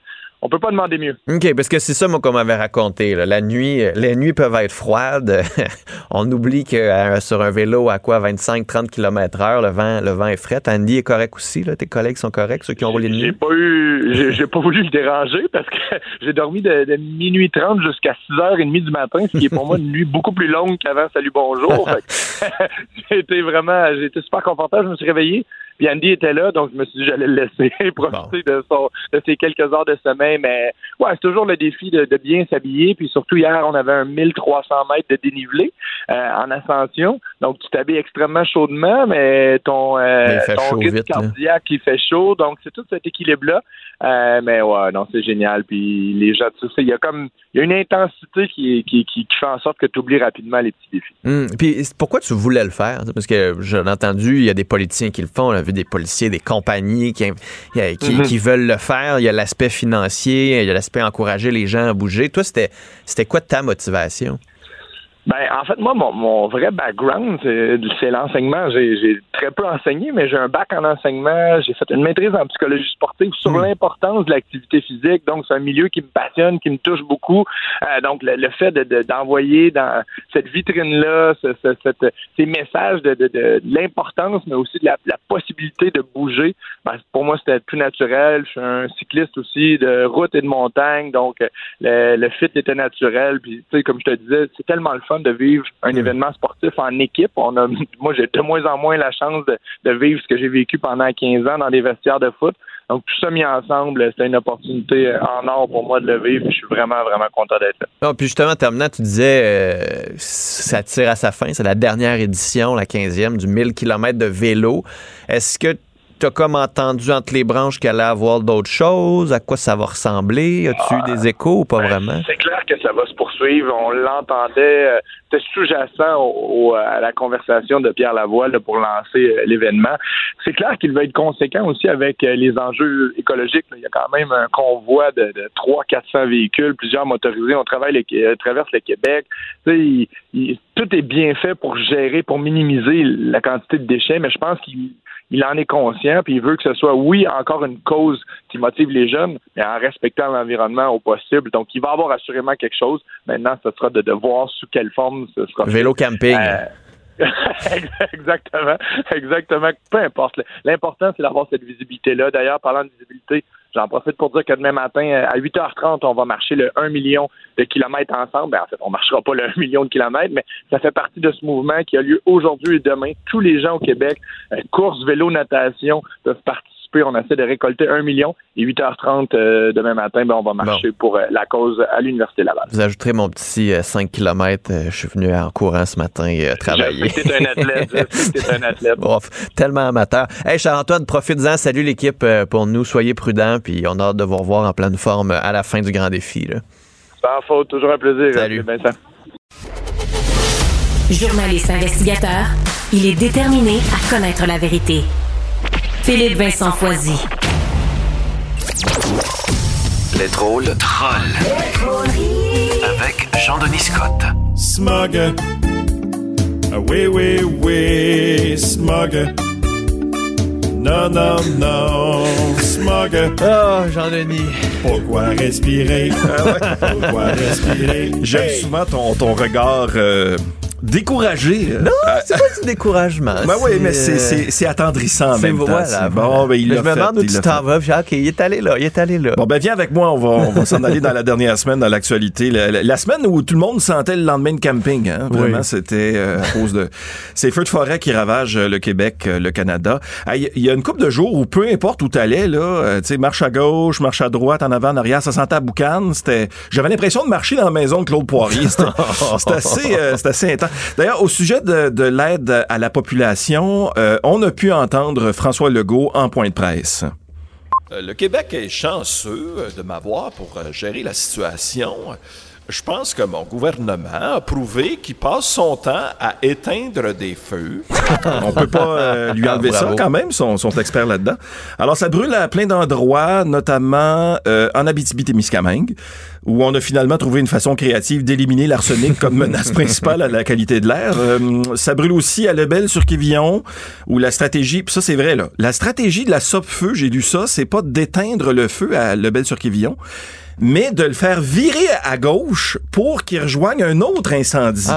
on peut pas demander mieux. OK, parce que c'est ça, moi, qu'on m'avait raconté. Là. La nuit, les nuits peuvent être froides. (laughs) On oublie que euh, sur un vélo à quoi, 25-30 km heure, le vent, le vent est frais. Andy est correct aussi, là. Tes collègues sont corrects, ceux qui ont roulé de nuit? J'ai pas eu, j'ai pas voulu le déranger parce que (laughs) j'ai dormi de, de, minuit 30 jusqu'à 6h30 du matin, ce qui est pour moi une nuit beaucoup plus longue qu'avant Salut Bonjour. (laughs) j'ai été vraiment, j'ai été super confortable. Je me suis réveillé. Puis Andy était là, donc je me suis dit j'allais le laisser (laughs) profiter de, son, de ses quelques heures de sommeil. Mais ouais, c'est toujours le défi de, de bien s'habiller. Puis surtout hier, on avait un 1300 mètres de dénivelé euh, en ascension. Donc tu t'habilles extrêmement chaudement, mais ton, euh, Mais ton rythme vite, là. cardiaque il fait chaud. Donc c'est tout cet équilibre-là. Euh, mais ouais, non, c'est génial. Puis les gens, tu sais, il y a comme il y a une intensité qui, qui, qui, qui fait en sorte que tu oublies rapidement les petits défis. Hum, Puis pourquoi tu voulais le faire? Parce que j'en ai entendu, il y a des politiciens qui le font, on a vu des policiers, des compagnies qui, qui, Mhm. qui veulent le faire. Il y a l'aspect financier, il y a l'aspect encourager les gens à bouger. Toi, c'était c'était quoi ta motivation? Ben, en fait, moi, mon, mon vrai background, c'est l'enseignement. J'ai j'ai très peu enseigné, mais j'ai un bac en enseignement. J'ai fait une maîtrise en psychologie sportive sur l'importance de l'activité physique. Donc, c'est un milieu qui me passionne, qui me touche beaucoup. Euh, donc, le, le fait de- de- d'envoyer dans cette vitrine-là ce- ce- cette- ces messages de, de- de l'importance, mais aussi de la, la possibilité de bouger, ben, pour moi, c'était tout naturel. Je suis un cycliste aussi de route et de montagne, donc le, le fit était naturel. Puis, tu sais, comme je te disais, c'est tellement le fun de vivre un événement sportif en équipe. On a, (laughs) moi, j'ai de moins en moins la chance de, de vivre ce que j'ai vécu pendant 15 ans dans des vestiaires de foot. Donc, tout ça mis ensemble, c'était une opportunité euh, en or pour moi de le vivre. Je suis vraiment, vraiment content d'être là. Non, puis justement, en terminant, tu disais, euh, ça tire à sa fin. C'est la dernière édition, la 15e, du 1000 km de vélo. Est-ce que tu as comme entendu entre les branches qu'elle allait avoir d'autres choses? À quoi ça va ressembler? As-tu eu des échos ou pas vraiment? C'est clair que ça va se poursuivre. On l'entendait, euh, c'était sous-jacent au- au- à la conversation de Pierre Lavoie là, pour lancer euh, l'événement. C'est clair qu'il va être conséquent aussi avec euh, les enjeux écologiques. là. Il y a quand même un convoi de, de 300-400 véhicules, plusieurs motorisés. On travaille le, traverse le Québec. Il- il- tout est bien fait pour gérer, pour minimiser la quantité de déchets, mais je pense qu'il il en est conscient, puis il veut que ce soit, oui, encore une cause qui motive les jeunes, mais en respectant l'environnement au possible. Donc, il va avoir assurément quelque chose. Maintenant, ce sera de, de voir sous quelle forme ce sera. Vélo camping. Euh, (laughs) exactement, exactement. Peu importe. L'important, c'est d'avoir cette visibilité-là. D'ailleurs, parlant de visibilité, j'en profite pour dire que demain matin, euh, à 8h30, on va marcher le 1 million de kilomètres ensemble. Ben, en fait, on marchera pas le 1 million de kilomètres, mais ça fait partie de ce mouvement qui a lieu aujourd'hui et demain. Tous les gens au Québec, euh, course, vélo, natation, peuvent participer. On essaie de récolter 1 million et 8h30 euh, demain matin, ben, on va marcher pour euh, la cause à l'Université Laval. Vous ajouterez mon petit euh, 5 km. je suis venu en courant ce matin euh, travailler. Je t'es un athlète. Je un athlète. (laughs) Bon, tellement amateur. Hey, Charles-Antoine, profites-en. Salut l'équipe euh, pour nous. Soyez prudents. Puis on a hâte de vous revoir en pleine forme à la fin du grand défi. là. Sans faute, toujours un plaisir. Salut. Vincent. Journaliste investigateur, il est déterminé à connaître la vérité. Philippe Vincent Foisy. Les drôles trolls. Avec Jean-Denis Scott. Smug. Ah oui, oui, oui, smug. Non, non, non, smug. Oh, Jean-Denis. Pourquoi respirer? Pourquoi respirer? J'aime souvent ton, ton regard euh, découragé. Non, c'est pas du découragement. (laughs) Ben oui, mais c'est, c'est- c'est c'est attendrissant en même temps. voilà, C'est voilà. Bon, ben, il je me fait, demande où tu t'en vas. Puis, OK, il est allé là, il est allé là. Bon, ben viens avec moi, on va, on va s'en aller dans la dernière semaine dans l'actualité. La, la- la semaine où tout le monde sentait le lendemain de camping. Hein? Vraiment, Oui. c'était euh, à cause de (laughs) ces feux de forêt qui ravagent euh, le Québec, euh, le Canada. Ah, Il y a une couple de jours où peu importe où t'allais, là, euh, tu sais, marche à gauche, marche à droite, en avant, en arrière, ça sentait à boucan. C'était, j'avais l'impression de marcher dans la maison de Claude Poirier. C'était (laughs) c'était assez, euh, c'était assez intense. D'ailleurs, au sujet de, de l'aide à la population, euh, on a pu entendre François Legault en point de presse. Euh, Le Québec est chanceux de m'avoir pour euh, gérer la situation. Je pense que mon gouvernement a prouvé qu'il passe son temps à éteindre des feux. On peut pas euh, lui enlever ça quand même, sont, sont experts là-dedans. Alors ça brûle à plein d'endroits, notamment euh, en Abitibi-Témiscamingue, où on a finalement trouvé une façon créative d'éliminer l'arsenic comme menace principale à la qualité de l'air. Euh, ça brûle aussi à Lebel-sur-Quévillon, où la stratégie, puis ça c'est vrai là, la stratégie de la SOP-feu, j'ai lu ça, c'est pas d'éteindre le feu à Lebel-sur-Quévillon, mais de le faire virer à gauche pour qu'il rejoigne un autre incendie.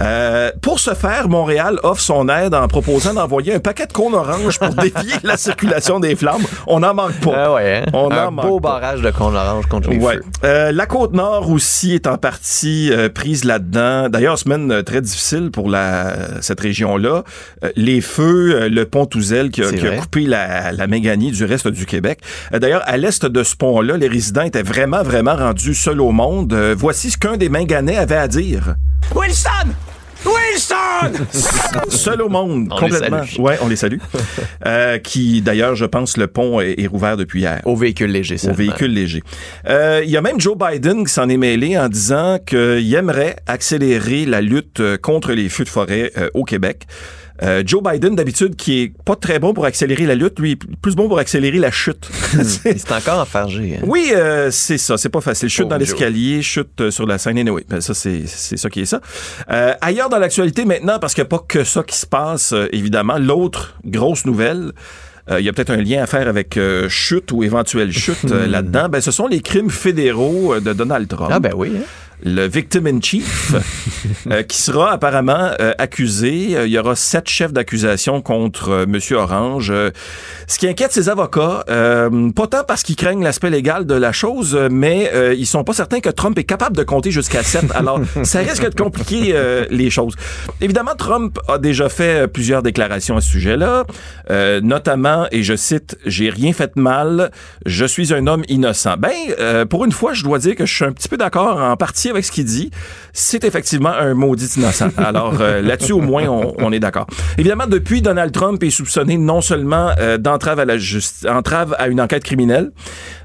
Euh, pour ce faire, Montréal offre son aide en proposant d'envoyer un paquet de cônes oranges pour dévier la circulation des flammes. On n'en manque pas. Ah ouais, hein? On un en manque beau pas. barrage de cônes orange contre les Ouais. feux. Euh, la côte nord aussi est en partie euh, prise là-dedans. D'ailleurs, semaine euh, très difficile pour la, cette région-là. Euh, les feux, euh, le pont Touzel qui a, qui a coupé la, la Méganie du reste du Québec. Euh, D'ailleurs, à l'est de ce pont-là, les résidents étaient vraiment, vraiment rendus seuls au monde. Euh, voici ce qu'un des Minganais avait à dire. Wilson! Wilson! (laughs) Seul au monde, On complètement. Ouais, on les salue. (laughs) Euh, qui, d'ailleurs, je pense, le pont est, est rouvert depuis hier. Au véhicule léger, Au seulement. véhicule léger. Euh, Il y a même Joe Biden qui s'en est mêlé en disant qu'il aimerait accélérer la lutte euh, contre les feux de forêt euh, au Québec. Euh, Joe Biden, d'habitude, qui est pas très bon pour accélérer la lutte, lui, est plus bon pour accélérer la chute. (laughs) C'est encore enfargé. hein. Oui, euh, c'est ça, c'est pas facile. Chute dans l'escalier, chute euh, sur la scène. Anyway, ben, ça, c'est c'est ça qui est ça. Euh, ailleurs dans l'actualité maintenant, parce qu'il n'y a pas que ça qui se passe, euh, évidemment, l'autre grosse nouvelle, euh, il y a peut-être un lien à faire avec euh, chute ou éventuelle chute euh, (laughs) là-dedans. Ben, ce sont les crimes fédéraux de Donald Trump. Ah ben oui. hein. Le victim in chief, (laughs) euh, qui sera apparemment euh, accusé. Euh, il y aura sept chefs d'accusation contre euh, Monsieur Orange. Euh, ce qui inquiète ses avocats, euh, pas tant parce qu'ils craignent l'aspect légal de la chose, mais euh, ils sont pas certains que Trump est capable de compter jusqu'à sept. Alors, (laughs) ça risque de compliquer euh, les choses. Évidemment, Trump a déjà fait plusieurs déclarations à ce sujet-là, euh, notamment, et je cite, j'ai rien fait de mal, je suis un homme innocent. Ben, euh, pour une fois, je dois dire que je suis un petit peu d'accord en partie avec ce qu'il dit. C'est effectivement un maudit innocent. (laughs) Alors euh, là-dessus, au moins, on, on est d'accord. Évidemment, depuis, Donald Trump est soupçonné non seulement euh, d'entrave à la justice, entrave à une enquête criminelle,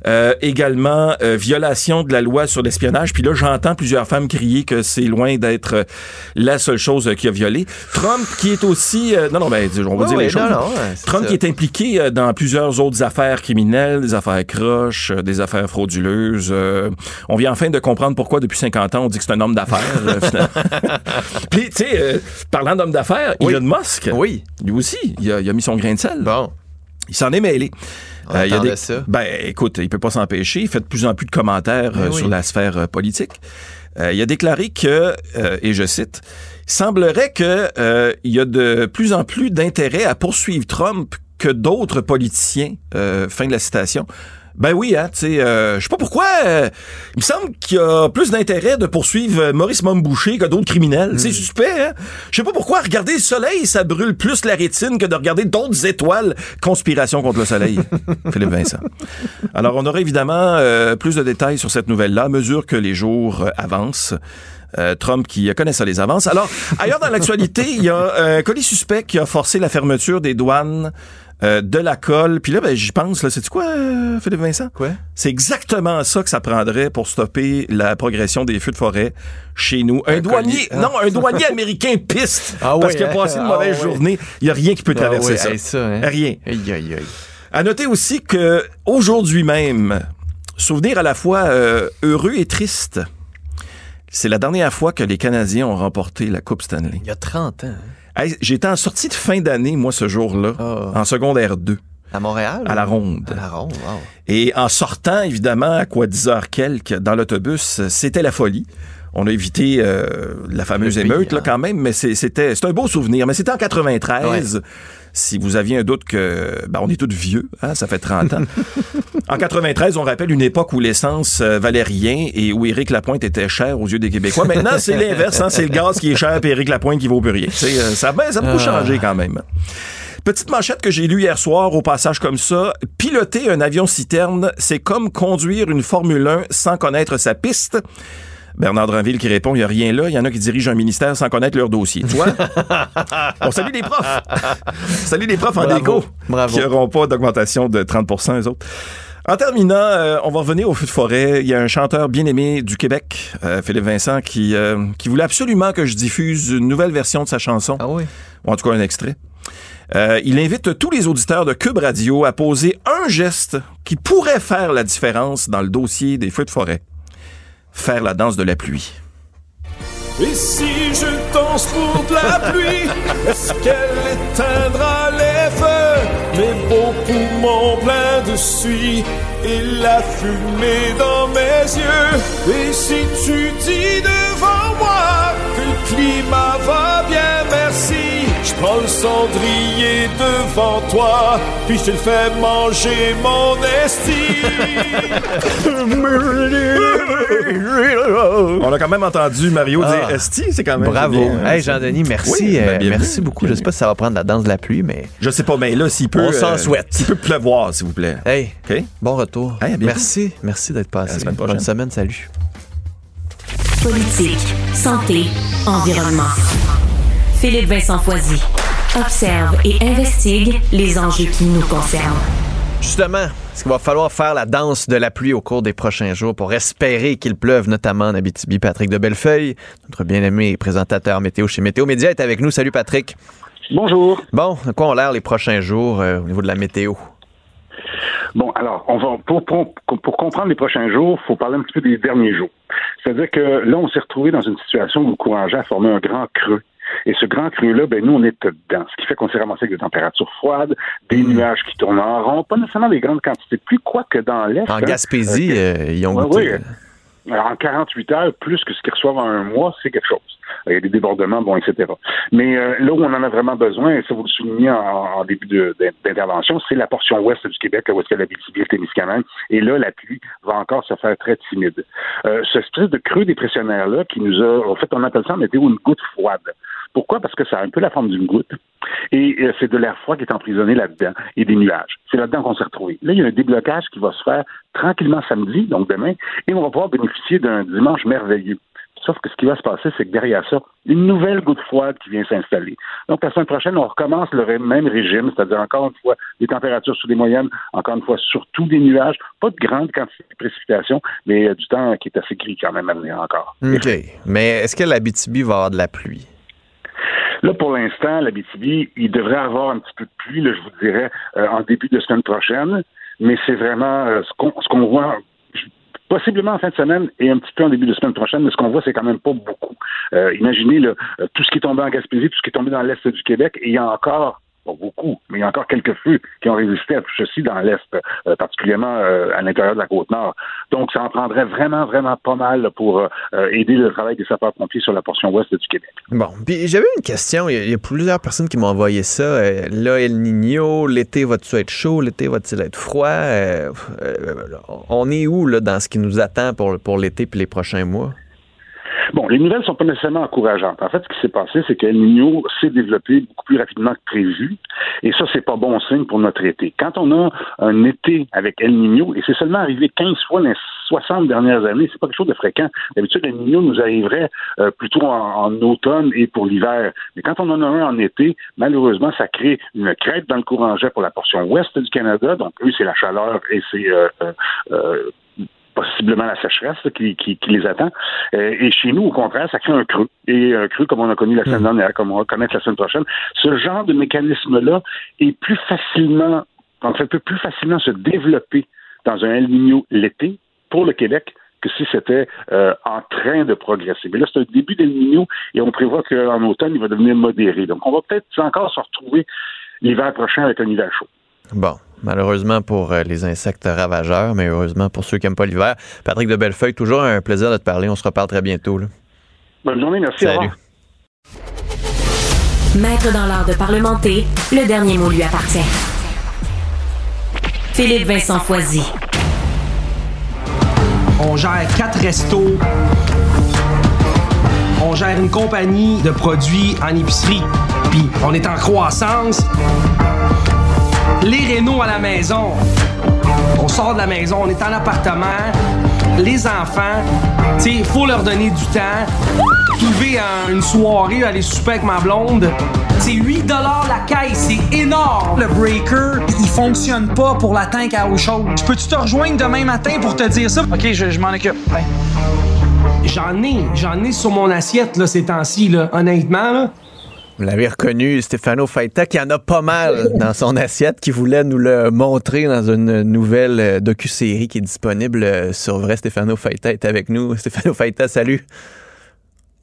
euh, également violation de la loi sur l'espionnage. Puis là, j'entends plusieurs femmes crier que c'est loin d'être la seule chose qui a violé. Trump, qui est aussi, non, non, ben, on va dire oui, les choses. non, non, ouais, Trump ça. qui est impliqué dans plusieurs autres affaires criminelles, des affaires croches, des affaires frauduleuses. On vient enfin de comprendre pourquoi depuis 50 ans on dit que c'est un homme d'affaires. euh. (laughs) Puis, tu sais, euh, parlant d'homme d'affaires, Elon Musk, Oui. lui aussi, il a, il a mis son grain de sel. Bon. Il s'en est mêlé. On Euh, il y a des- ça. Ben, écoute, il peut pas s'empêcher. Il fait de plus en plus de commentaires Ben euh, oui. sur la sphère euh, politique. Il a déclaré que, et je cite, il semblerait que il y a de plus en plus d'intérêt à poursuivre Trump que d'autres politiciens. Fin de la citation. Ben oui, hein, tu sais, euh, je sais pas pourquoi. euh, il me semble qu'il y a plus d'intérêt de poursuivre euh, Maurice Momboucher que d'autres criminels. C'est suspect, hein? Je sais pas pourquoi regarder le soleil, ça brûle plus la rétine que de regarder d'autres étoiles. Conspiration contre le soleil. (laughs) Philippe Vincent. Alors, on aura évidemment euh, plus de détails sur cette nouvelle-là à mesure que les jours euh, avancent. Euh, Trump qui connaît ça les avances. Alors, ailleurs dans l'actualité, il y a un colis suspect qui a forcé la fermeture des douanes euh, de la colle. Puis là, ben, j'y pense. Là, c'est quoi, euh, Philippe Vincent? Quoi? C'est exactement ça que ça prendrait pour stopper la progression des feux de forêt chez nous. Un, Un douanier, colis, hein? non, un douanier américain piste (laughs) Ah parce oui, qu'il a hein? passé une Ah mauvaise oui. journée. Il y a rien qui peut Ah traverser oui, ça. hein? Rien. Aïe, aïe, aïe. À noter aussi que aujourd'hui même, souvenir à la fois euh, heureux et triste. C'est la dernière fois que les Canadiens ont remporté la Coupe Stanley. Il y a 30 ans. hein? Hey, J'étais en sortie de fin d'année, moi, ce jour-là, Ah. en secondaire 2, À Montréal? à la ronde. À la ronde, wow. Et en sortant, évidemment, à quoi 10 heures quelques, dans l'autobus, c'était la folie. On a évité euh, la fameuse émeute, là, quand même, mais c'était c'est un beau souvenir. Mais c'était en 93. Si vous aviez un doute que... Ben, on est tous vieux, hein, ça fait 30 ans. (laughs) en 93, on rappelle une époque où l'essence euh, valait rien et où Éric Lapointe était cher aux yeux des Québécois. Maintenant, c'est (laughs) l'inverse. Hein, c'est le gaz qui est cher et Éric Lapointe qui vaut plus rien. Euh, ça, ben, ça a beaucoup Ah. changé quand même. Petite manchette que j'ai lue hier soir au passage comme ça. Piloter un avion citerne, c'est comme conduire une Formule 1 sans connaître sa piste. Bernard Dranville qui répond, il n'y a rien là. Il y en a qui dirigent un ministère sans connaître leur dossier. Toi? (laughs) On salue les profs. Salut les profs en déco. Bravo. Qui n'auront pas d'augmentation de 30 eux autres. En terminant, euh, on va revenir au feu de forêt. Il y a un chanteur bien aimé du Québec, euh, Philippe Vincent, qui, euh, qui voulait absolument que je diffuse une nouvelle version de sa chanson. Ah oui? Ou en tout cas un extrait. Euh, il invite tous les auditeurs de Cube Radio à poser un geste qui pourrait faire la différence dans le dossier des feux de forêt. Faire la danse de la pluie. Et si je danse pour de la pluie, est-ce qu'elle éteindra les feux? Mes beaux Mon poumon plein de suie et la fumée dans mes yeux. Et si tu dis devant moi que le climat va bien, merci. Prends le cendrier devant toi, puis je te le fais manger mon esti. (laughs) On a quand même entendu Mario Ah. dire Esti, c'est quand même. Bravo. bien, hein, Hey, Jean-Denis, merci. Oui, euh, merci beaucoup. Je sais pas si ça va prendre la danse de la pluie, mais. Je sais pas, mais là, s'il peut. On s'en euh, souhaite. S'il peut pleuvoir, s'il vous plaît. Hey, OK? bon retour. Hey, merci. Merci d'être passé. À la semaine prochaine. Bonne semaine. Salut. Politique, santé, environnement. Philippe Vincent Foisy. Observe et investigue les enjeux qui nous concernent. Justement, est-ce qu'il va falloir faire la danse de la pluie au cours des prochains jours pour espérer qu'il pleuve, notamment en Abitibi? Patrick de Bellefeuille, notre bien-aimé présentateur météo chez Météo Média, est avec nous. Salut Patrick. Bonjour. Bon, de quoi ont l'air les prochains jours euh, au niveau de la météo? Bon, alors, on va pour, pour, pour comprendre les prochains jours, il faut parler un petit peu des derniers jours. C'est-à-dire que là, on s'est retrouvé dans une situation où le courant a formé un grand creux. Et ce grand creux-là, ben nous, on est dedans. Ce qui fait qu'on s'est ramassé avec des températures froides, des nuages qui tournent en rond, pas nécessairement des grandes quantités de pluie, quoique dans l'Est. En hein, Gaspésie, euh, euh, ils ont Ouais, goûté. oui. Alors, en 48 heures, plus que ce qu'ils reçoivent en un mois, c'est quelque chose. Il y a des débordements, bon, etc. Mais euh, là où on en a vraiment besoin, et ça vous le soulignez en, en début d'intervention, c'est la portion ouest du Québec, là où est-ce a la Témiscamingue. Et là, la pluie va encore se faire très timide. Euh, ce espèce de creux dépressionnaire-là qui nous a... En fait, on appelle ça en météo une goutte froide. Pourquoi? Parce que ça a un peu la forme d'une goutte. Et euh, c'est de l'air froid qui est emprisonné là-dedans et des nuages. C'est là-dedans qu'on s'est retrouvé. Là, il y a un déblocage qui va se faire tranquillement samedi, donc demain, et on va pouvoir bénéficier d'un dimanche merveilleux. Sauf que ce qui va se passer, c'est que derrière ça, une nouvelle goutte froide qui vient s'installer. Donc, la semaine prochaine, on recommence le même régime, c'est-à-dire encore une fois des températures sous les moyennes, encore une fois surtout des nuages, pas de grandes quantités de précipitations, mais euh, du temps qui est assez gris quand même à venir encore. OK. Mais est-ce que l'Abitibi va avoir de la pluie? Là, pour l'instant, la BTB, il devrait avoir un petit peu de pluie, là, je vous dirais, euh, en début de semaine prochaine. Mais c'est vraiment euh, ce qu'on ce qu'on voit possiblement en fin de semaine et un petit peu en début de semaine prochaine, mais ce qu'on voit, c'est quand même pas beaucoup. Euh, imaginez là, euh, tout ce qui est tombé en Gaspésie, tout ce qui est tombé dans l'Est du Québec, et il y a encore, pas beaucoup, mais il y a encore quelques feux qui ont résisté à tout ceci dans l'Est, euh, particulièrement euh, à l'intérieur de la Côte-Nord. Donc, ça en prendrait vraiment, vraiment pas mal pour euh, aider le travail des sapeurs-pompiers sur la portion ouest du Québec. Bon, puis j'avais une question. Il y, a, plusieurs personnes qui m'ont envoyé ça. Là, El Niño, l'été va-tu être chaud? L'été va-t-il être froid? On est où là, dans ce qui nous attend pour, pour l'été puis les prochains mois? Bon, les nouvelles sont pas nécessairement encourageantes. En fait, ce qui s'est passé, c'est qu'El Niño s'est développé beaucoup plus rapidement que prévu. Et ça, c'est pas bon signe pour notre été. Quand on a un été avec El Niño, et c'est seulement arrivé 15 fois dans les 60 dernières années, c'est pas quelque chose de fréquent. D'habitude, El Niño nous arriverait euh, plutôt en, en automne et pour l'hiver. Mais quand on en a un en été, malheureusement, ça crée une crête dans le courant jet pour la portion ouest du Canada. Donc, eux, c'est la chaleur et c'est euh, euh, euh, possiblement la sécheresse là, qui, qui, qui les attend. Euh, et chez nous, au contraire, ça crée un creux. Et un creux comme on a connu la semaine dernière, comme on va connaître la semaine prochaine. Ce genre de mécanisme-là est plus facilement, en fait, peut plus facilement se développer dans un El Niño l'été pour le Québec que si c'était euh, en train de progresser. Mais là, c'est un début d'El Niño et on prévoit qu'en automne, il va devenir modéré. Donc, on va peut-être encore se retrouver l'hiver prochain avec un hiver chaud. Bon, malheureusement pour euh, les insectes ravageurs, mais heureusement pour ceux qui n'aiment pas l'hiver. Patrick de Bellefeuille, toujours un plaisir de te parler. On se reparle très bientôt. là. Bonne journée, merci. Salut. Maître dans l'art de parlementer, le dernier mot lui appartient. Philippe Vincent Foisy. On gère quatre restos. On gère une compagnie de produits en épicerie. Puis on est en croissance. Les rénaux à la maison. On sort de la maison, on est en appartement. Les enfants, tu sais, il faut leur donner du temps. Trouver un- une soirée, aller souper avec ma blonde. C'est 8 la caisse, c'est énorme. Le breaker, il fonctionne pas pour la tank à eau chaude. Je peux-tu te rejoindre demain matin pour te dire ça? OK, je, je m'en occupe. Ouais. J'en ai, j'en ai sur mon assiette, là, ces temps-ci, là. Honnêtement, là. Vous l'avez reconnu, Stéphano Faita, qui en a pas mal dans son assiette, qui voulait nous le montrer dans une nouvelle euh, docu-série qui est disponible euh, sur vrai. Stéphano Faita est avec nous. (laughs) Stéphano Faita, salut.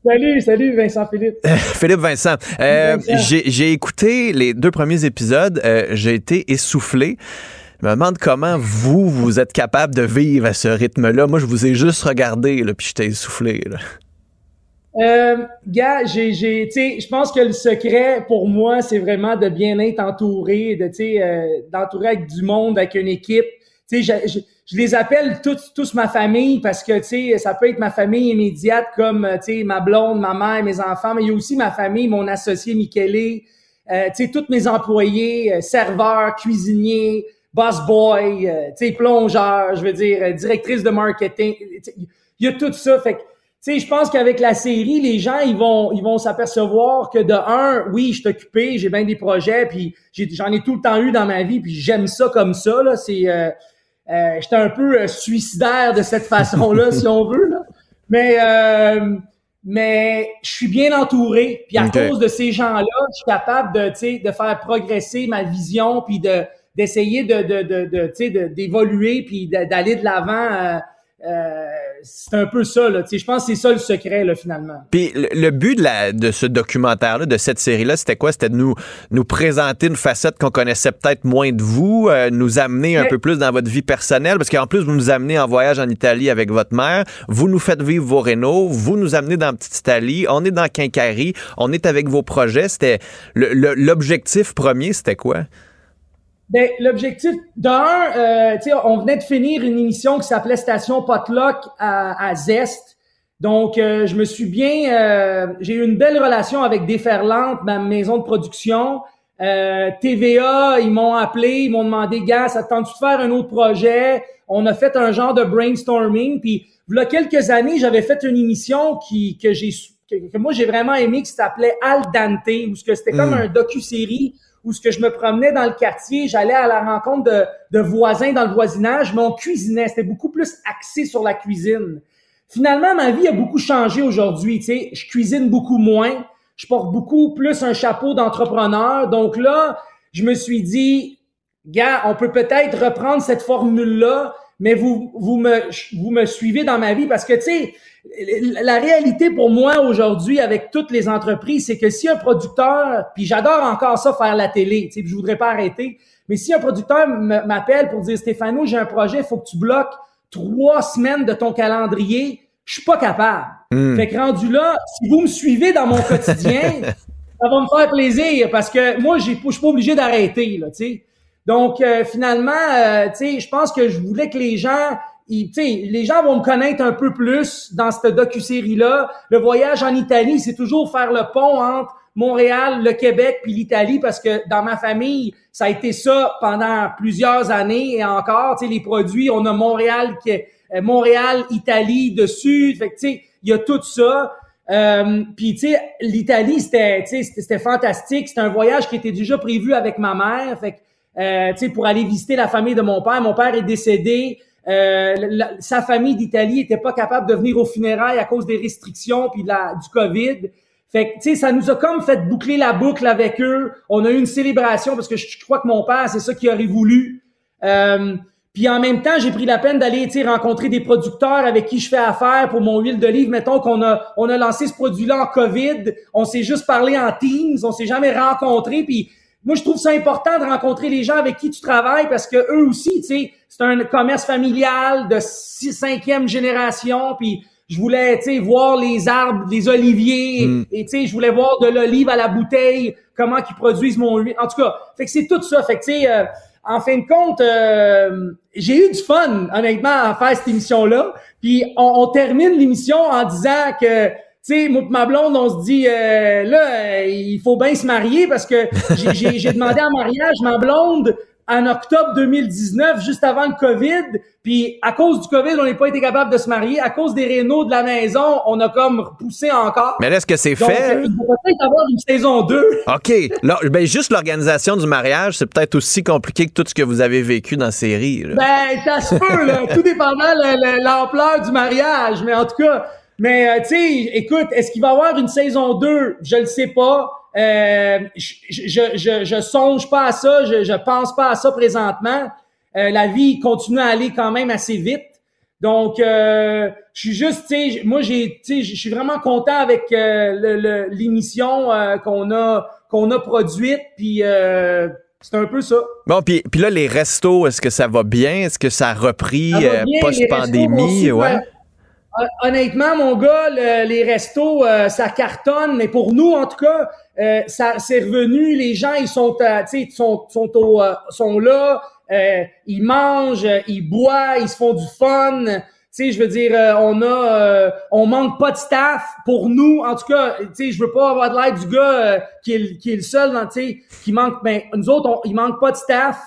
Salut, salut Vincent Philippe. (laughs) Philippe Vincent, euh, j'ai écouté les deux premiers épisodes, euh, j'ai été essoufflé. Je me demande comment vous, vous êtes capable de vivre à ce rythme-là. Moi, je vous ai juste regardé, là, puis j'étais essoufflé. Là. Euh, gars, j'ai, j'ai, je pense que le secret pour moi, c'est vraiment de bien être entouré, de, tu euh, d'entourer avec du monde, avec une équipe. Tu sais, je, je, les appelle tous, tous ma famille parce que, tu sais, ça peut être ma famille immédiate comme, tu sais, ma blonde, ma mère, mes enfants, mais il y a aussi ma famille, mon associé Michele, euh, tu sais, tous mes employés, euh, serveurs, cuisiniers, boss boy, euh, tu sais, plongeur, je veux dire, directrice de marketing. Il y a tout ça. Sais, je pense qu'avec la série, les gens, ils vont, ils vont s'apercevoir que de un, oui, je suis occupé, j'ai bien des projets, puis j'en ai, tout le temps eu dans ma vie, puis j'aime ça comme ça. Là, c'est, euh, euh j'étais un peu euh, suicidaire de cette (laughs) façon-là, si on veut. Là. Mais, euh, mais je suis bien entouré, puis à cause de ces gens-là, je suis capable de, de faire progresser ma vision, puis de d'essayer de, de, de, de d'évoluer, puis d'aller de l'avant. C'est un peu ça, là. Je pense que c'est ça le secret, là, finalement. Puis le, but de, la, de ce documentaire-là, de cette série-là, c'était quoi? C'était de nous, nous présenter une facette qu'on connaissait peut-être moins de vous, euh, nous amener un peu plus dans votre vie personnelle, parce qu'en plus, vous nous amenez en voyage en Italie avec votre mère, vous nous faites vivre vos rénaux, vous nous amenez dans Petite Italie, on est dans Quincaillerie, on est avec vos projets. C'était l'objectif premier, c'était quoi? Ben, l'objectif d'un, euh, tu sais, on venait de finir une émission qui s'appelait Station Potluck à, à Zest. Donc, euh, je me suis bien, euh, j'ai eu une belle relation avec Déferlante, ma maison de production. Euh, TVA, ils m'ont appelé, ils m'ont demandé, gars, ça tente de faire un autre projet? On a fait un genre de brainstorming. Puis, il y a quelques années, j'avais fait une émission qui que j'ai que, moi j'ai vraiment aimé qui s'appelait Al Dante, où c'était comme hmm. un docu-série où ce que je me promenais dans le quartier, j'allais à la rencontre de, voisins dans le voisinage, mais on cuisinait. C'était beaucoup plus axé sur la cuisine. Finalement, ma vie a beaucoup changé aujourd'hui. Tu sais, je cuisine beaucoup moins. Je porte beaucoup plus un chapeau d'entrepreneur. Donc là, je me suis dit, gars, on peut peut-être reprendre cette formule-là, mais vous, vous me, vous me suivez dans ma vie parce que, tu sais, la réalité pour moi aujourd'hui avec toutes les entreprises, c'est que si un producteur, puis j'adore encore ça faire la télé, tu sais, je voudrais pas arrêter, mais si un producteur m'appelle pour dire Stéphano, j'ai un projet, il faut que tu bloques trois semaines de ton calendrier, je suis pas capable. Hmm. Fait que rendu là, si vous me suivez dans mon quotidien, (laughs) ça va me faire plaisir parce que moi, je suis pas obligé d'arrêter, là, tu sais. Donc, euh, finalement, euh, tu sais, je pense que je voulais que les gens les gens vont me connaître un peu plus dans cette docu-série-là. Le voyage en Italie, c'est toujours faire le pont entre Montréal, le Québec puis l'Italie parce que dans ma famille, ça a été ça pendant plusieurs années et encore, tu sais, les produits, on a Montréal, qui euh, Montréal, Italie dessus. Fait tu sais, il y a tout ça. Euh, puis tu sais, l'Italie, c'était, c'était fantastique. C'était un voyage qui était déjà prévu avec ma mère. Fait euh, pour aller visiter la famille de mon père. Mon père est décédé. Euh, sa famille d'Italie était pas capable de venir aux funérailles à cause des restrictions puis de la, du COVID. Fait que, ça nous a comme fait boucler la boucle avec eux. On a eu une célébration parce que je, crois que mon père, c'est ça qu'il aurait voulu. Euh, puis en même temps, j'ai pris la peine d'aller rencontrer des producteurs avec qui je fais affaire pour mon huile d'olive. Mettons qu'on a on a lancé ce produit-là en COVID, on s'est juste parlé en Teams, on s'est jamais rencontré. Puis moi, je trouve ça important de rencontrer les gens avec qui tu travailles parce que eux aussi, tu sais, c'est un commerce familial de six, cinquième génération, puis je voulais, tu sais, voir les arbres, les oliviers, mm. et tu sais, je voulais voir de l'olive à la bouteille, comment ils produisent mon huile. En tout cas, fait que c'est tout ça. Fait que, tu sais, euh, en fin de compte, euh, j'ai eu du fun, honnêtement, à faire cette émission-là. Puis on, on termine l'émission en disant que sais, moi ma blonde, on se dit, euh, là, euh, il faut bien se marier parce que j'ai demandé en mariage ma blonde en octobre 2019, juste avant le COVID. Puis à cause du COVID, on n'est pas été capable de se marier. À cause des rénaux de la maison, on a comme repoussé encore. Mais est-ce que c'est fait? Euh, il va peut-être avoir une saison 2. OK. Là, ben, juste l'organisation du mariage, c'est peut-être aussi compliqué que tout ce que vous avez vécu dans la série. Ben, ça se peut, là. (laughs) tout dépendant de l'ampleur du mariage. Mais en tout cas, mais euh, tu sais, écoute, est-ce qu'il va y avoir une saison 2? Je le sais pas. Euh, je, je, je, je, songe pas à ça, je, je pense pas à ça présentement. Euh, la vie continue à aller quand même assez vite. Donc, euh, je suis juste, tu sais, moi j'ai, tu sais, je suis vraiment content avec euh, l'émission euh, qu'on a qu'on a produite, puis euh, c'est un peu ça. Bon, puis, puis là, les restos, est-ce que ça va bien? Est-ce que ça a repris post-pandémie? Ouais. Honnêtement, mon gars, les restos, ça cartonne, mais pour nous, en tout cas, ça c'est revenu. Les gens, ils sont, tu sont, sont, au, sont là. Euh, ils mangent, ils boivent, ils se font du fun. Tu je veux dire, euh, on a, euh, on manque pas de staff pour nous. En tout cas, tu sais, je veux pas avoir de l'aide du gars qui, est, qui est le seul, tu sais, qui manque. Ben, nous autres, on, il manque pas de staff.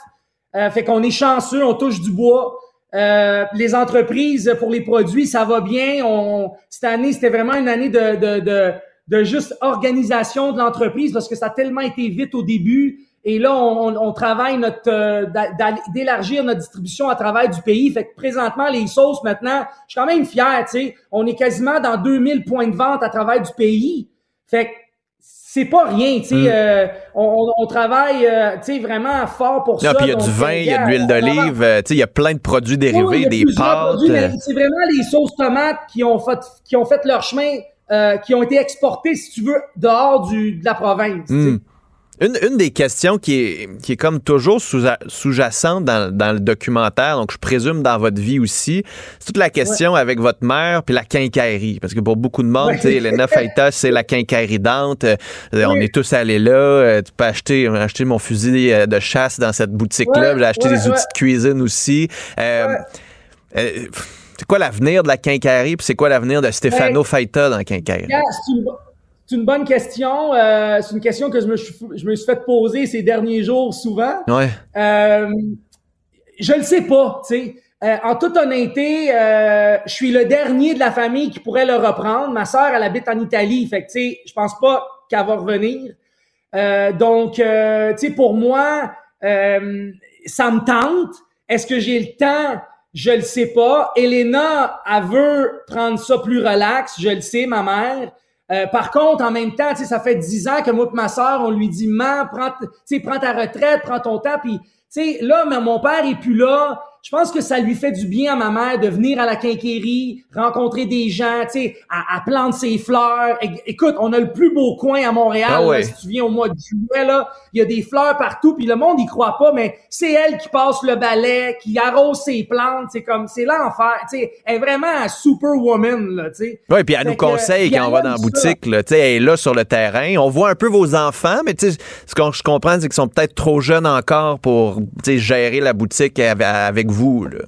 fait qu'on est chanceux, on touche du bois. Les entreprises pour les produits, ça va bien. On, cette année, c'était vraiment une année de, de, de, juste organisation de l'entreprise parce que ça a tellement été vite au début. Et là, on, travaille notre euh, d'élargir notre distribution à travers du pays. Fait que présentement, les sauces, maintenant, je suis quand même fier, tu sais. On est quasiment dans 2000 points de vente à travers du pays. Fait que c'est pas rien, tu sais. Mm. Euh, on, travaille, euh, tu sais, vraiment fort pour ça. Puis il y a du vin, il y a de l'huile d'olive, tu sais, il y a plein de produits dérivés, des pâtes. C'est vraiment les sauces tomates qui ont fait, qui ont fait leur chemin, qui ont été exportées, si tu veux, dehors du, de la province. Mm. Une, une, des questions qui est, qui est comme toujours sous-jacente dans, dans, le documentaire, donc je présume dans votre vie aussi, c'est toute la question avec votre mère puis la quincaillerie. Parce que pour beaucoup de monde, ouais. Elena Faita, c'est la quincaillerie Dante. Euh, on est tous allés là. Euh, tu peux acheter, acheter mon fusil euh, de chasse dans cette boutique-là. J'ai acheté des outils de cuisine aussi. Euh, c'est quoi l'avenir de la quincaillerie puis c'est quoi l'avenir de Stefano Faita dans la quincaillerie? C'est une bonne question. Euh, c'est une question que je me, suis, je me suis fait poser ces derniers jours souvent. Ouais. Euh, je le sais pas, tu sais. Euh, en toute honnêteté, euh, je suis le dernier de la famille qui pourrait le reprendre. Ma sœur, elle habite en Italie, fait que tu sais, je pense pas qu'elle va revenir. Euh, donc, tu sais, pour moi, ça me tente. Est-ce que j'ai le temps? Je le sais pas. Elena, elle veut prendre ça plus relax. Je le sais, ma mère. Euh, par contre, en même temps, ça fait dix ans que moi et ma soeur, on lui dit, man, prends, prends ta retraite, prends ton temps. Là, mais mon père est plus là je pense que ça lui fait du bien à ma mère de venir à la quincaillerie, rencontrer des gens, tu sais, à, à planter ses fleurs. écoute, on a le plus beau coin à Montréal. Ah si tu viens au mois de juillet, là, il y a des fleurs partout, puis le monde y croit pas, mais c'est elle qui passe le balai, qui arrose ses plantes. C'est comme, c'est l'enfer. Tu sais, elle est vraiment un superwoman, là, tu sais. Oui, puis elle nous conseille quand on va dans la boutique, là, tu sais, elle est là sur le terrain. On voit un peu vos enfants, mais tu sais, ce que je comprends, c'est qu'ils sont peut-être trop jeunes encore pour, tu sais, gérer la boutique avec vous. Là.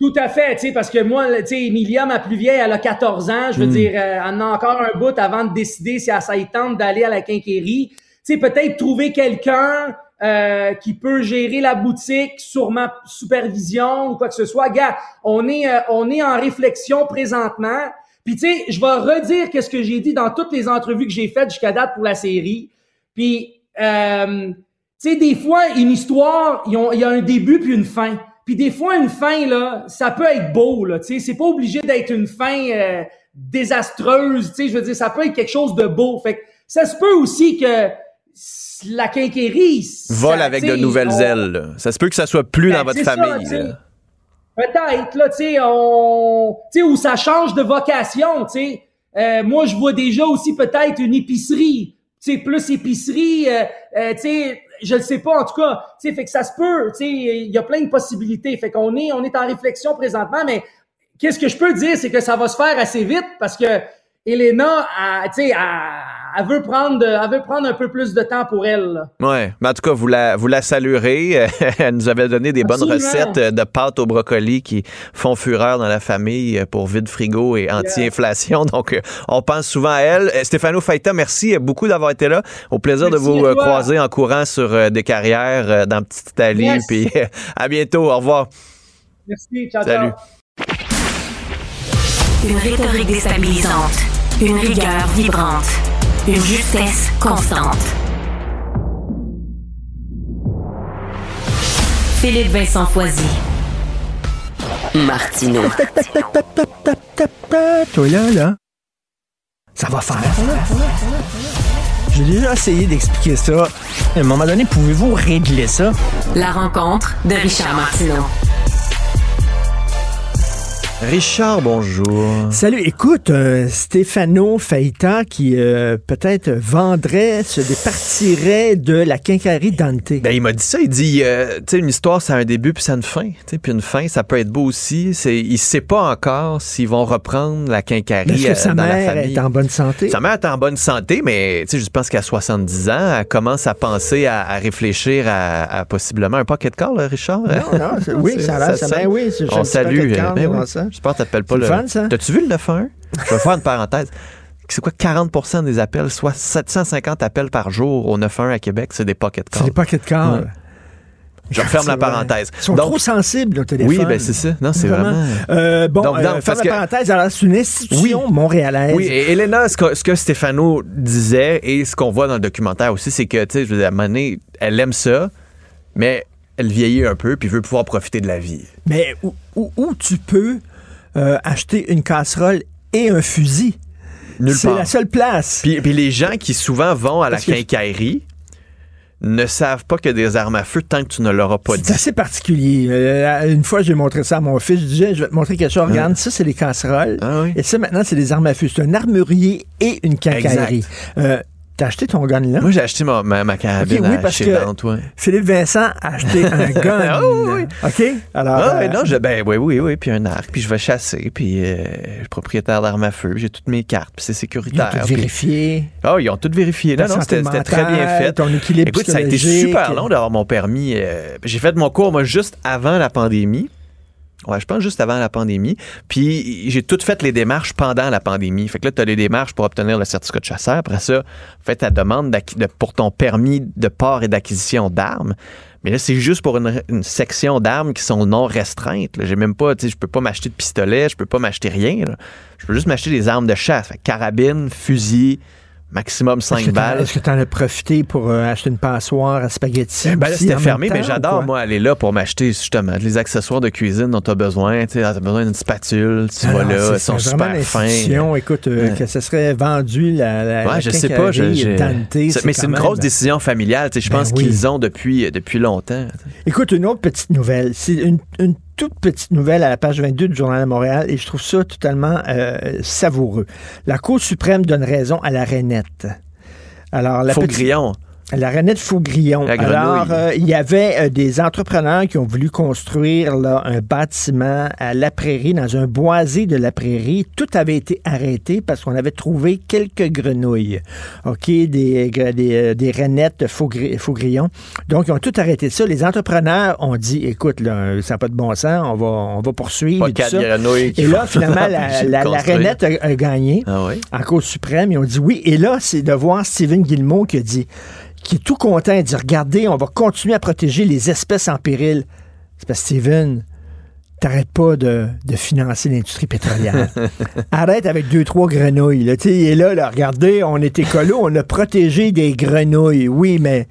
Tout à fait, tu sais, parce que moi, tu sais, Emilia, ma plus vieille, elle a 14 ans. Je veux hmm. dire, euh, elle a encore un bout avant de décider si elle s'aille tente d'aller à la. Tu sais, peut-être trouver quelqu'un euh, qui peut gérer la boutique sur ma supervision ou quoi que ce soit. Gars, on est, euh, on est en réflexion présentement. Puis, tu sais, je vais redire qu'est-ce que j'ai dit dans toutes les entrevues que j'ai faites jusqu'à date pour la série. Puis, tu sais, des fois, une histoire, il y a un début puis une fin. Puis des fois, une fin, là, ça peut être beau, là, tu sais. C'est pas obligé d'être une fin euh, désastreuse, tu sais. Je veux dire, ça peut être quelque chose de beau. Fait que ça se peut aussi que la quincaillerie... Vole avec de nouvelles ailes, Ça se peut que ça soit plus ben, dans votre famille, Peut-être, là, tu sais, on... Tu sais, où ça change de vocation, tu sais. Euh, moi, je vois déjà aussi peut-être une épicerie. Tu sais, plus épicerie, euh, euh tu sais je le sais pas en tout cas. Tu sais, fait que ça se peut. Tu sais, il y a plein de possibilités. Fait qu'on est, on est en réflexion présentement, mais qu'est-ce que je peux dire, c'est que ça va se faire assez vite parce que Elena, tu sais, elle, veut prendre, elle veut prendre un peu plus de temps pour elle. Oui, mais en tout cas, vous la, vous la saluerez. (laughs) elle nous avait donné des bonnes recettes de pâtes au brocoli qui font fureur dans la famille pour vide frigo et anti-inflation. (laughs) Donc, on pense souvent à elle. Stéphano Faita, merci beaucoup d'avoir été là. Au plaisir de vous euh, croiser en courant sur euh, des carrières euh, dans Petite Italie. Puis (laughs) à bientôt. Au revoir. Merci. Ciao, Salut. Une rhétorique déstabilisante une rigueur vibrante, une justesse constante. Philippe Vincent Foisy. Martino. Toi là, là. Ça va faire. J'ai déjà essayé d'expliquer ça. À un moment donné, pouvez-vous régler ça? La rencontre de Richard Martineau. Richard, bonjour. Salut, écoute, euh, Stefano Faita qui euh, peut-être vendrait, se départirait de la quincaillerie Dante. Ben, il m'a dit ça. Il dit, euh, tu sais, une histoire, ça a un début puis ça a une fin. Tu sais, Puis une fin, ça peut être beau aussi. C'est, il sait pas encore s'ils vont reprendre la quincaillerie Est-ce que euh, sa dans la mère famille. est en bonne santé? Sa mère est en bonne santé, mais tu sais, je pense qu'à 70 ans, elle commence à penser, à, à réfléchir à, à possiblement un pocket car, là, Richard. Non, non, c'est- oui, (laughs) ça a l'air, ça- ben oui, On salue. ben oui. ça. J'espère que t'appelles pas le. fun, ça? T'as-tu vu le 911? Je vais faire une parenthèse. C'est quoi 40% des appels, soit 750 appels par jour au 911 à Québec, c'est des pocket cars. C'est des pocket. Ouais. Je referme la vrai. parenthèse. Ils sont Donc- trop sensibles au téléphone. Oui, ben c'est ça. Non, c'est vraiment. Euh, bon, Donc, euh, non, ferme parce la que- parenthèse. Alors, c'est une institution montréalaise. Oui, et Elena, ce que, ce que Stéphano disait et ce qu'on voit dans le documentaire aussi, c'est que, tu sais, je veux dire, à elle aime ça, mais elle vieillit un peu puis veut pouvoir profiter de la vie. Mais où, où- où tu peux euh, acheter une casserole et un fusil? Nulle C'est la seule place. Puis, puis les gens qui souvent vont à la Parce que- quincaillerie ne savent pas qu'il y a des armes à feu tant que tu ne leur as pas dit. C'est assez particulier. Euh, une fois, j'ai montré ça à mon fils. Je disais, je vais te montrer quelque chose. Regarde, ça, c'est des casseroles. Et ça, maintenant, c'est des armes à feu. C'est un armurier et une quincaillerie. Euh, T'as acheté ton gun là? Moi, j'ai acheté ma, ma, ma carabine Ok, oui, parce que. Philippe Vincent a acheté un (laughs) gun. Ah oui, OK? Alors, Ah, euh, non, je, ben oui, oui, oui, puis un arc, puis je vais chasser, puis euh, je suis propriétaire d'armes à feu, j'ai toutes mes cartes, puis c'est ils ont sécuritaire. tout puis- vérifié. Ah, ils ont tout vérifié. Non, non, c'était très bien fait. ton équilibre Écoute, ça a été super long d'avoir mon permis. euh, j'ai fait mon cours, moi, juste avant la pandémie. Je pense juste avant la pandémie. Puis j'ai tout fait les démarches pendant la pandémie. Fait que là, tu as les démarches pour obtenir le certificat de chasseur. Après ça, fait ta demande pour ton permis de port et d'acquisition d'armes. Mais là, c'est juste pour une, section d'armes qui sont non restreintes. J'ai même pas, tu sais, je peux pas m'acheter de pistolet, je peux pas m'acheter rien. Je peux juste m'acheter des armes de chasse. Fait carabine, fusil, maximum Est-ce 5 que t'en- balles. Est-ce que tu en as profité pour euh, acheter une passoire à spaghetti? Ben là, c'était fermé, mais j'adore, moi, aller là pour m'acheter justement les accessoires de cuisine dont tu as besoin. Tu as besoin d'une spatule, tu Ah vas non, là, ils sont super fins. Écoute, euh, Ouais. que ce serait vendu la, la, la Ouais, je sais pas. je- mais c'est une même- grosse décision familiale. tu sais, Je Ben pense oui. qu'ils ont depuis, depuis longtemps. Écoute, une autre petite nouvelle. C'est une, une toute petite nouvelle à la page 22 du Journal de Montréal et je trouve ça totalement euh, savoureux. La Cour suprême donne raison à la rainette. Alors, la petite- Faugrillon. La Renette Faugrillon. Alors, euh, il y avait euh, des entrepreneurs qui ont voulu construire là, un bâtiment à La Prairie, dans un boisé de La Prairie. Tout avait été arrêté parce qu'on avait trouvé quelques grenouilles. OK, des, euh, des Renettes Faugri- Faugrillon. Donc, ils ont tout arrêté ça. Les entrepreneurs ont dit, écoute, là, ça n'a pas de bon sens, on va, on va poursuivre. Pas et tout ça. Et là, (laughs) finalement, la, la. Renette a, a gagné Ah oui? en Cour suprême. Ils ont dit oui. Et là, c'est de voir Stephen Guillemot qui a dit, qui est tout content. Dit, regardez, on va continuer à protéger les espèces en péril. C'est parce que Stephen, t'arrêtes pas de, de financer l'industrie pétrolière. (laughs) Arrête avec deux, trois grenouilles. Là. Est là, là, regardez, on est écolo, on a protégé des grenouilles. Oui, mais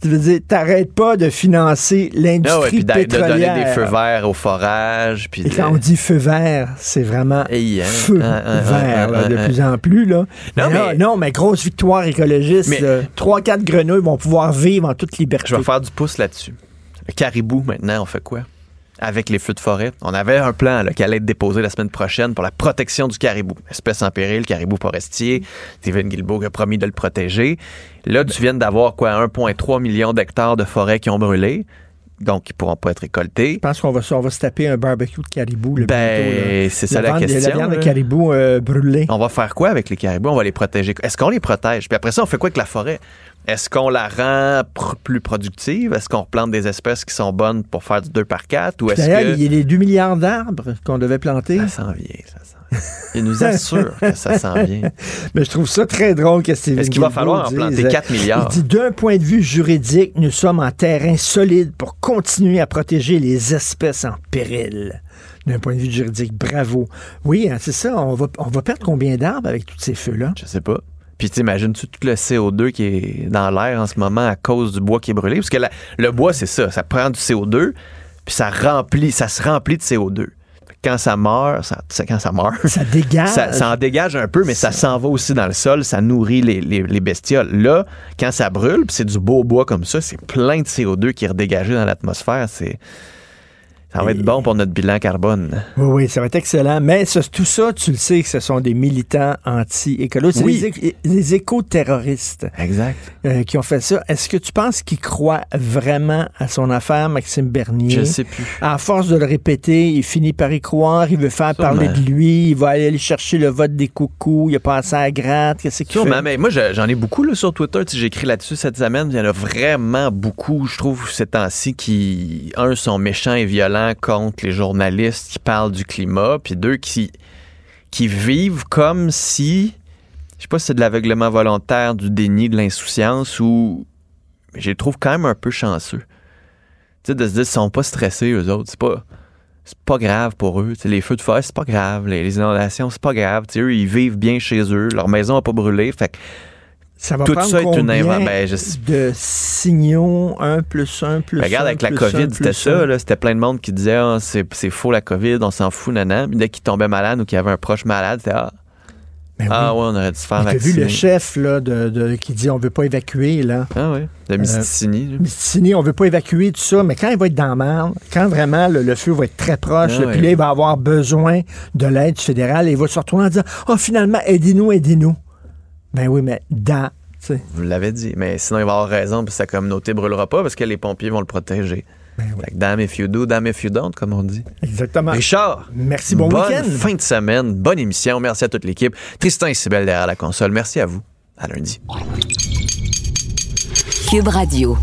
tu veux dire, t'arrêtes pas de financer Ah l'industrie puis d'a- de donner pétrolière. des feux verts au forage. Puis Et de- quand on dit feu vert, c'est vraiment Hey, hein, feu hein, hein, vert là, de plus en plus. Là. Non, mais là, non, mais grosse victoire écologiste. Là. Trois, quatre grenouilles vont pouvoir vivre en toute liberté. Je vais faire du pouce là-dessus. Le caribou, maintenant, on fait quoi? Avec les feux de forêt. On avait un plan là, qui allait être déposé la semaine prochaine pour la protection du caribou. Espèce en péril, caribou forestier. Steven Guilbeault a promis de le protéger. Là, tu viens d'avoir quoi? 1,3 million d'hectares de forêt qui ont brûlé. Donc, ils pourront pas être récoltés. Je pense qu'on va, se- on va se taper un barbecue de caribou. Là, Ben, c'est ça la viande- question, La viande de caribou euh, brûlée. On va faire quoi avec les caribous? On va les protéger. Est-ce qu'on les protège? Puis après ça, on fait quoi avec la forêt? Est-ce qu'on la rend pr- plus productive? Est-ce qu'on replante des espèces qui sont bonnes pour faire du 2 par 4? Ou est-ce D'ailleurs, que... il y a les 2 milliards d'arbres qu'on devait planter. Ça s'en vient, ça s'en vient. Il nous assure que ça s'en vient. (laughs) Mais je trouve ça très drôle que Steven Est-ce qu'il va falloir en planter euh, 4 milliards? Il dit d'un point de vue juridique, nous sommes en terrain solide pour continuer à protéger les espèces en péril. D'un point de vue juridique, bravo. Oui, hein, c'est ça. On va, on va perdre combien d'arbres avec tous ces feux-là? Je sais pas. Puis t'imagines-tu tout le CO2 qui est dans l'air en ce moment à cause du bois qui est brûlé? Parce que la- le bois, c'est ça. Ça prend du CO2, puis ça remplit, ça se remplit de CO2. Quand ça meurt, ça, quand ça meurt, Ça dégage. ça, ça en dégage un peu, mais ça s'en va aussi dans le sol, ça nourrit les, les- les bestioles. Là, quand ça brûle, puis c'est du beau bois comme ça, c'est plein de CO2 qui est redégagé dans l'atmosphère. C'est Ça va être bon pour notre bilan carbone. Oui, oui, ça va être excellent. Mais ce- tout ça, tu le sais que ce sont des militants anti-écolos. Oui. les, éc- les éco-terroristes Exact. euh, qui ont fait ça. Est-ce que tu penses qu'il croit vraiment à son affaire, Maxime Bernier? Je sais plus. À force de le répéter, il finit par y croire, il veut faire Sûrement. parler de lui, il va aller chercher le vote des coucous, il a passé à la gratte, qu'est-ce qu'il fait? mais moi, je- j'en ai beaucoup là, sur Twitter. Écrit là-dessus cette semaine. Il y en a vraiment beaucoup, je trouve, ces temps-ci, qui, un, sont méchants et violents contre les journalistes qui parlent du climat, puis deux, qui, vivent comme si, je sais pas si c'est de l'aveuglement volontaire, du déni, de l'insouciance, ou je les trouve quand même un peu chanceux. Tu sais, de se dire qu'ils sont pas stressés, eux autres. C'est pas pas grave pour eux. Les feux de forêt, c'est pas grave. Les, inondations, c'est pas grave. Eux, ils vivent bien chez eux. Leur maison n'a pas brûlé. Fait que Ça va tout prendre ça est une invention? Ben, je de signaux? 1 plus 1 plus Ben, regarde, 1 avec la COVID, 1 c'était ça. 1. là. C'était plein de monde qui disait Ah, c'est c'est faux la COVID, on s'en fout, nana. Puis dès qu'ils tombaient malade ou qu'il y avait un proche malade, c'était Ah, ah ouais, on aurait dû se faire Ben T'as vu vacciner. le chef là, de, de- qui dit on veut pas évacuer là. Ah oui, de Mistissini. Euh, Mistissini, on veut pas évacuer tout ça, mais quand il va être dans merde, quand vraiment le, le feu va être très proche, Ah puis là, il va avoir besoin de l'aide fédérale, et il va se retourner en disant Oh, finalement, aidez-nous, aidez-nous. Ben oui, mais dans. Vous l'avez dit. Mais sinon, il va avoir raison, puis sa communauté brûlera pas parce que les pompiers vont le protéger. Fait que damn if you do, damn if you don't, comme on dit. Exactement. Richard. Merci, bon bonne week-end. fin de semaine, bonne émission. Merci à toute l'équipe. Tristan et Sybelle derrière la console. Merci à vous. À lundi. Cube Radio.